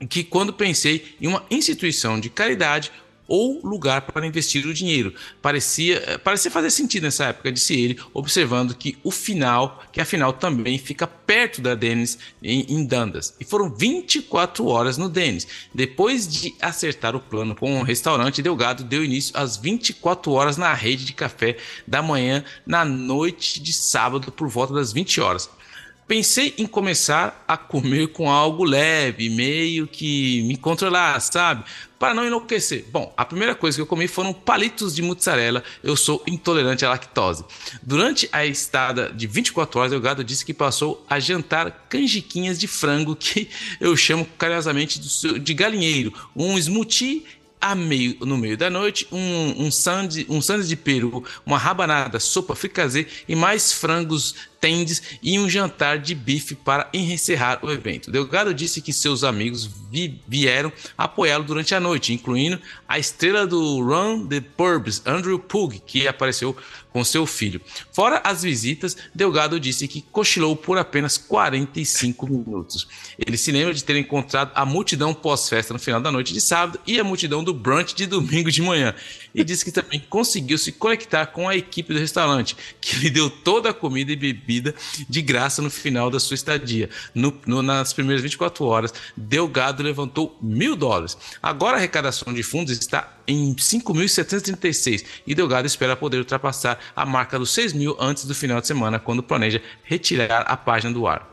que quando pensei em uma instituição de caridade ou lugar para investir o dinheiro. Parecia, eh, parecia fazer sentido nessa época, disse ele, observando que o final, que a final também fica perto da Dennis em, em Dundas. E foram 24 horas no Dennis. Depois de acertar o plano com o restaurante, Delgado deu início às 24 horas na rede de café da manhã na noite de sábado por volta das 20 horas pensei em começar a comer com algo leve, meio que me controlar, sabe? Para não enlouquecer. Bom, a primeira coisa que eu comi foram palitos de mozzarella. Eu sou intolerante à lactose. Durante a estada de 24 horas, o gado disse que passou a jantar canjiquinhas de frango, que eu chamo carinhosamente de galinheiro, um smoothie meio, no meio da noite, um, um, um sandes de peru, uma rabanada, sopa fricazê e mais frangos tendes e um jantar de bife para encerrar o evento. Delgado disse que seus amigos vi vieram apoiá-lo durante a noite, incluindo a estrela do Run the Purbs, Andrew Pug, que apareceu com seu filho. Fora as visitas, Delgado disse que cochilou por apenas 45 minutos. Ele se lembra de ter encontrado a multidão pós-festa no final da noite de sábado e a multidão do brunch de domingo de manhã. E disse que também conseguiu se conectar com a equipe do restaurante, que lhe deu toda a comida e bebida de graça no final da sua estadia. No, no, nas primeiras 24 horas, Delgado levantou mil dólares. Agora a arrecadação de fundos está em 5.736 e Delgado espera poder ultrapassar a marca dos 6 mil antes do final de semana, quando planeja retirar a página do ar.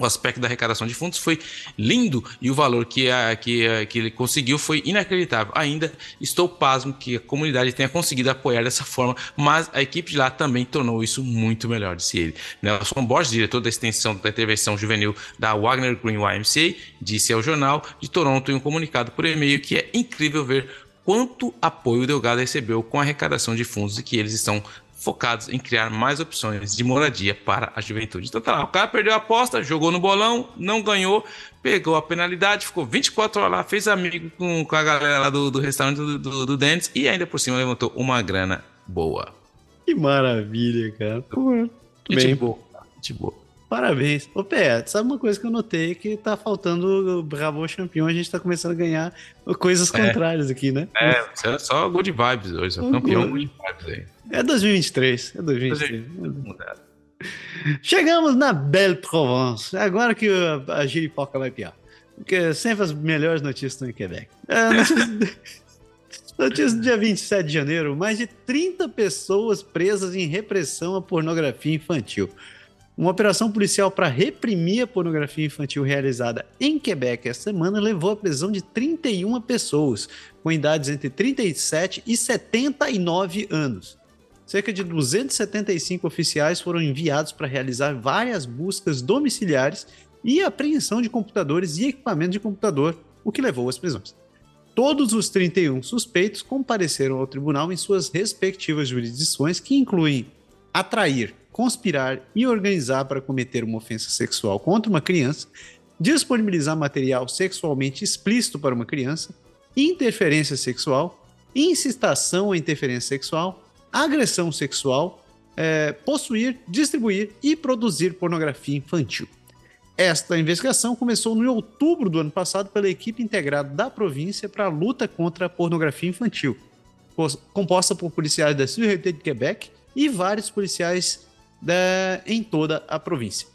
O aspecto da arrecadação de fundos foi lindo e o valor que, a, que, a, que ele conseguiu foi inacreditável. Ainda estou pasmo que a comunidade tenha conseguido apoiar dessa forma, mas a equipe de lá também tornou isso muito melhor, disse ele. Nelson Borges, diretor da extensão da intervenção juvenil da Wagner Green YMCA, disse ao jornal de Toronto em um comunicado por e-mail que é incrível ver quanto apoio o Delgado recebeu com a arrecadação de fundos e que eles estão focados em criar mais opções de moradia para a juventude. Então tá lá, o cara perdeu a aposta, jogou no bolão, não ganhou, pegou a penalidade, ficou 24 horas lá, fez amigo com, com a galera lá do, do restaurante do, do, do Dentes e ainda por cima levantou uma grana boa. Que maravilha, cara. Pô, gente bem. boa, gente boa. Parabéns. Ô, Pé, sabe uma coisa que eu notei que tá faltando o Bravo Champion, a gente tá começando a ganhar coisas é. contrárias aqui, né? É, é só good vibes hoje, só campeão good vibes aí. É 2023, é 2023. Chegamos na Belle Provence, agora que a giripoca vai piar. Porque sempre as melhores notícias estão em Quebec. É, notícia... Notícia do dia 27 de janeiro: mais de 30 pessoas presas em repressão à pornografia infantil. Uma operação policial para reprimir a pornografia infantil realizada em Quebec esta semana levou à prisão de 31 pessoas, com idades entre 37 e 79 anos. Cerca de 275 oficiais foram enviados para realizar várias buscas domiciliares e apreensão de computadores e equipamento de computador, o que levou às prisões. Todos os 31 suspeitos compareceram ao tribunal em suas respectivas jurisdições, que incluem atrair, conspirar e organizar para cometer uma ofensa sexual contra uma criança, disponibilizar material sexualmente explícito para uma criança, interferência sexual, incitação à interferência sexual, agressão sexual, é, possuir, distribuir e produzir pornografia infantil. Esta investigação começou no outubro do ano passado pela equipe integrada da província para a luta contra a pornografia infantil, composta por policiais da Sûreté de Quebec e vários policiais da, em toda a província.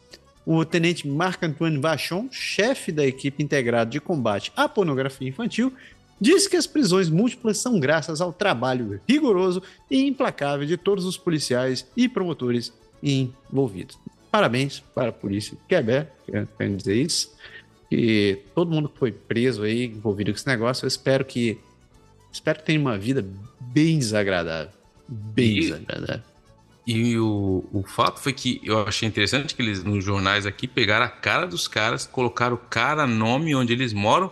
O tenente Marc-Antoine Vachon, chefe da equipe integrada de combate à pornografia infantil, disse que as prisões múltiplas são graças ao trabalho rigoroso e implacável de todos os policiais e promotores envolvidos. Parabéns para a polícia de Quebec, quero dizer isso, que todo mundo que foi preso aí, envolvido com esse negócio, eu espero que espero que tenha uma vida bem desagradável, bem e... desagradável. E o, o fato foi que eu achei interessante que eles, nos jornais aqui, pegaram a cara dos caras, colocaram o cara, nome, onde eles moram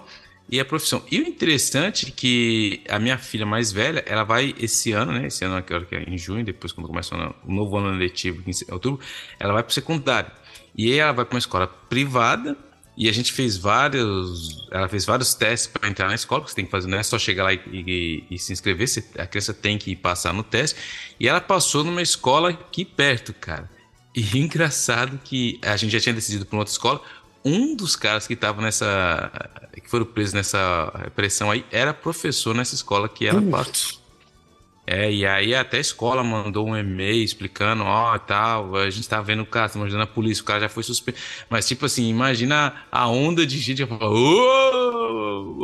e a profissão. E o interessante é que a minha filha mais velha, ela vai esse ano, né? Esse ano, que é em junho, depois quando começa o novo ano letivo, em outubro, ela vai para o secundário. E aí ela vai para uma escola privada e a gente fez vários. Ela fez vários testes para entrar na escola, porque você tem que fazer, não é só chegar lá e, e, e se inscrever, você, a criança tem que passar no teste. E ela passou numa escola aqui perto, cara. E engraçado que a gente já tinha decidido para outra escola. Um dos caras que estavam nessa. que foram presos nessa repressão aí era professor nessa escola que ela passou. É, e aí até a escola mandou um e-mail explicando, ó, oh, tal, a gente tá vendo o cara, estamos ajudando a polícia, o cara já foi suspenso. Mas, tipo assim, imagina a onda de gente que fala,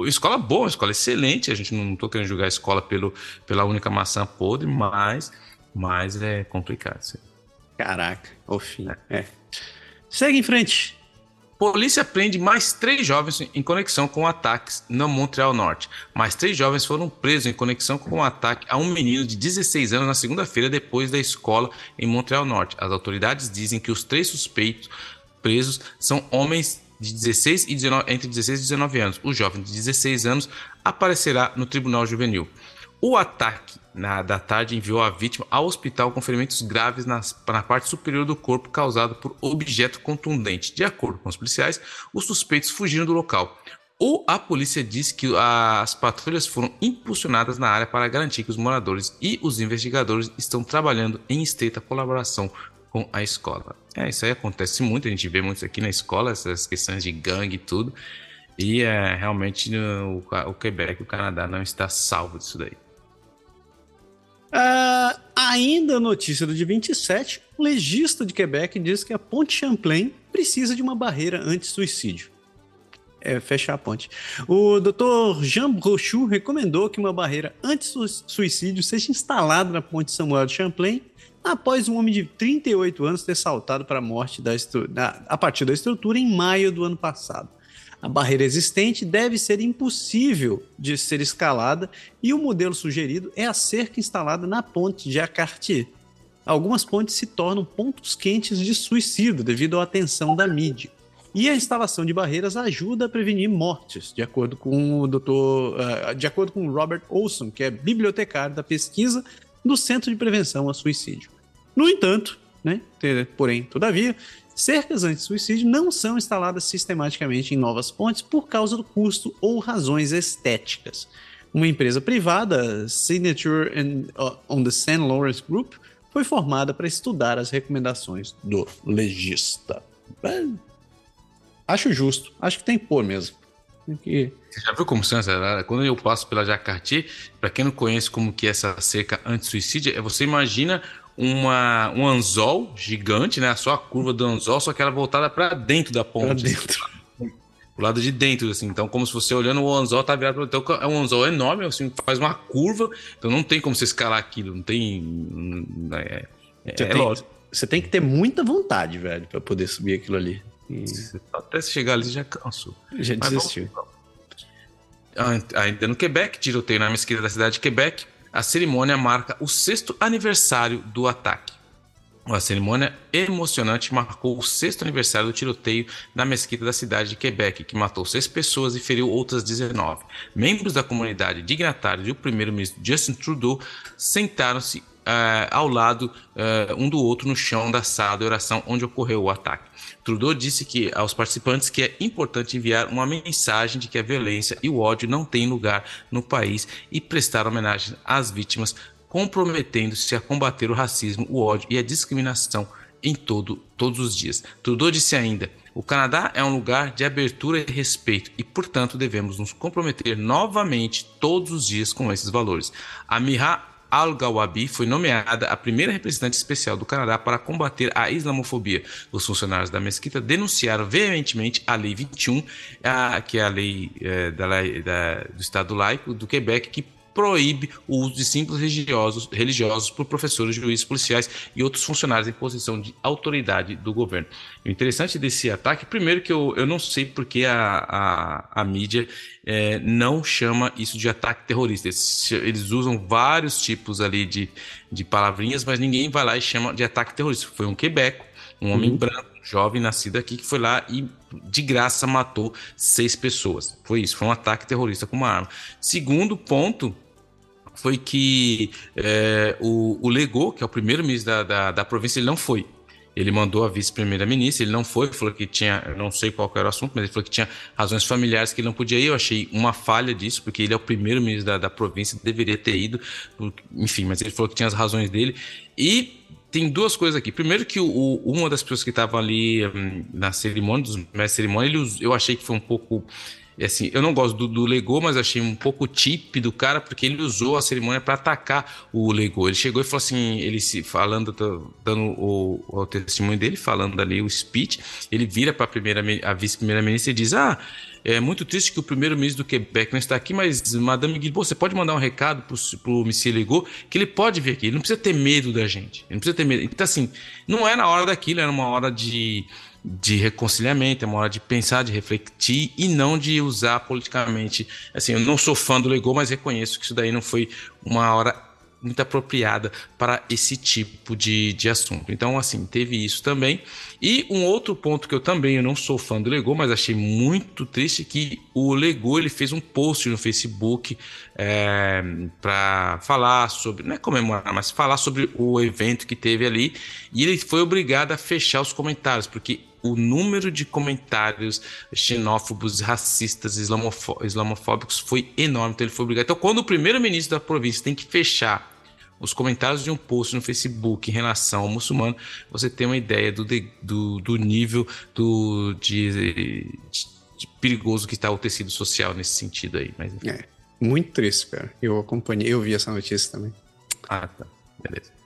escola boa, escola excelente, a gente não tô querendo julgar a escola pelo, pela única maçã podre, mas, mas é complicado. Sim. Caraca, o fim. É. é. Segue em frente. Polícia prende mais três jovens em conexão com ataques no Montreal Norte. Mais três jovens foram presos em conexão com o um ataque a um menino de 16 anos na segunda-feira depois da escola em Montreal Norte. As autoridades dizem que os três suspeitos presos são homens de 16 e 19, entre 16 e 19 anos. O jovem de 16 anos aparecerá no Tribunal Juvenil. O ataque na, da tarde enviou a vítima ao hospital com ferimentos graves nas, na parte superior do corpo causado por objeto contundente. De acordo com os policiais, os suspeitos fugiram do local. Ou a polícia disse que as patrulhas foram impulsionadas na área para garantir que os moradores e os investigadores estão trabalhando em estreita colaboração com a escola. É, isso aí acontece muito, a gente vê muito aqui na escola, essas questões de gangue e tudo. E é, realmente no, o Quebec, o Canadá, não está salvo disso daí. Uh, ainda notícia do dia 27, o legista de Quebec diz que a ponte Champlain precisa de uma barreira anti-suicídio. É, fechar a ponte. O Dr. Jean Brochu recomendou que uma barreira anti-suicídio seja instalada na ponte Samuel de Champlain após um homem de 38 anos ter saltado para a morte da a partir da estrutura em maio do ano passado. A barreira existente deve ser impossível de ser escalada e o modelo sugerido é a cerca instalada na ponte de Acartier. Algumas pontes se tornam pontos quentes de suicídio devido à atenção da mídia. E a instalação de barreiras ajuda a prevenir mortes, de acordo com o Dr. Uh, de acordo com Robert Olson, que é bibliotecário da pesquisa do Centro de Prevenção ao Suicídio. No entanto, né, porém, todavia, Cercas anti-suicídio não são instaladas sistematicamente em novas pontes por causa do custo ou razões estéticas. Uma empresa privada, Signature uh, on the St. Lawrence Group, foi formada para estudar as recomendações do legista. É, acho justo. Acho que tem que pôr mesmo. Você já viu como são Quando eu passo pela Jacarti, para quem não conhece como que é essa cerca anti-suicídio, é você imagina uma, um anzol gigante, né? Só a curva do anzol, só que ela voltada para dentro da ponte. Pra dentro. O lado de dentro, assim. Então, como se você olhando o anzol tá virado para Então, é um anzol enorme, assim, faz uma curva. Então, não tem como você escalar aquilo. Não tem. É, é, você, é tem você tem que ter muita vontade, velho, para poder subir aquilo ali. E... Até se chegar ali já canso. Já desistiu. Ainda no Quebec, tiroteio na mesquita da cidade de Quebec a cerimônia marca o sexto aniversário do ataque. A cerimônia emocionante marcou o sexto aniversário do tiroteio na mesquita da cidade de Quebec, que matou seis pessoas e feriu outras 19. Membros da comunidade dignatária e o primeiro-ministro Justin Trudeau sentaram-se uh, ao lado uh, um do outro no chão da sala de oração onde ocorreu o ataque. Trudeau disse que aos participantes que é importante enviar uma mensagem de que a violência e o ódio não têm lugar no país e prestar homenagem às vítimas, comprometendo-se a combater o racismo, o ódio e a discriminação em todo, todos os dias. Trudeau disse ainda: o Canadá é um lugar de abertura e respeito e, portanto, devemos nos comprometer novamente todos os dias com esses valores. A Miha Al-Gawabi foi nomeada a primeira representante especial do Canadá para combater a islamofobia. Os funcionários da mesquita denunciaram veementemente a Lei 21, a, que é a lei, é, da, da, do Estado laico do Quebec, que proíbe o uso de símbolos religiosos, religiosos por professores, juízes, policiais e outros funcionários em posição de autoridade do governo. O interessante desse ataque, primeiro que eu, eu não sei porque a, a, a mídia é, não chama isso de ataque terrorista. Eles, eles, usam vários tipos ali de, de palavrinhas, mas ninguém vai lá e chama de ataque terrorista. Foi um quebeco, um homem uhum. branco, jovem nascido aqui, que foi lá e de graça matou seis pessoas. Foi isso, foi um ataque terrorista com uma arma. Segundo ponto foi que é, o, o Legô, que é o primeiro ministro da, da, da província, ele não foi. Ele mandou a vice-primeira-ministra, ele não foi, falou que tinha, não sei qual era o assunto, mas ele falou que tinha razões familiares que ele não podia ir. Eu achei uma falha disso, porque ele é o primeiro ministro da, da província, deveria ter ido, enfim, mas ele falou que tinha as razões dele. E tem duas coisas aqui. Primeiro que o, uma das pessoas que estavam ali hum, na cerimônia, dos mestres cerimônia, ele, eu achei que foi um pouco assim, eu não gosto do, do Lego, mas achei um pouco tip do cara, porque ele usou a cerimônia para atacar o Lego. Ele chegou e falou assim, ele se falando, dando o, o testemunho dele, falando ali o speech, ele vira para a primeira, a vice-primeira-ministra e diz: Ah, é muito triste que o primeiro-ministro do Quebec não está aqui, mas Madame Guilbault, você pode mandar um recado para o Monsieur Legault que ele pode vir aqui, ele não precisa ter medo da gente, ele não precisa ter medo. Então, assim, não é na hora daquilo, era uma hora de de reconciliamento, é uma hora de pensar, de refletir e não de usar politicamente. Assim, eu não sou fã do Legou, mas reconheço que isso daí não foi uma hora muito apropriada para esse tipo de, de assunto. Então, assim, teve isso também. E um outro ponto que eu também eu não sou fã do Lego, mas achei muito triste que o Lego ele fez um post no Facebook é, para falar sobre, não é comemorar, mas falar sobre o evento que teve ali. E ele foi obrigado a fechar os comentários, porque o número de comentários xenófobos, racistas, islamofóbicos foi enorme. Então ele foi obrigado. Então, quando o primeiro-ministro da província tem que fechar os comentários de um post no Facebook em relação ao muçulmano, você tem uma ideia do, do, do nível do, de, de, de, perigoso que está o tecido social nesse sentido aí. Mas, é, muito triste, cara. Eu acompanhei, eu vi essa notícia também. Ah, tá. Beleza.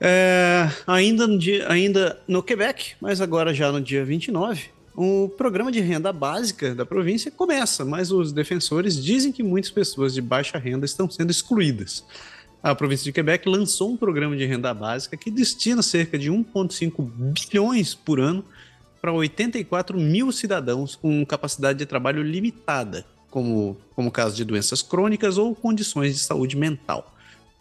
É, ainda, no dia, ainda no Quebec, mas agora já no dia 29, o programa de renda básica da província começa, mas os defensores dizem que muitas pessoas de baixa renda estão sendo excluídas. A província de Quebec lançou um programa de renda básica que destina cerca de 1,5 bilhões por ano para 84 mil cidadãos com capacidade de trabalho limitada, como, como caso de doenças crônicas ou condições de saúde mental.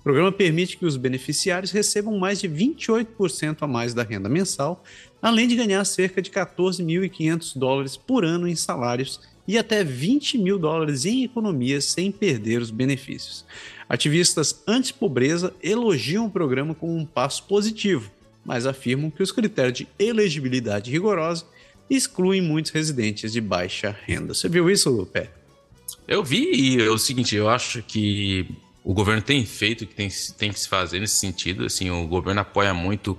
Programa permite que os beneficiários recebam mais de 28% a mais da renda mensal, além de ganhar cerca de 14.500 dólares por ano em salários e até 20 mil dólares em economias sem perder os benefícios. Ativistas anti-pobreza elogiam o programa como um passo positivo, mas afirmam que os critérios de elegibilidade rigorosa excluem muitos residentes de baixa renda. Você viu isso, Pé? Eu vi e é o seguinte, eu acho que o governo tem feito o que tem, tem que se fazer nesse sentido. Assim, o governo apoia muito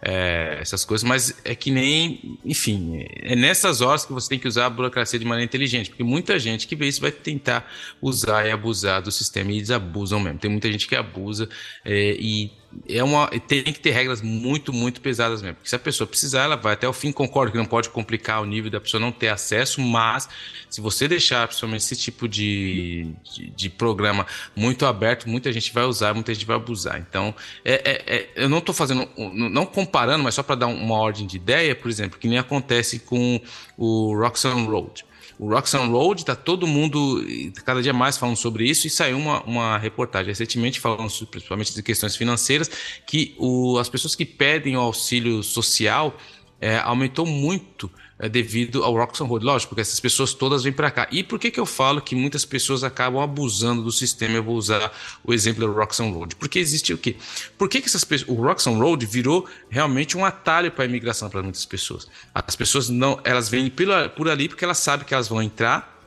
é, essas coisas, mas é que nem, enfim, é nessas horas que você tem que usar a burocracia de maneira inteligente, porque muita gente que vê isso vai tentar usar e abusar do sistema e eles abusam mesmo. Tem muita gente que abusa é, e é uma, tem que ter regras muito, muito pesadas mesmo. Porque se a pessoa precisar, ela vai até o fim. Concordo que não pode complicar o nível da pessoa não ter acesso, mas se você deixar, principalmente esse tipo de, de, de programa muito aberto, muita gente vai usar, muita gente vai abusar. Então, é, é, é eu não estou fazendo, não comparando, mas só para dar uma ordem de ideia, por exemplo, que nem acontece com o Roxanne Road o Roxanne Road, tá todo mundo cada dia mais falando sobre isso e saiu uma, uma reportagem recentemente falando principalmente de questões financeiras que o, as pessoas que pedem o auxílio social é, aumentou muito é, devido ao Roxanne Road. Lógico, porque essas pessoas todas vêm para cá. E por que, que eu falo que muitas pessoas acabam abusando do sistema? Eu vou usar o exemplo do Roxanne Road. Porque existe o quê? Por que, que essas pessoas, o Roxanne Road virou realmente um atalho para a imigração para muitas pessoas? As pessoas não, elas vêm por ali porque elas sabem que elas vão entrar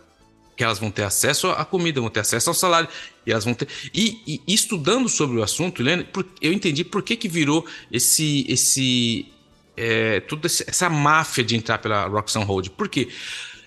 que elas vão ter acesso à comida, vão ter acesso ao salário, e elas vão ter. E, e estudando sobre o assunto, Helena, eu entendi por que, que virou esse, esse é, toda essa máfia de entrar pela Roxanne Road. Por quê?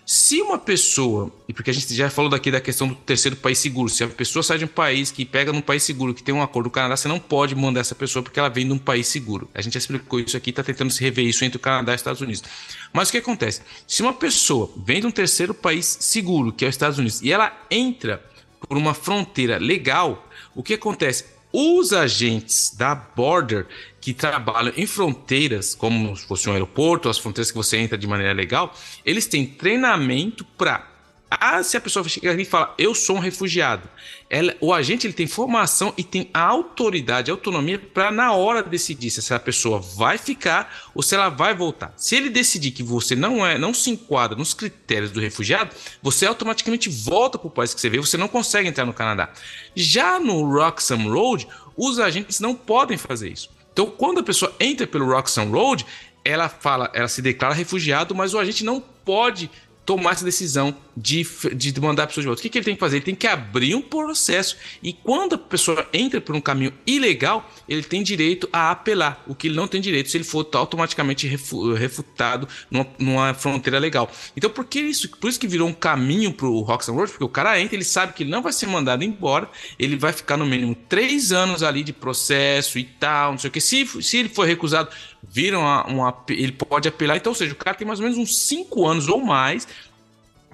Se uma pessoa, e porque a gente já falou daqui da questão do terceiro país seguro, se a pessoa sai de um país que pega num país seguro, que tem um acordo com o Canadá, você não pode mandar essa pessoa porque ela vem de um país seguro. A gente já explicou isso aqui, está tentando se rever isso entre o Canadá e os Estados Unidos. Mas o que acontece? Se uma pessoa vem de um terceiro país seguro, que é os Estados Unidos, e ela entra por uma fronteira legal, o que acontece? Os agentes da border que trabalham em fronteiras, como se fosse um aeroporto, as fronteiras que você entra de maneira legal, eles têm treinamento para ah, se a pessoa chega aqui e fala, eu sou um refugiado, ela, o agente ele tem formação e tem autoridade, autonomia para na hora decidir se essa pessoa vai ficar ou se ela vai voltar. Se ele decidir que você não é, não se enquadra nos critérios do refugiado, você automaticamente volta para o país que você veio, você não consegue entrar no Canadá. Já no Roxham Road, os agentes não podem fazer isso. Então, quando a pessoa entra pelo Roxham Road, ela fala, ela se declara refugiado, mas o agente não pode tomar essa decisão de, de mandar a pessoa de volta. O que, que ele tem que fazer? Ele tem que abrir um processo. E quando a pessoa entra por um caminho ilegal, ele tem direito a apelar. O que ele não tem direito se ele for automaticamente refutado numa, numa fronteira legal. Então, por que isso? Por isso que virou um caminho para o Roxanne Road, porque o cara entra, ele sabe que ele não vai ser mandado embora, ele vai ficar no mínimo três anos ali de processo e tal, não sei o que. Se, se ele for recusado, viram uma, uma, ele pode apelar. Então, ou seja, o cara tem mais ou menos uns cinco anos ou mais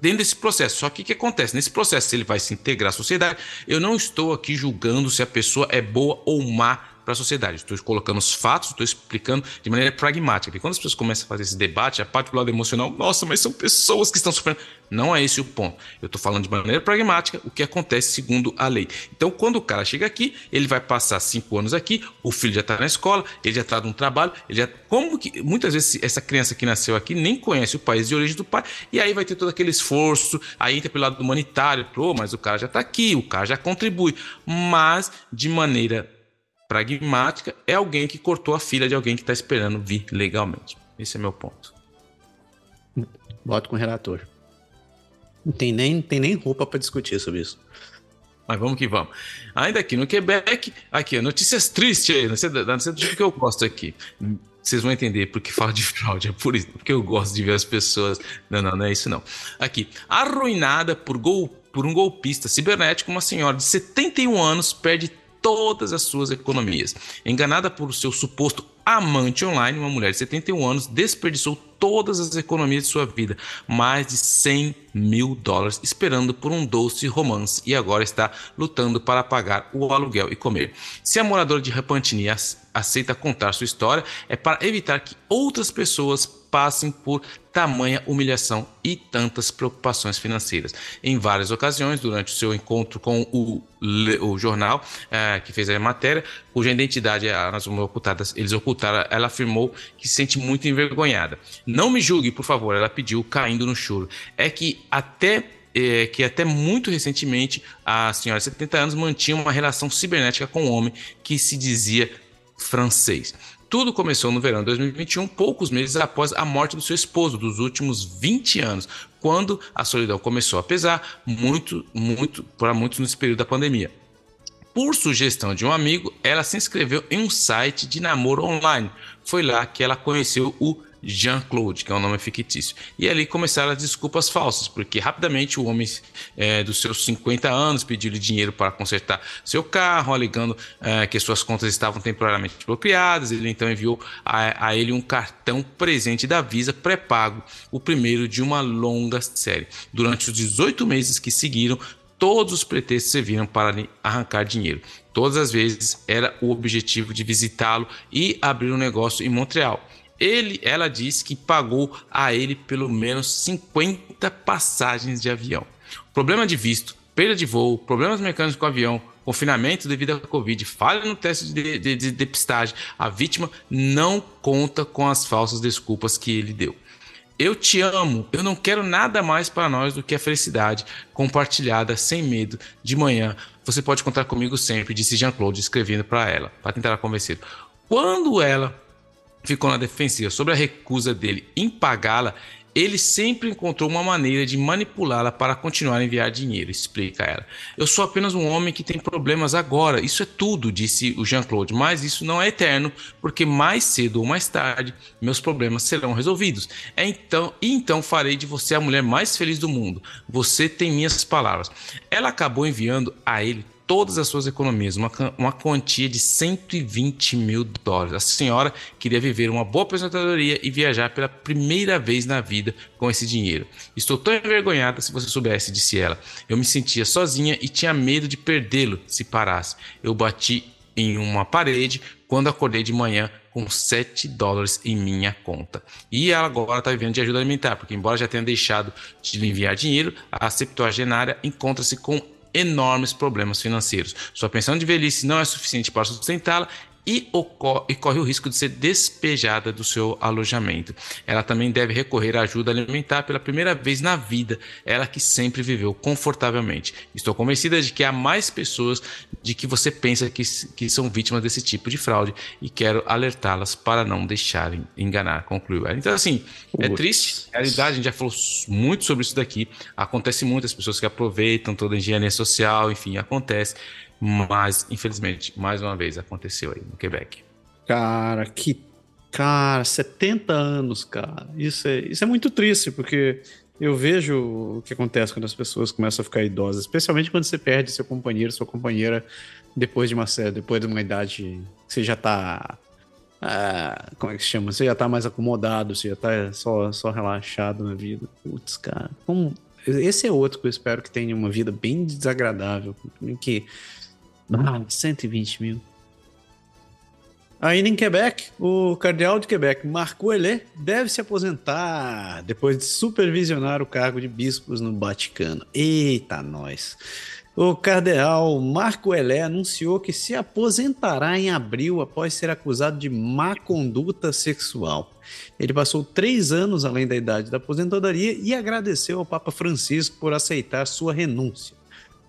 dentro desse processo. Só que o que acontece? Nesse processo, se ele vai se integrar à sociedade, eu não estou aqui julgando se a pessoa é boa ou má para a sociedade. Estou colocando os fatos, estou explicando de maneira pragmática. Porque quando as pessoas começam a fazer esse debate, a parte do lado emocional, nossa, mas são pessoas que estão sofrendo. Não é esse o ponto. Eu estou falando de maneira pragmática o que acontece segundo a lei. Então, quando o cara chega aqui, ele vai passar cinco anos aqui, o filho já está na escola, ele já está no trabalho, ele já. Como que muitas vezes essa criança que nasceu aqui nem conhece o país de origem do pai, e aí vai ter todo aquele esforço, aí entra pelo lado humanitário, pô, mas o cara já está aqui, o cara já contribui, mas de maneira pragmática é alguém que cortou a filha de alguém que está esperando vir legalmente. Esse é meu ponto. Voto com o relator. Não tem nem, tem nem roupa para discutir sobre isso. Mas vamos que vamos. Ainda aqui no Quebec, aqui, notícias tristes aí, notícias do que eu gosto aqui. Vocês vão entender porque fala de fraude, é por isso, porque eu gosto de ver as pessoas. Não, não, não é isso não. Aqui, arruinada por, gol, por um golpista cibernético, uma senhora de 71 anos perde todas as suas economias. Enganada por seu suposto amante online, uma mulher de 71 anos desperdiçou todas as economias de sua vida, mais de 100 mil dólares, esperando por um doce romance e agora está lutando para pagar o aluguel e comer. Se a moradora de Rapantini aceita contar sua história, é para evitar que outras pessoas passem por tamanha humilhação e tantas preocupações financeiras. Em várias ocasiões, durante o seu encontro com o, o jornal é, que fez a matéria, cuja identidade elas ocultadas, eles ocultaram, ela afirmou que se sente muito envergonhada. Não me julgue, por favor, ela pediu, caindo no choro. É que até é, que até muito recentemente a senhora de 70 anos mantinha uma relação cibernética com um homem que se dizia francês. Tudo começou no verão de 2021, poucos meses após a morte do seu esposo, dos últimos 20 anos, quando a solidão começou a pesar muito, muito para muitos nesse período da pandemia. Por sugestão de um amigo, ela se inscreveu em um site de namoro online, foi lá que ela conheceu o Jean-Claude, que é um nome fictício. E ali começaram as desculpas falsas, porque rapidamente o homem é, dos seus 50 anos pediu-lhe dinheiro para consertar seu carro, alegando é, que suas contas estavam temporariamente bloqueadas. Ele então enviou a, a ele um cartão presente da Visa pré-pago, o primeiro de uma longa série. Durante os 18 meses que seguiram, todos os pretextos serviram para lhe arrancar dinheiro. Todas as vezes era o objetivo de visitá-lo e abrir um negócio em Montreal. Ele, ela disse que pagou a ele pelo menos 50 passagens de avião. Problema de visto, perda de voo, problemas mecânicos com o avião, confinamento devido à Covid, falha no teste de, de, de depistagem. A vítima não conta com as falsas desculpas que ele deu. Eu te amo, eu não quero nada mais para nós do que a felicidade compartilhada sem medo de manhã. Você pode contar comigo sempre, disse Jean-Claude, escrevendo para ela, para tentar convencer. Quando ela ficou na defensiva sobre a recusa dele em pagá-la, ele sempre encontrou uma maneira de manipulá-la para continuar a enviar dinheiro, explica ela. Eu sou apenas um homem que tem problemas agora, isso é tudo, disse o Jean-Claude, mas isso não é eterno, porque mais cedo ou mais tarde meus problemas serão resolvidos. É então, e então farei de você a mulher mais feliz do mundo. Você tem minhas palavras. Ela acabou enviando a ele todas as suas economias, uma, uma quantia de 120 mil dólares. A senhora queria viver uma boa aposentadoria e viajar pela primeira vez na vida com esse dinheiro. Estou tão envergonhada se você soubesse, disse ela. Eu me sentia sozinha e tinha medo de perdê-lo se parasse. Eu bati em uma parede quando acordei de manhã com 7 dólares em minha conta. E ela agora está vivendo de ajuda alimentar, porque embora já tenha deixado de enviar dinheiro, a septuagenária encontra-se com enormes problemas financeiros. Sua pensão de velhice não é suficiente para sustentá-la e, ocorre, e, corre o risco de ser despejada do seu alojamento. Ela também deve recorrer à ajuda alimentar pela primeira vez na vida, ela que sempre viveu confortavelmente. Estou convencida de que há mais pessoas de que você pensa que, que são vítimas desse tipo de fraude e quero alertá-las para não deixarem enganar, concluiu ela. Então, assim, é triste. A realidade, a gente já falou muito sobre isso daqui. Acontece muitas pessoas que aproveitam toda a engenharia social, enfim, acontece. Mas, infelizmente, mais uma vez aconteceu aí no Quebec. Cara, que. Cara, 70 anos, cara. Isso é, isso é muito triste, porque eu vejo o que acontece quando as pessoas começam a ficar idosas, especialmente quando você perde seu companheiro, sua companheira, depois de uma depois de uma idade que você já tá. Ah, como é que se chama? Você já tá mais acomodado, você já tá só, só relaxado na vida. Putz, cara, como. Esse é outro que eu espero que tenha uma vida bem desagradável, que ah, 120 mil. Ainda em Quebec, o cardeal de Quebec, Marco Elé, deve se aposentar depois de supervisionar o cargo de bispos no Vaticano. Eita, nós! O cardeal Marco Elé anunciou que se aposentará em abril após ser acusado de má conduta sexual. Ele passou três anos além da idade da aposentadoria e agradeceu ao Papa Francisco por aceitar sua renúncia.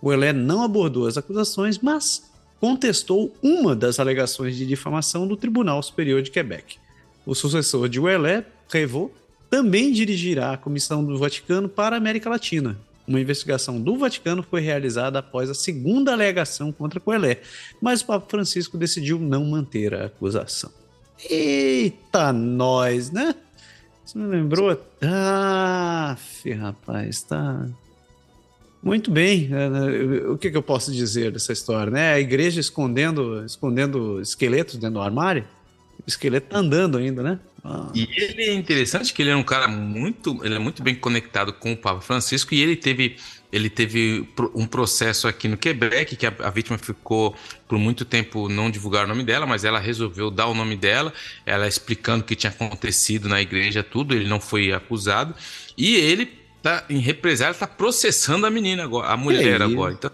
O Elé não abordou as acusações, mas contestou uma das alegações de difamação do Tribunal Superior de Quebec. O sucessor de Ouellet, Revaux, também dirigirá a Comissão do Vaticano para a América Latina. Uma investigação do Vaticano foi realizada após a segunda alegação contra Coelé, mas o Papa Francisco decidiu não manter a acusação. Eita, nós, né? Você me lembrou? Ah, rapaz, tá, muito bem. É, né, o que, eu posso dizer dessa história? Né? A igreja escondendo, escondendo esqueletos dentro do armário? O esqueleto tá andando ainda, né? Ah. E ele é interessante que ele é um cara muito, ele é muito bem conectado com o Papa Francisco e ele teve, ele teve um processo aqui no Quebec que a, a vítima ficou por muito tempo não divulgar o nome dela, mas ela resolveu dar o nome dela, ela explicando o que tinha acontecido na igreja, tudo, ele não foi acusado e ele tá em represália, tá processando a menina agora, a mulher agora. Então,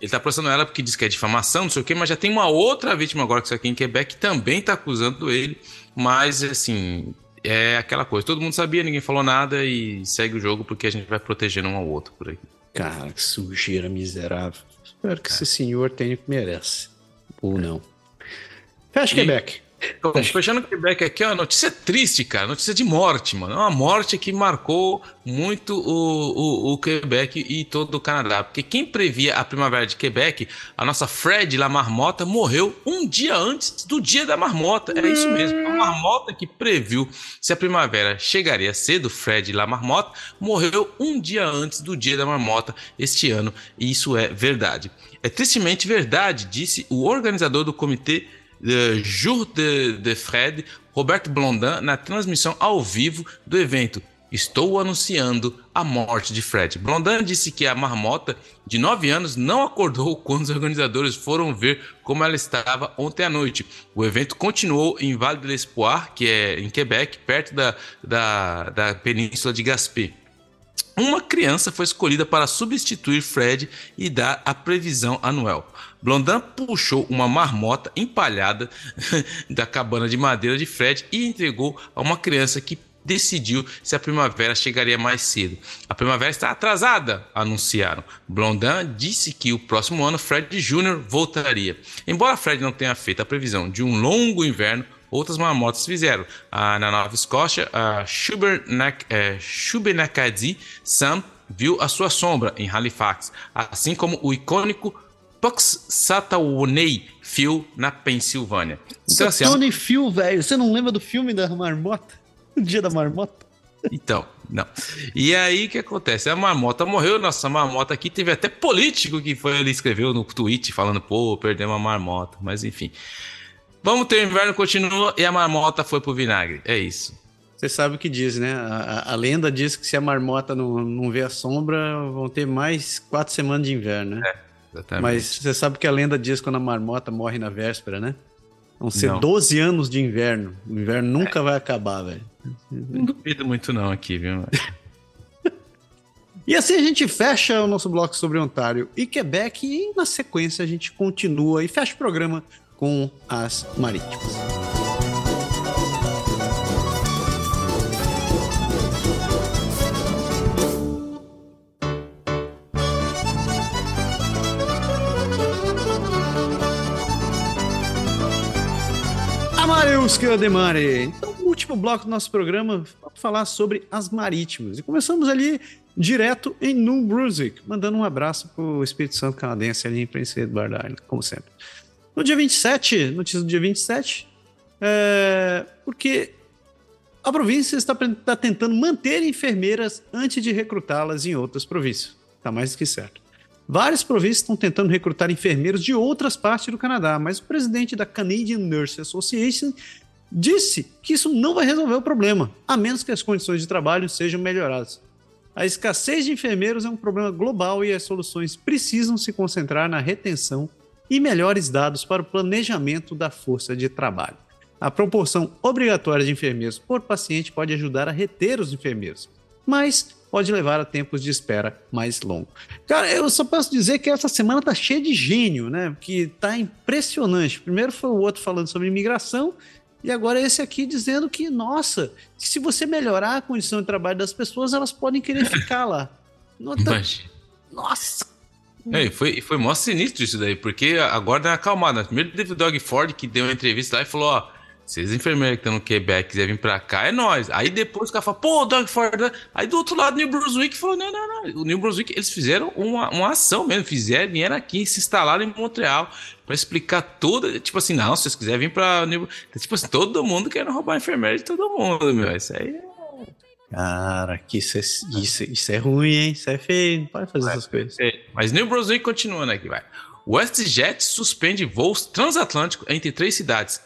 ele tá processando ela porque diz que é difamação, não sei o quê, mas já tem uma outra vítima agora que está aqui em Quebec que também tá acusando ele. Mas, assim, é aquela coisa. Todo mundo sabia, ninguém falou nada e segue o jogo porque a gente vai protegendo um ao outro por aí. Cara, que sujeira miserável. Espero que é. esse senhor tenha o que merece. Ou não. Fecha e... Quebec. Fechando o Quebec aqui, ó, notícia triste, cara. Notícia de morte, mano. É uma morte que marcou muito o, o, o, Quebec e todo o Canadá. Porque quem previa a primavera de Quebec, a nossa Fred La Marmota, morreu um dia antes do dia da marmota. É isso mesmo. A marmota que previu se a primavera chegaria cedo, Fred La Marmota, morreu um dia antes do dia da marmota este ano. E isso é verdade. É tristemente verdade, disse o organizador do comitê uh, Jour de, de Fred, Roberto Blondin, na transmissão ao vivo do evento. Estou anunciando a morte de Fred. Blondin disse que a marmota de 9 anos não acordou quando os organizadores foram ver como ela estava ontem à noite. O evento continuou em Vale de l'Espoir, que é em Quebec, perto da, da, da península de Gaspé. Uma criança foi escolhida para substituir Fred e dar a previsão anual. Blondin puxou uma marmota empalhada da cabana de madeira de Fred e entregou a uma criança que decidiu se a primavera chegaria mais cedo. A primavera está atrasada, anunciaram. Blondin disse que o próximo ano Fred Jr. voltaria. Embora Fred não tenha feito a previsão de um longo inverno, outras marmotas fizeram. Ah, na Nova Escócia, a Shubenacadie é, Sam viu a sua sombra em Halifax, assim como o icônico Puxsatawney Phil na Pensilvânia. Então, assim, Tony Phil, velho, você não lembra do filme da marmota? O dia da marmota? Então, não. E aí o que acontece? A marmota morreu, nossa marmota aqui teve até político que foi ele escreveu no tweet falando, pô, perdemos a marmota, mas enfim. Vamos ter o inverno continua e a marmota foi pro vinagre. É isso. Você sabe o que diz, né? A, a, lenda diz que se a marmota não, não vê a sombra, vão ter mais quatro semanas de inverno, né? É, exatamente. Mas você sabe que a lenda diz quando a marmota morre na véspera, né? Vão ser não. 12 anos de inverno. O inverno nunca é. vai acabar, velho. Não duvido muito não aqui, viu? e assim a gente fecha o nosso bloco sobre Ontário e Quebec e na sequência a gente continua e fecha o programa com as marítimas. Amariusca Demare. Então, o último bloco do nosso programa, vamos falar sobre as marítimas. E começamos ali direto em New Brunswick, mandando um abraço para o Espírito Santo canadense ali em Prince Edward Island, como sempre. No dia 27, notícia do dia 27, é, porque a província está, está tentando manter enfermeiras antes de recrutá-las em outras províncias. Está mais do que certo. Várias províncias estão tentando recrutar enfermeiros de outras partes do Canadá, mas o presidente da Canadian Nurse Association disse que isso não vai resolver o problema, a menos que as condições de trabalho sejam melhoradas. A escassez de enfermeiros é um problema global e as soluções precisam se concentrar na retenção e melhores dados para o planejamento da força de trabalho. A proporção obrigatória de enfermeiros por paciente pode ajudar a reter os enfermeiros, mas pode levar a tempos de espera mais longos. Cara, eu só posso dizer que essa semana tá cheia de gênio, né? Que tá impressionante. Primeiro foi o outro falando sobre imigração e agora esse aqui dizendo que, nossa, que se você melhorar a condição de trabalho das pessoas, elas podem querer ficar lá. Nossa, é, foi, foi mó sinistro isso daí, porque agora dá uma acalmada. Primeiro teve o Doug Ford que deu uma entrevista lá e falou: ó, se as enfermeiras que estão no Quebec quiserem vir pra cá, é nós. Aí depois o cara fala, pô, Doug Ford. Né? Aí do outro lado, New Brunswick falou: não, não, não. O New Brunswick, eles fizeram uma, uma ação mesmo, fizeram, vieram aqui, se instalaram em Montreal pra explicar tudo. Tipo assim, não, se vocês quiserem vir pra New Tipo assim, todo mundo querendo roubar a enfermeira de todo mundo, meu. Isso aí é Cara, que isso é, isso, isso é ruim, hein? Isso é feio, não pode fazer essas coisas. Mas New Brunswick continuando aqui, vai. WestJet suspende voos transatlânticos entre três cidades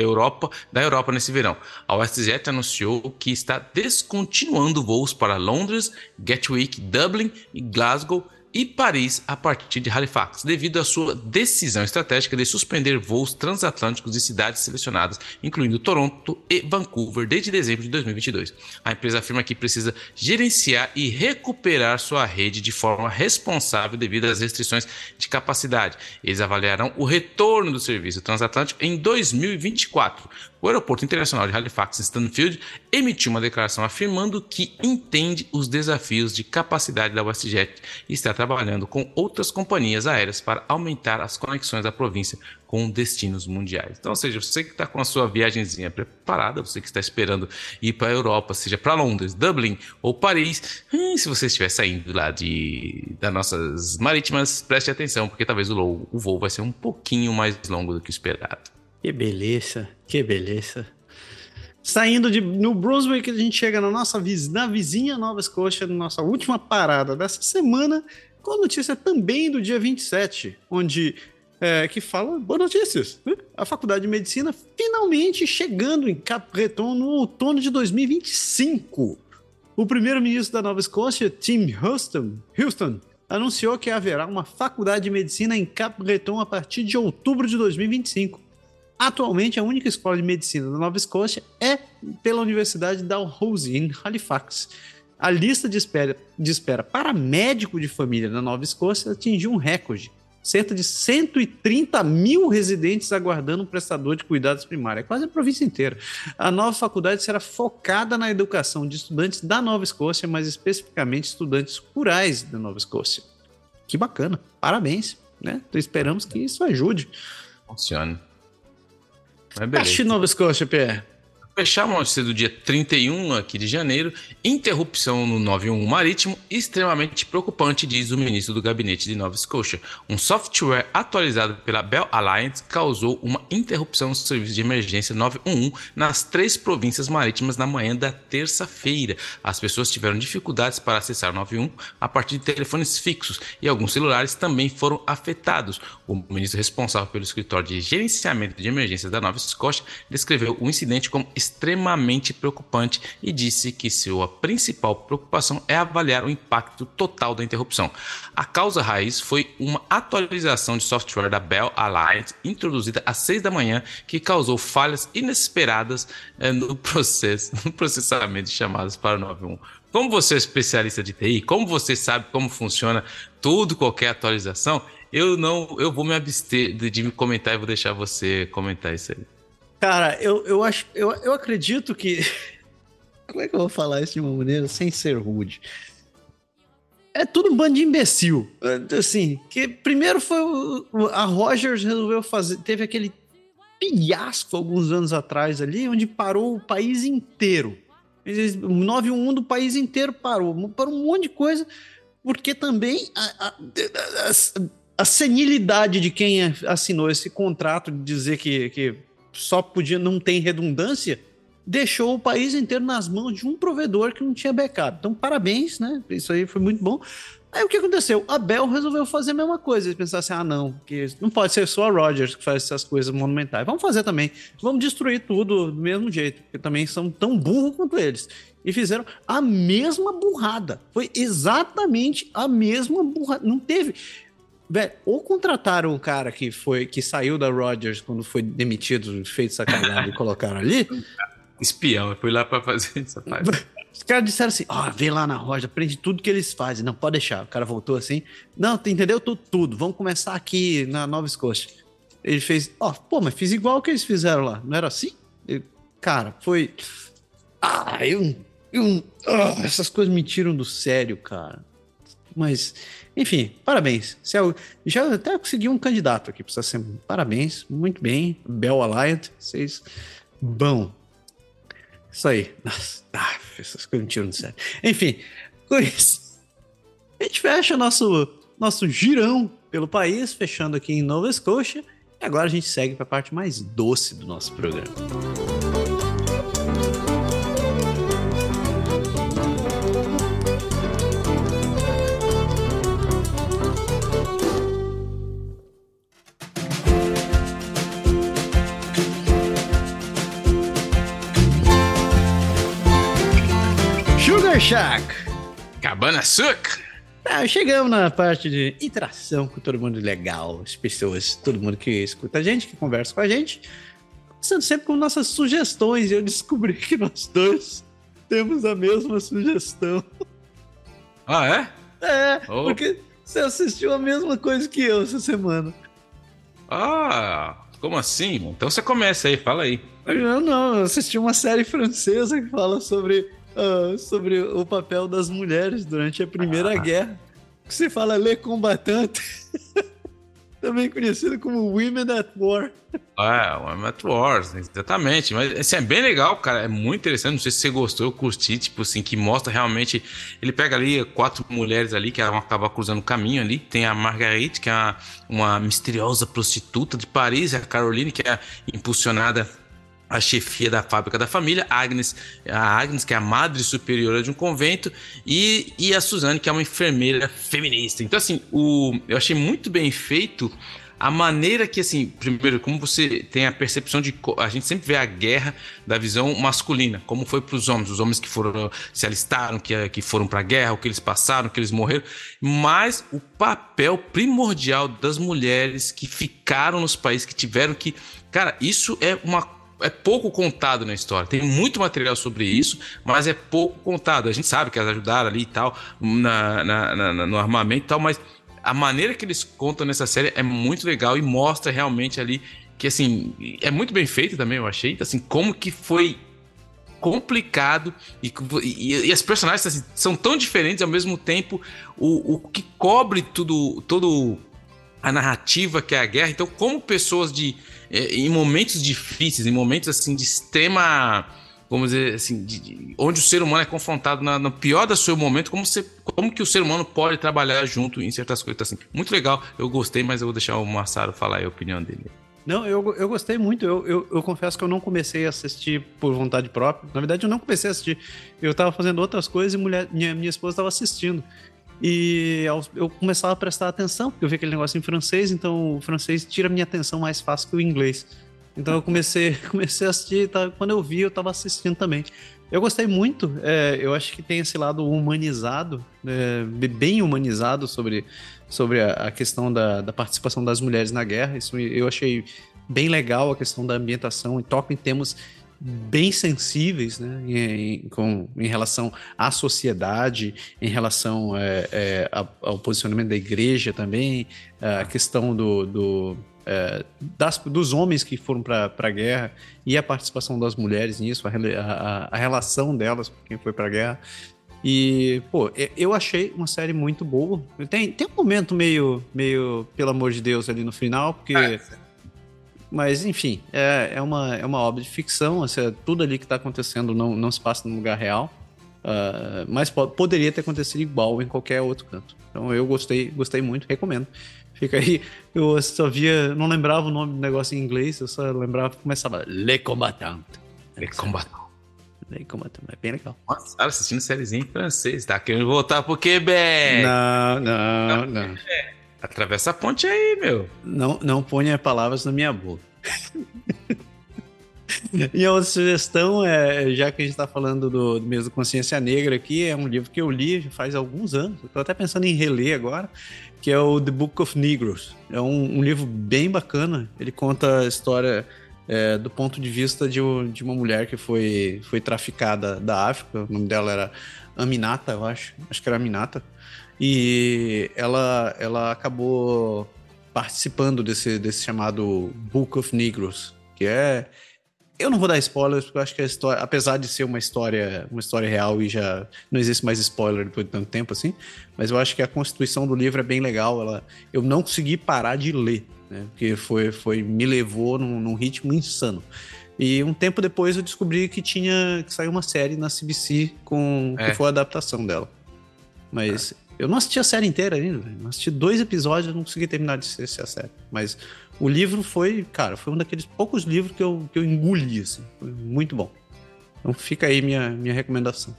Europa, da Europa nesse verão. A WestJet anunciou que está descontinuando voos para Londres, Gatwick, Dublin e Glasgow e Paris a partir de Halifax, devido à sua decisão estratégica de suspender voos transatlânticos de cidades selecionadas, incluindo Toronto e Vancouver, desde dezembro de 2022. A empresa afirma que precisa gerenciar e recuperar sua rede de forma responsável devido às restrições de capacidade. Eles avaliarão o retorno do serviço transatlântico em 2024, o Aeroporto Internacional de Halifax Stanfield emitiu uma declaração afirmando que entende os desafios de capacidade da WestJet e está trabalhando com outras companhias aéreas para aumentar as conexões da província com destinos mundiais. Então, ou seja, você que está com a sua viagemzinha preparada, você que está esperando ir para a Europa, seja para Londres, Dublin ou Paris, hum, se você estiver saindo lá de das nossas marítimas, preste atenção, porque talvez o, o voo vai ser um pouquinho mais longo do que esperado. Que beleza, que beleza. Saindo de no Brunswick, a gente chega na nossa na vizinha Nova Escócia, na nossa última parada dessa semana, com a notícia também do dia 27, onde é, que fala boas notícias. Né? A Faculdade de Medicina finalmente chegando em Capbreton no outono de 2025. O primeiro-ministro da Nova Escócia, Tim Houston, Houston, anunciou que haverá uma faculdade de medicina em Capbreton a partir de outubro de 2025. Atualmente, a única escola de medicina da Nova Escócia é pela Universidade Dalhousie, em Halifax. A lista de espera, de espera para médico de família na Nova Escócia atingiu um recorde cerca de 130 mil residentes aguardando um prestador de cuidados primários. É quase a província inteira. A nova faculdade será focada na educação de estudantes da Nova Escócia, mais especificamente estudantes rurais da Nova Escócia. Que bacana. Parabéns. Né? Então, esperamos que isso ajude. Funcione. Mas Nova Escócia, Pierre fechar uma notícia do dia 31 aqui de janeiro, interrupção no 91 marítimo, extremamente preocupante, diz o ministro do gabinete de Nova Scotia. Um software atualizado pela Bell Alliance causou uma interrupção no serviço de emergência 911 nas três províncias marítimas na manhã da terça-feira. As pessoas tiveram dificuldades para acessar o 91 a partir de telefones fixos e alguns celulares também foram afetados. O ministro responsável pelo escritório de gerenciamento de emergências da Nova Scotia descreveu o incidente como preocupante e disse que sua principal preocupação é avaliar o impacto total da interrupção. A causa raiz foi uma atualização de software da Bell Alliance introduzida às 6 da manhã que causou falhas inesperadas eh, no processo, no processamento de chamadas para o 91. Como você é especialista de TI, como você sabe como funciona tudo, qualquer atualização, eu não, eu vou me abster de, de me comentar e vou deixar você comentar isso aí. Cara, eu, eu acho. Eu, eu acredito que. Como é que eu vou falar isso de uma maneira sem ser rude? É tudo um bando de imbecil. Assim, que primeiro foi o, a Rogers resolveu fazer. Teve aquele pilhasco alguns anos atrás ali, onde parou o país inteiro. O 911 do país inteiro parou. Parou um monte de coisa, porque também a, a, a, a senilidade de quem assinou esse contrato de dizer que, que só podia não tem redundância, deixou o país inteiro nas mãos de um provedor que não tinha backup. Então, parabéns, né? Isso aí foi muito bom. Aí o que aconteceu? A Bell resolveu fazer a mesma coisa. Eles pensaram assim: ah, não, que não pode ser só a Rogers que faz essas coisas monumentais. Vamos fazer também. Vamos destruir tudo do mesmo jeito, porque também são tão burros quanto eles. E fizeram a mesma burrada. Foi exatamente a mesma burrada. Não teve. Velho, ou contrataram um cara que foi que saiu da Rogers quando foi demitido, feito sacanagem e colocaram ali. Espião, foi lá para fazer essa parte. Os caras disseram assim: ó, oh, vem lá na Rogers, aprende tudo que eles fazem. Não, pode deixar. O cara voltou assim: não, entendeu tudo, tudo. Vamos começar aqui na Nova Escócia. Ele fez: ó, oh, pô, mas fiz igual que eles fizeram lá. Não era assim? Ele, cara, foi. Ah, eu. eu oh, essas coisas me tiram do sério, cara. Mas enfim, parabéns. É já até consegui um candidato aqui para semana. Parabéns, muito bem. Bell Alliance, vocês. Bom. Isso aí. Nossa, ah, essas coisas me tiram do sério. Enfim, com isso, a gente fecha nosso, nosso girão pelo país, fechando aqui em Nova Escócia. E agora a gente segue para a parte mais doce do nosso programa. Shack. Cabana Suc. Ah, chegamos na parte de interação com todo mundo legal, as pessoas, todo mundo que escuta a gente, que conversa com a gente. Começando sempre com nossas sugestões. Eu descobri que nós dois temos a mesma sugestão. Ah, é? É, oh. porque você assistiu a mesma coisa que eu essa semana. Ah, Como assim? Então você começa aí, fala aí. Eu não, eu assisti uma série francesa que fala sobre, uh, sobre o papel das mulheres durante a Primeira ah. Guerra. Que você fala Le Combatante. também conhecido como Women at War. É, Women at War, exatamente. Mas assim, é bem legal, cara. É muito interessante. Não sei se você gostou, eu curti, tipo assim, que mostra realmente. Ele pega ali quatro mulheres ali que vão acabar cruzando o caminho ali. Tem a Marguerite, que é uma, uma misteriosa prostituta de Paris, a Caroline, que é impulsionada a chefia da fábrica da família, Agnes, a Agnes, que é a madre superiora de um convento, e, e a Suzane, que é uma enfermeira feminista. Então, assim, o, eu achei muito bem feito a maneira que, assim, primeiro, como você tem a percepção de. A gente sempre vê a guerra da visão masculina, como foi para os homens, os homens que foram se alistaram, que, que foram para a guerra, o que eles passaram, o que eles morreram, mas o papel primordial das mulheres que ficaram nos países, que tiveram que. Cara, isso é uma é pouco contado na história. Tem muito material sobre isso, mas é pouco contado. A gente sabe que elas ajudaram ali e tal, na, na, na, no armamento e tal, mas a maneira que eles contam nessa série é muito legal e mostra realmente ali que, assim, é muito bem feito também, eu achei. Assim, como que foi complicado e, e, e as personagens assim, são tão diferentes ao mesmo tempo o, o que cobre tudo todo a narrativa que é a guerra então como pessoas de em momentos difíceis, em momentos assim de extrema, vamos dizer assim, de, de, onde o ser humano é confrontado na, no pior do seu momento, como, você, como que o ser humano pode trabalhar junto em certas coisas assim. Muito legal, eu gostei, mas eu vou deixar o Massaro falar a opinião dele. Não, eu, eu gostei muito. Eu, eu, eu, confesso que eu não comecei a assistir por vontade própria. Na verdade, eu não comecei a assistir. Eu estava fazendo outras coisas e mulher, minha, minha esposa estava assistindo. E eu começava a prestar atenção, porque eu vi aquele negócio em francês, então o francês tira minha atenção mais fácil que o inglês. Então eu comecei, comecei a assistir, tá? quando eu vi, eu estava assistindo também. Eu gostei muito, é, eu acho que tem esse lado humanizado, é, bem humanizado sobre, sobre a, a questão da, da, participação das mulheres na guerra. Isso eu achei bem legal a questão da ambientação e toca em temas bem sensíveis né, em, com, em relação à sociedade, em relação é, é, ao posicionamento da igreja também, a questão do, do é, das, dos homens que foram para a guerra e a participação das mulheres nisso, a, a, a relação delas com quem foi para a guerra. E, pô, eu achei uma série muito boa. Tem, tem um momento meio, meio, pelo amor de Deus, ali no final, porque. É mas, enfim, é, é, uma, é uma obra de ficção, assim, tudo ali que está acontecendo não, não se passa no lugar real. Uh, mas poderia ter acontecido igual em qualquer outro canto. Então eu gostei, gostei muito, recomendo. Fica aí, eu só via, não lembrava o nome do negócio em inglês, eu só lembrava, começava Le Combattant. Le Combattant. Le Combattant, é bem legal. Nossa, assistindo sériezinha em francês, tá querendo voltar pro Quebec. Não, não, não. não. Atravessa a ponte aí, meu. Não, não ponha palavras na minha boca. e a outra sugestão é, já que a gente está falando do, do mesmo Consciência Negra aqui, é um livro que eu li faz alguns anos. Estou até pensando em reler agora, que é o The Book of Negroes. É um, um livro bem bacana. Ele conta a história é, do ponto de vista de, de, uma mulher que foi, foi traficada da África. O nome dela era Aminata, eu acho. Acho que era Aminata. E ela, ela acabou participando desse, desse chamado Book of Negros, que é. Eu não vou dar spoilers, porque eu acho que a história, apesar de ser uma história, uma história real e já não existe mais spoiler depois de tanto tempo assim, mas eu acho que a constituição do livro é bem legal. Ela, eu não consegui parar de ler, né? Porque foi, foi me levou num, num ritmo insano. E um tempo depois eu descobri que tinha que sair uma série na CBC com é. que foi a adaptação dela. Mas é. Eu não assisti a série inteira ainda, Eu assisti dois episódios, não consegui terminar de assistir a série. Mas o livro foi, cara, foi um daqueles poucos livros que eu, que eu engoli, assim. Foi muito bom. Então fica aí minha, minha recomendação.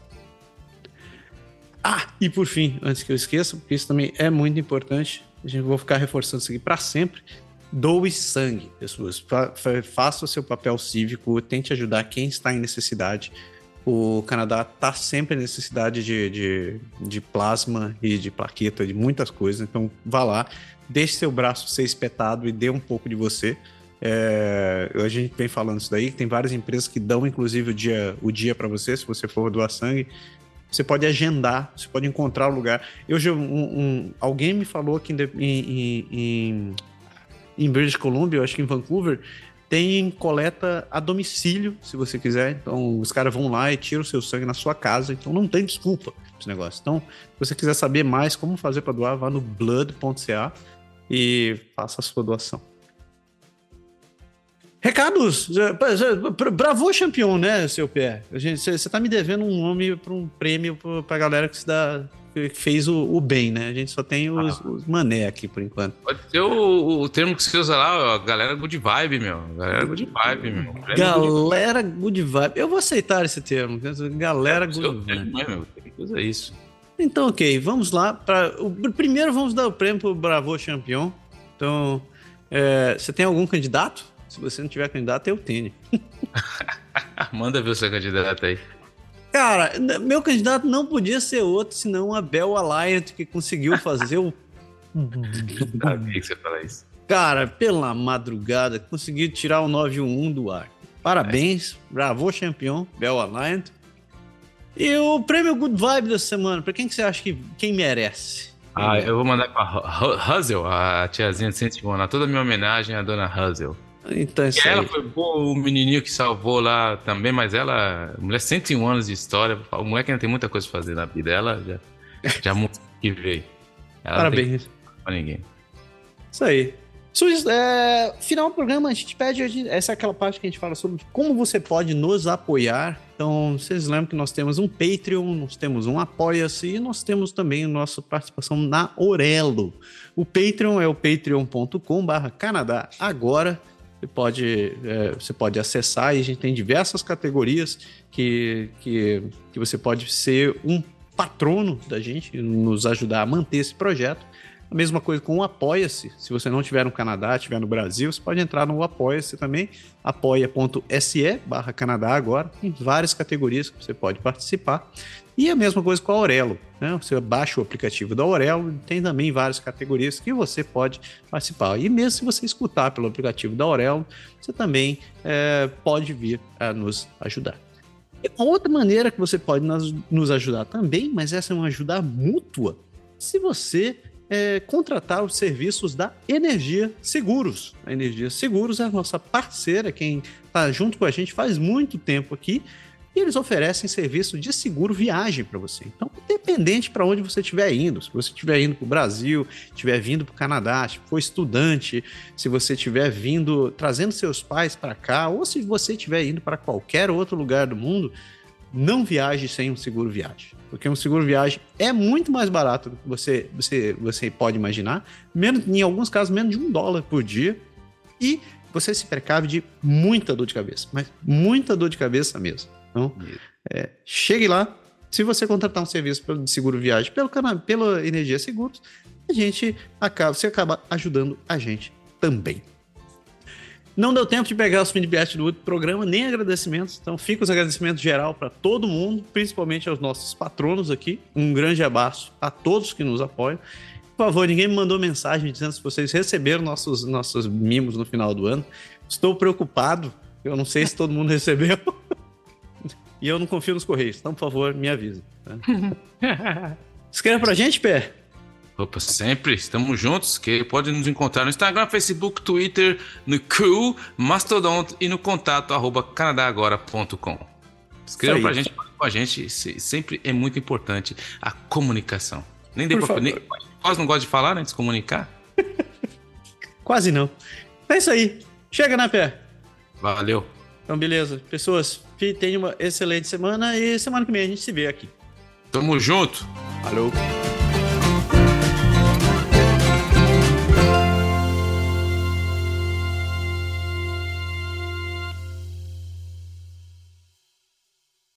Ah, e por fim, antes que eu esqueça, porque isso também é muito importante, a gente vou ficar reforçando isso aqui para sempre. Doe sangue, pessoas. Faça o seu papel cívico, tente ajudar quem está em necessidade. O Canadá está sempre em necessidade de, de, de, plasma e de plaqueta, de muitas coisas. Então, vá lá, deixe seu braço ser espetado e dê um pouco de você. É, a gente vem falando isso daí. Tem várias empresas que dão, inclusive, o dia, o dia para você, se você for doar sangue. Você pode agendar, você pode encontrar o lugar. Eu um, um, alguém me falou que em, em, em em British Columbia, eu acho que em Vancouver, tem coleta a domicílio, se você quiser. Então, os caras vão lá e tiram o seu sangue na sua casa. Então, não tem desculpa esse negócio. Então, se você quiser saber mais como fazer para doar, vá no blood.ca e faça a sua doação. Recados! Bravo campeão, né, seu pé? Você está me devendo um nome para um prêmio para a galera que se dá fez o, o, bem, né? A gente só tem os, ah. os, mané aqui por enquanto. Pode ser o, o termo que você usa lá, a galera good vibe, meu. Galera good vibe, meu. Galera good vibe. Eu vou aceitar esse termo. Galera é, good vibe. É, meu. Tem que usar isso. Então, ok, vamos lá. Pra, o, primeiro vamos dar o prêmio pro Bravo Champion. Então, é, você tem algum candidato? Se você não tiver candidato, eu tenho. Manda ver o seu candidato aí. Cara, meu candidato não podia ser outro senão a Bel Alliant, que conseguiu fazer o. Sabia que você fala isso. Cara, pela madrugada, conseguiu tirar o 911 do ar. Parabéns, é. bravo, campeão, Bel Alliant. E o prêmio Good Vibe da semana, pra quem que você acha que quem merece? Ah, eu vou mandar pra Hazel, a tiazinha de Sentimona. Toda a minha homenagem à dona Hazel. Então, isso ela foi boa, o menininho que salvou lá também, mas ela, mulher 101 anos de história, o moleque ainda tem muita coisa pra fazer na vida. Ela já, já muito que veio. Ela Parabéns. Pra ninguém. Isso aí. é, final do programa, a gente pede. Essa é aquela parte que a gente fala sobre como você pode nos apoiar. Então, vocês lembram que nós temos um Patreon, nós temos um Apoia-se e nós temos também a nossa participação na Orelo. O Patreon é o patreon.com/barra Canadá Agora. Você pode, é, você pode acessar e a gente tem diversas categorias que, que, que você pode ser um patrono da gente, nos ajudar a manter esse projeto. A mesma coisa com o Apoia-se. Se você não estiver no Canadá, estiver no Brasil, você pode entrar no Apoia-se também, apoia.se barra Canadá agora. Tem várias categorias que você pode participar. E a mesma coisa com a Aurelo. Né? Você baixa o aplicativo da Aurelo, tem também várias categorias que você pode participar. E mesmo se você escutar pelo aplicativo da Aurelo, você também é, pode vir a nos ajudar. E outra maneira que você pode nos ajudar também, mas essa é uma ajuda mútua, se você é, contratar os serviços da Energia Seguros. A Energia Seguros é a nossa parceira, quem está junto com a gente faz muito tempo aqui e eles oferecem serviço de seguro viagem para você. Então, independente para onde você estiver indo, se você estiver indo para o Brasil, estiver vindo para o Canadá, se for estudante, se você estiver vindo trazendo seus pais para cá, ou se você estiver indo para qualquer outro lugar do mundo, não viaje sem um seguro viagem. Porque um seguro viagem é muito mais barato do que você, você, você pode imaginar, menos, em alguns casos, menos de um dólar por dia. E você se precave de muita dor de cabeça, mas muita dor de cabeça mesmo. Então, é, chegue lá. Se você contratar um serviço de seguro viagem pelo canal, pela Energia Seguros, a gente acaba, você acaba ajudando a gente também. Não deu tempo de pegar os feedbacks do outro programa, nem agradecimentos. Então, fica os agradecimentos geral para todo mundo, principalmente aos nossos patronos aqui. Um grande abraço a todos que nos apoiam. Por favor, ninguém me mandou mensagem dizendo se vocês receberam nossos, nossos mimos no final do ano. Estou preocupado. Eu não sei se todo mundo recebeu. E eu não confio nos Correios. Então, por favor, me avisa. Tá? Escreva pra gente, Pé. Opa, sempre, estamos juntos, que pode nos encontrar no Instagram, Facebook, Twitter, no Crew, Mastodon e no contato arroba canadagora.com. Escreva pra gente, com a gente, sempre é muito importante a comunicação. Nem deu pra, nem, quase não gosta de falar, né, de se comunicar. quase não. É isso aí, chega na né, pé. Valeu. Então, beleza. Pessoas, tenham uma excelente semana e semana que vem a gente se vê aqui. Tamo junto. Falou.